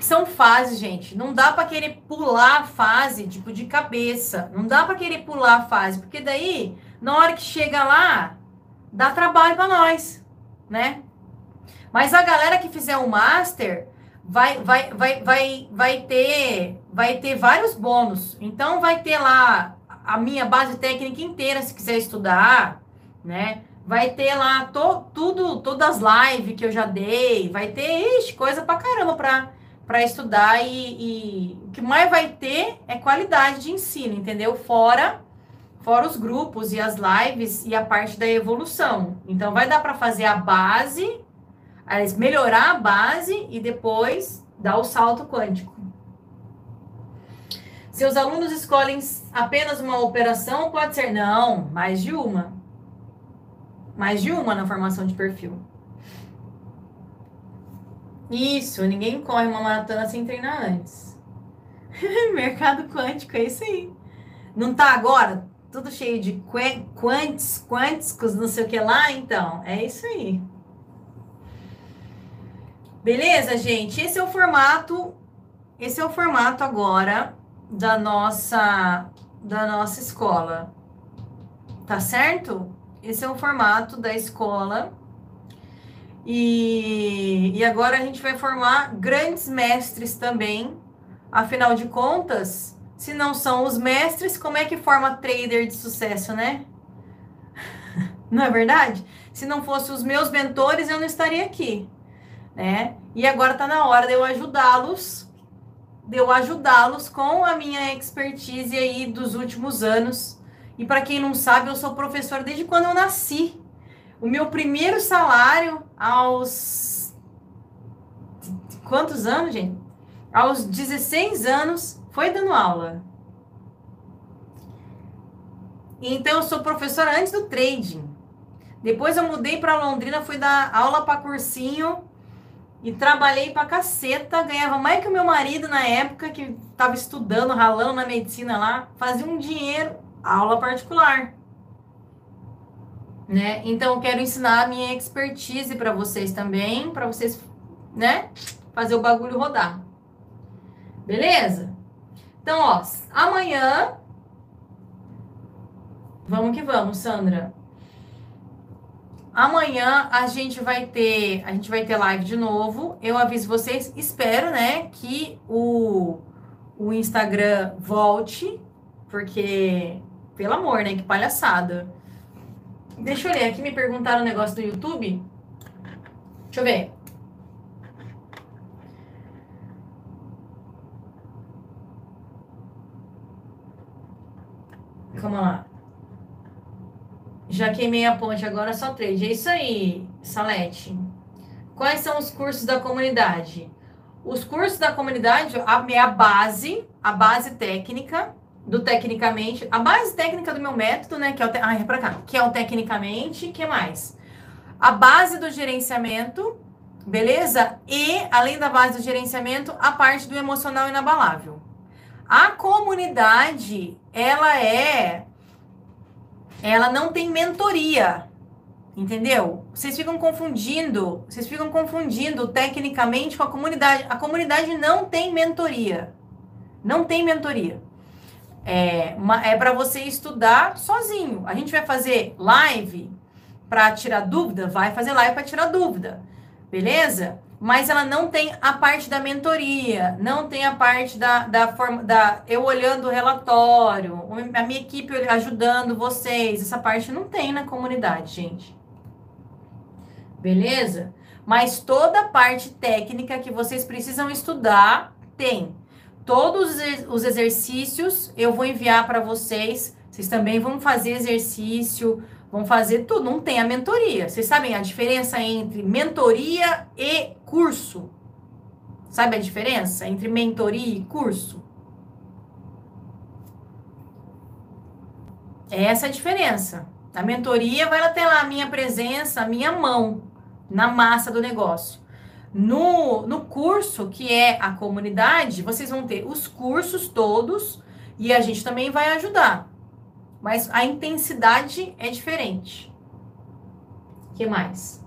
São fases, gente. Não dá para querer pular a fase, tipo, de cabeça. Não dá para querer pular a fase, porque daí, na hora que chega lá, dá trabalho para nós, né? Mas a galera que fizer o master vai, vai, vai, vai, vai ter vai ter vários bônus. Então vai ter lá a minha base técnica inteira se quiser estudar, né? Vai ter lá to, tudo, todas as lives que eu já dei, vai ter ixi, coisa pra caramba pra, pra estudar e, e o que mais vai ter é qualidade de ensino, entendeu? Fora fora os grupos e as lives e a parte da evolução. Então vai dar para fazer a base melhorar a base e depois dar o salto quântico. Seus alunos escolhem apenas uma operação, pode ser não, mais de uma. Mais de uma na formação de perfil. Isso, ninguém corre uma maratona sem treinar antes. Mercado quântico, é isso aí. Não tá agora? Tudo cheio de quantos, quânticos, não sei o que lá, então. É isso aí. Beleza, gente? Esse é o formato, esse é o formato agora da nossa da nossa escola. Tá certo? Esse é o formato da escola. E, e agora a gente vai formar grandes mestres também. Afinal de contas, se não são os mestres, como é que forma trader de sucesso, né? Não é verdade? Se não fossem os meus mentores, eu não estaria aqui né? E agora está na hora de eu ajudá-los, de eu ajudá-los com a minha expertise aí dos últimos anos. E para quem não sabe, eu sou professora desde quando eu nasci. O meu primeiro salário aos quantos anos, gente? Aos 16 anos foi dando aula. Então eu sou professora antes do trading. Depois eu mudei para Londrina, fui dar aula para cursinho e trabalhei pra caceta, ganhava mais que o meu marido na época, que tava estudando, ralando na medicina lá, fazia um dinheiro, aula particular. Né? Então, eu quero ensinar a minha expertise para vocês também, para vocês, né, fazer o bagulho rodar. Beleza? Então, ó, amanhã. Vamos que vamos, Sandra. Amanhã a gente vai ter, a gente vai ter live de novo. Eu aviso vocês, espero, né, que o, o Instagram volte, porque pelo amor, né, que palhaçada. Deixa eu ler. Aqui me perguntaram um negócio do YouTube. Deixa eu ver. Calma lá. Já queimei a ponte, agora só trade. É isso aí, Salete. Quais são os cursos da comunidade? Os cursos da comunidade é a base, a base técnica do tecnicamente, a base técnica do meu método, né, que é o te... é para cá, que é o tecnicamente, que mais? A base do gerenciamento, beleza? E além da base do gerenciamento, a parte do emocional inabalável. A comunidade, ela é ela não tem mentoria. Entendeu? Vocês ficam confundindo, vocês ficam confundindo tecnicamente com a comunidade. A comunidade não tem mentoria. Não tem mentoria. É, é para você estudar sozinho. A gente vai fazer live para tirar dúvida? Vai fazer live para tirar dúvida. Beleza? Mas ela não tem a parte da mentoria, não tem a parte da, da forma da eu olhando o relatório, a minha equipe ajudando vocês. Essa parte não tem na comunidade, gente. Beleza? Mas toda a parte técnica que vocês precisam estudar tem. Todos os exercícios eu vou enviar para vocês. Vocês também vão fazer exercício, vão fazer tudo. Não tem a mentoria. Vocês sabem a diferença entre mentoria e curso? Sabe a diferença entre mentoria e curso? É essa a diferença. A mentoria vai ter lá a minha presença, a minha mão na massa do negócio. No, no curso, que é a comunidade, vocês vão ter os cursos todos e a gente também vai ajudar. Mas a intensidade é diferente. O que mais?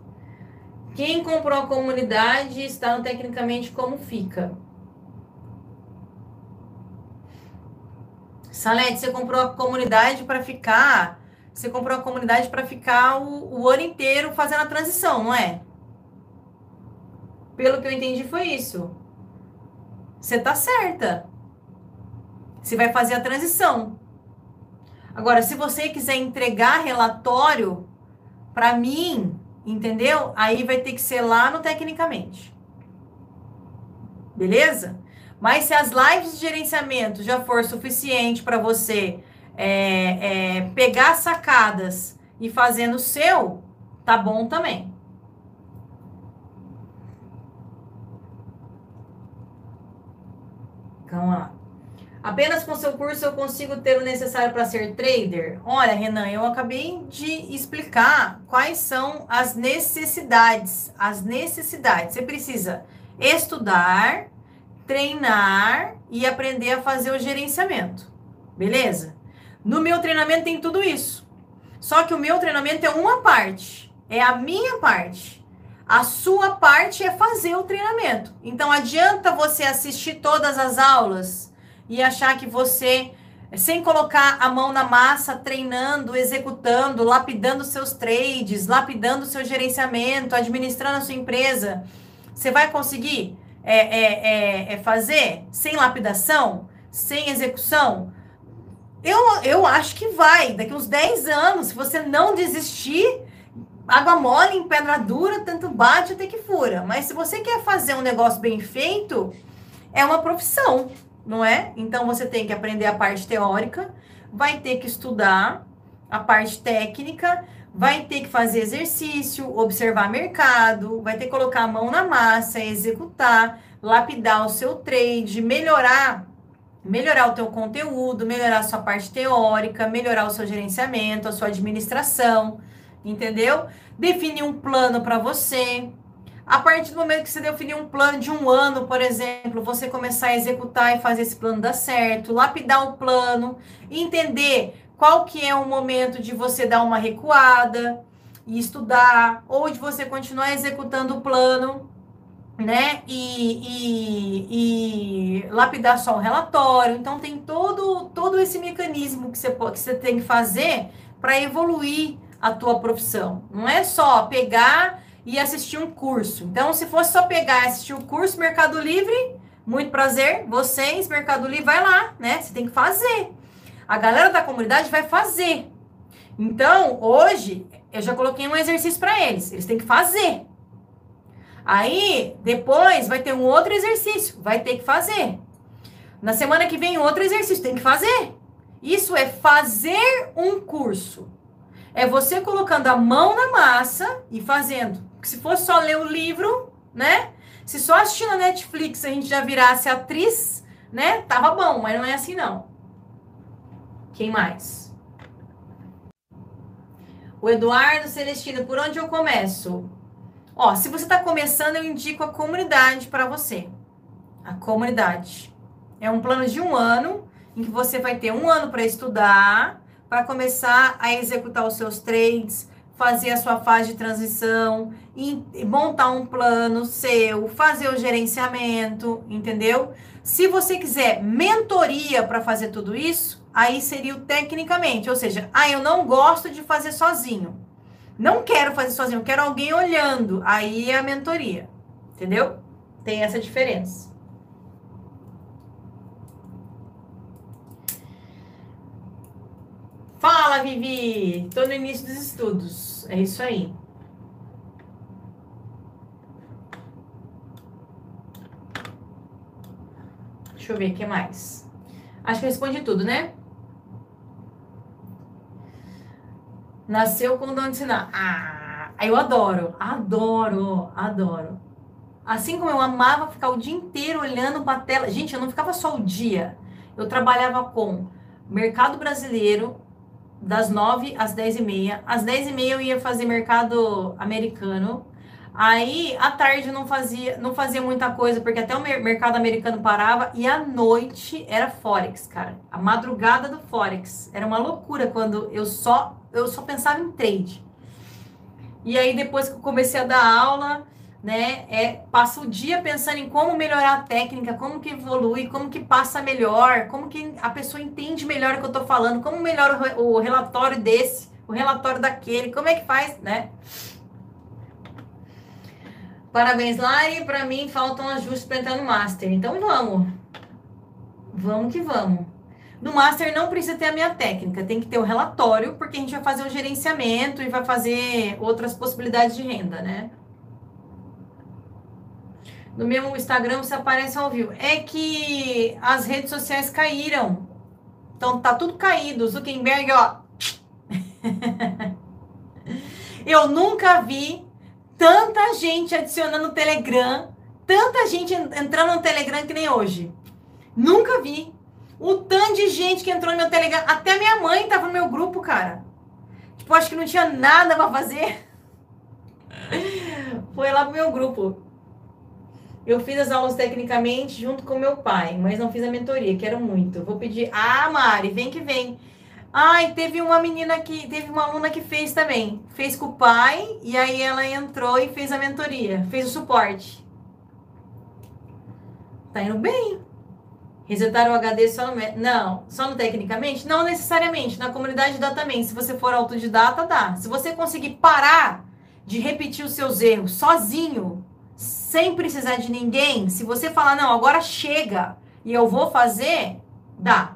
Quem comprou a comunidade está no tecnicamente como fica. Salete, você comprou a comunidade para ficar você comprou a comunidade para ficar o, o, ano inteiro fazendo a transição, não é? Pelo que eu entendi, foi isso. Você tá certa. Você vai fazer a transição. Agora, se você quiser entregar relatório para mim, entendeu? Aí vai ter que ser lá no Tecnicamente. Beleza? Mas se as lives de gerenciamento já for suficiente para você é, é, pegar sacadas e fazer no seu, tá bom também. Calma lá. Apenas com seu curso eu consigo ter o necessário para ser trader? Olha, Renan, eu acabei de explicar quais são as necessidades. As necessidades. Você precisa estudar, treinar e aprender a fazer o gerenciamento. Beleza? No meu treinamento tem tudo isso. Só que o meu treinamento é uma parte, é a minha parte. A sua parte é fazer o treinamento. Então adianta você assistir todas as aulas e achar que você, sem colocar a mão na massa, treinando, executando, lapidando seus trades, lapidando seu gerenciamento, administrando a sua empresa, você vai conseguir é, é, é, é fazer sem lapidação, sem execução? Eu, eu acho que vai. Daqui uns 10 anos, se você não desistir, água mole em pedra dura, tanto bate até que fura. Mas se você quer fazer um negócio bem feito, é uma profissão, não é? Então você tem que aprender a parte teórica, vai ter que estudar a parte técnica, vai ter que fazer exercício, observar mercado, vai ter que colocar a mão na massa, executar, lapidar o seu trade, melhorar melhorar o teu conteúdo, melhorar a sua parte teórica, melhorar o seu gerenciamento, a sua administração, entendeu? Definir um plano para você. A partir do momento que você definir um plano de um ano, por exemplo, você começar a executar e fazer esse plano dar certo, lapidar o plano, entender qual que é o momento de você dar uma recuada e estudar, ou de você continuar executando o plano né? E, e, e, lapidar só o relatório. Então, tem todo, todo esse mecanismo que você, que você tem que fazer para evoluir a tua profissão. Não é só pegar e assistir um curso. Então, se fosse só pegar e assistir o curso Mercado Livre, muito prazer, vocês, Mercado Livre, vai lá, né? Você tem que fazer. A galera da comunidade vai fazer. Então, hoje, eu já coloquei um exercício para eles. Eles têm que fazer. Aí, depois vai ter um outro exercício, vai ter que fazer. Na semana que vem, outro exercício, tem que fazer. Isso é fazer um curso. É você colocando a mão na massa e fazendo. Porque se fosse só ler o livro, né? Se só assistindo a Netflix a gente já virasse atriz, né? Tava bom, mas não é assim não. Quem mais? O Eduardo Celestino, por onde eu começo? Ó, se você está começando, eu indico a comunidade para você. A comunidade. É um plano de um ano, em que você vai ter um ano para estudar, para começar a executar os seus trades, fazer a sua fase de transição, montar um plano seu, fazer o gerenciamento, entendeu? Se você quiser mentoria para fazer tudo isso, aí seria o tecnicamente, ou seja, ah, eu não gosto de fazer sozinho. Não quero fazer sozinho, quero alguém olhando. Aí é a mentoria. Entendeu? Tem essa diferença. Fala, Vivi! Tô no início dos estudos. É isso aí. Deixa eu ver o que mais. Acho que responde tudo, né? Nasceu com dom de ensinar. Ah, eu adoro, adoro, adoro. Assim como eu amava ficar o dia inteiro olhando para a tela. Gente, eu não ficava só o dia. Eu trabalhava com mercado brasileiro, das 9 às 10 e meia. Às 10 e meia eu ia fazer mercado americano. Aí, à tarde não fazia, não fazia muita coisa, porque até o mercado americano parava. E à noite era Forex, cara. A madrugada do Forex. Era uma loucura quando eu só eu só pensava em trade. E aí, depois que eu comecei a dar aula, né, é, passa o dia pensando em como melhorar a técnica, como que evolui, como que passa melhor, como que a pessoa entende melhor o que eu tô falando, como melhora o, o relatório desse, o relatório daquele, como é que faz, né? Parabéns, Lari. Para mim, faltam ajustes para entrar no Master. Então, vamos. Vamos que vamos. No Master não precisa ter a minha técnica, tem que ter o relatório, porque a gente vai fazer o gerenciamento e vai fazer outras possibilidades de renda, né? No meu Instagram você aparece ao vivo. É que as redes sociais caíram. Então tá tudo caído. Zuckerberg, ó. Eu nunca vi tanta gente adicionando Telegram, tanta gente entrando no Telegram que nem hoje. Nunca vi. O tanto de gente que entrou no meu Telegram, até minha mãe tava no meu grupo, cara. Tipo, acho que não tinha nada para fazer. Foi lá pro meu grupo. Eu fiz as aulas tecnicamente junto com meu pai, mas não fiz a mentoria, quero muito. Vou pedir. Ah, Mari, vem que vem. Ai, teve uma menina que. Teve uma aluna que fez também. Fez com o pai e aí ela entrou e fez a mentoria, fez o suporte. Tá indo bem. Resetar o HD só no. Não, só no tecnicamente? Não necessariamente. Na comunidade dá também. Se você for autodidata, dá. Se você conseguir parar de repetir os seus erros sozinho, sem precisar de ninguém, se você falar, não, agora chega e eu vou fazer, dá.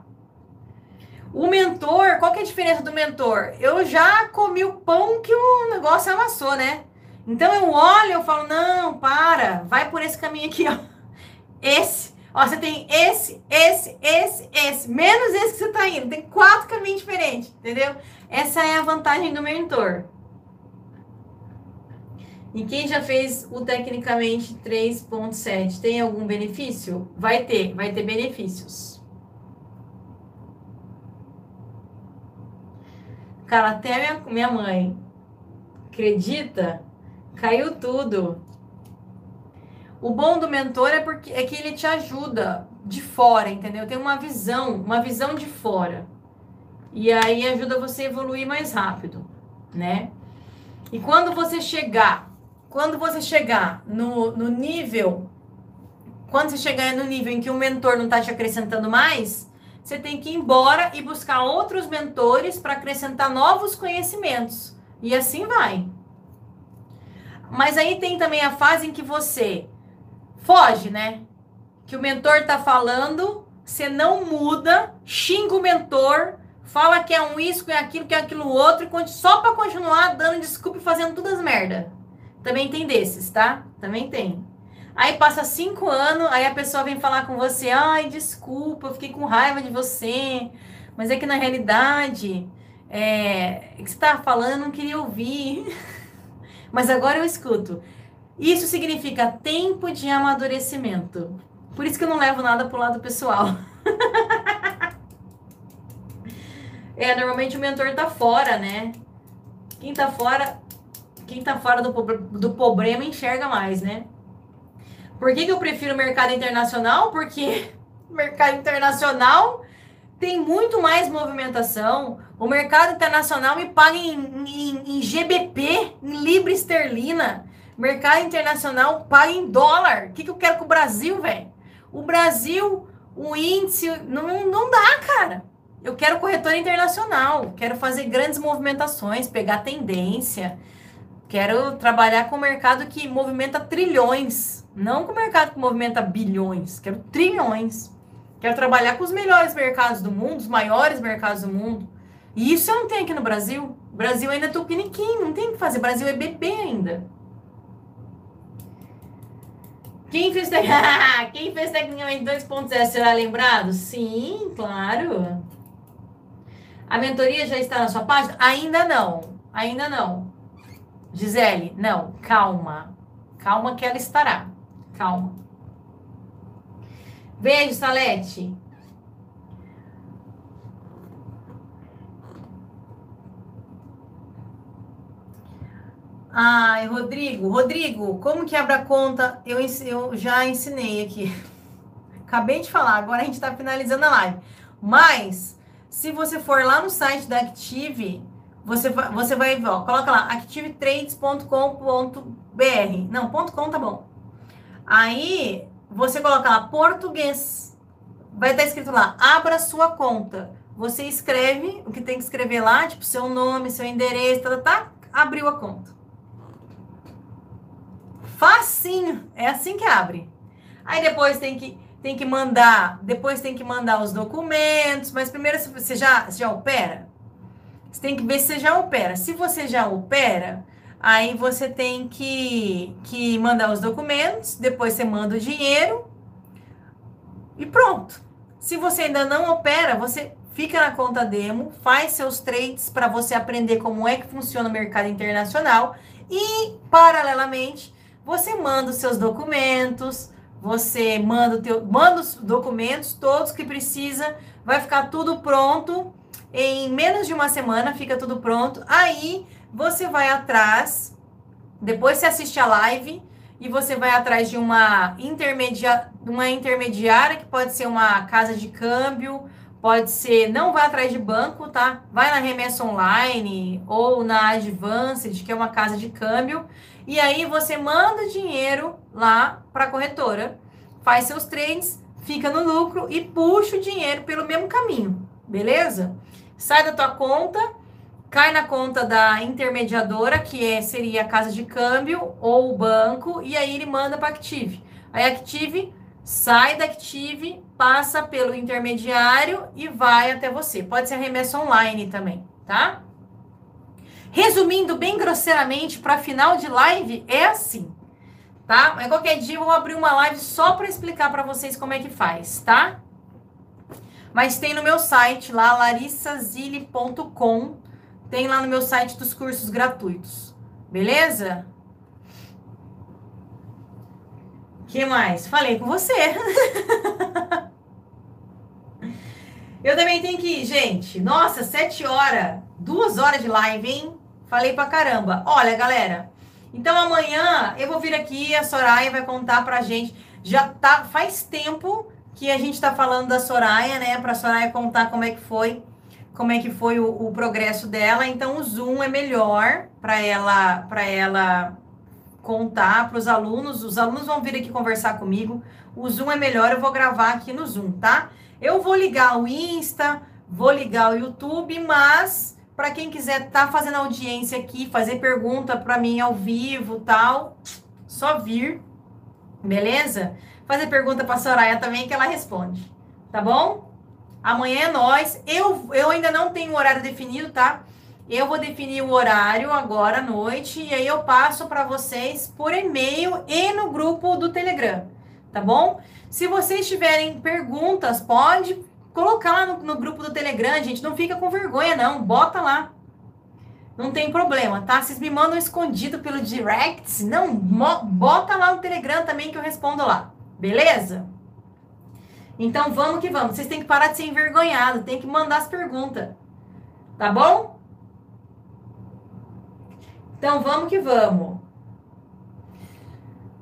O mentor, qual que é a diferença do mentor? Eu já comi o pão que o negócio amassou, né? Então eu olho, eu falo, não, para, vai por esse caminho aqui, ó. Esse Ó, você tem esse, esse, esse, esse, menos esse que você tá indo. Tem quatro caminhos diferentes, entendeu? Essa é a vantagem do mentor. E quem já fez o tecnicamente 3.7 tem algum benefício? Vai ter, vai ter benefícios. Cara, até minha, minha mãe acredita, caiu tudo. O bom do mentor é porque é que ele te ajuda de fora, entendeu? Tem uma visão, uma visão de fora. E aí ajuda você a evoluir mais rápido, né? E quando você chegar, quando você chegar no, no nível, quando você chegar no nível em que o mentor não está te acrescentando mais, você tem que ir embora e buscar outros mentores para acrescentar novos conhecimentos. E assim vai. Mas aí tem também a fase em que você foge, né? Que o mentor tá falando, você não muda, xinga o mentor, fala que é um isso, que é aquilo, que é aquilo outro, só para continuar dando desculpa e fazendo todas as merda. Também tem desses, tá? Também tem. Aí passa cinco anos, aí a pessoa vem falar com você, ai, desculpa, eu fiquei com raiva de você, mas é que na realidade, é, o que você estava falando, eu não queria ouvir. mas agora eu escuto. Isso significa tempo de amadurecimento. Por isso que eu não levo nada pro lado pessoal. é, normalmente o mentor tá fora, né? Quem tá fora, quem tá fora do, do problema enxerga mais, né? Por que, que eu prefiro o mercado internacional? Porque o mercado internacional tem muito mais movimentação. O mercado internacional me paga em, em, em GBP, em libra esterlina. Mercado internacional paga em dólar. O que, que eu quero com o Brasil, velho? O Brasil, o índice, não, não dá, cara. Eu quero corretora internacional, quero fazer grandes movimentações, pegar tendência. Quero trabalhar com o mercado que movimenta trilhões, não com o mercado que movimenta bilhões. Quero trilhões. Quero trabalhar com os melhores mercados do mundo, os maiores mercados do mundo. E isso eu não tenho aqui no Brasil. O Brasil ainda é tupiniquim, não tem o que fazer. O Brasil é bebê ainda. Quem fez. Quem fez tecnicamente 2.0 será lembrado? Sim, claro. A mentoria já está na sua página? Ainda não. Ainda não. Gisele, não, calma. Calma que ela estará. Calma. Beijo, Salete. Ai, Rodrigo, Rodrigo, como que abre a conta? Eu, eu já ensinei aqui. Acabei de falar, agora a gente está finalizando a live. Mas, se você for lá no site da Active, você vai, você vai ó, coloca lá, activetrades.com.br. Não, ponto .com tá bom. Aí, você coloca lá, português. Vai estar escrito lá, abra sua conta. Você escreve o que tem que escrever lá, tipo, seu nome, seu endereço, tá, tá, tá abriu a conta. Facinho, é assim que abre. Aí depois tem que tem que mandar, depois tem que mandar os documentos, mas primeiro você já, você já opera? Você tem que ver se você já opera. Se você já opera, aí você tem que, que mandar os documentos, depois você manda o dinheiro e pronto. Se você ainda não opera, você fica na conta demo, faz seus trades para você aprender como é que funciona o mercado internacional e, paralelamente, você manda os seus documentos, você manda, teu, manda os documentos todos que precisa, vai ficar tudo pronto em menos de uma semana fica tudo pronto. Aí você vai atrás, depois você assiste a live e você vai atrás de uma, intermedia, uma intermediária, que pode ser uma casa de câmbio, pode ser, não vai atrás de banco, tá? Vai na Remessa Online ou na Advanced, que é uma casa de câmbio, e aí você manda dinheiro lá para a corretora, faz seus trades, fica no lucro e puxa o dinheiro pelo mesmo caminho, beleza? Sai da tua conta, cai na conta da intermediadora, que é, seria a casa de câmbio ou o banco, e aí ele manda para Active. Aí Active sai da Active, passa pelo intermediário e vai até você. Pode ser remessa online também, tá? Resumindo bem grosseiramente, para final de live é assim, tá? Mas qualquer dia eu vou abrir uma live só para explicar para vocês como é que faz, tá? Mas tem no meu site lá, larissazile.com. Tem lá no meu site dos cursos gratuitos. Beleza? que mais? Falei com você. Eu também tenho que ir, gente. Nossa, sete horas, duas horas de live, hein? Falei pra caramba. Olha, galera. Então amanhã eu vou vir aqui, a Soraya vai contar pra gente. Já tá faz tempo que a gente está falando da Soraya, né? Para a Soraya contar como é que foi, como é que foi o, o progresso dela. Então o Zoom é melhor para ela, para ela contar para os alunos. Os alunos vão vir aqui conversar comigo. O Zoom é melhor, eu vou gravar aqui no Zoom, tá? Eu vou ligar o Insta, vou ligar o YouTube, mas para quem quiser estar tá fazendo audiência aqui, fazer pergunta para mim ao vivo, tal, só vir. Beleza? Fazer pergunta para a Soraya também que ela responde. Tá bom? Amanhã é nós. Eu, eu ainda não tenho horário definido, tá? Eu vou definir o horário agora à noite e aí eu passo para vocês por e-mail e no grupo do Telegram, tá bom? Se vocês tiverem perguntas, pode colocar lá no, no grupo do Telegram, gente. Não fica com vergonha, não. Bota lá. Não tem problema, tá? Vocês me mandam escondido pelo direct. Não, bota lá no Telegram também que eu respondo lá. Beleza? Então vamos que vamos. Vocês têm que parar de ser envergonhado, tem que mandar as perguntas. Tá bom? Então vamos que vamos.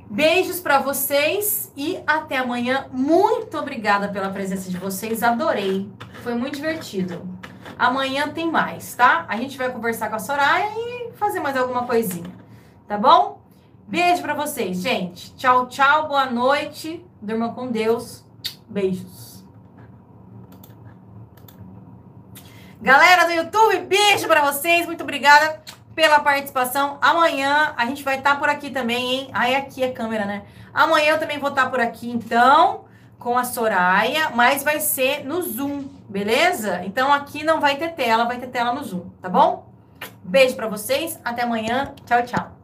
Beijos para vocês e até amanhã. Muito obrigada pela presença de vocês. Adorei. Foi muito divertido. Amanhã tem mais, tá? A gente vai conversar com a Soraya e fazer mais alguma coisinha. Tá bom? Beijo para vocês, gente. Tchau, tchau. Boa noite. Durmam com Deus. Beijos. Galera do YouTube, beijo para vocês. Muito obrigada pela participação. Amanhã a gente vai estar tá por aqui também, hein? Aí aqui é câmera, né? Amanhã eu também vou estar tá por aqui, então, com a Soraya, mas vai ser no Zoom, beleza? Então aqui não vai ter tela, vai ter tela no Zoom, tá bom? Beijo para vocês, até amanhã. Tchau, tchau.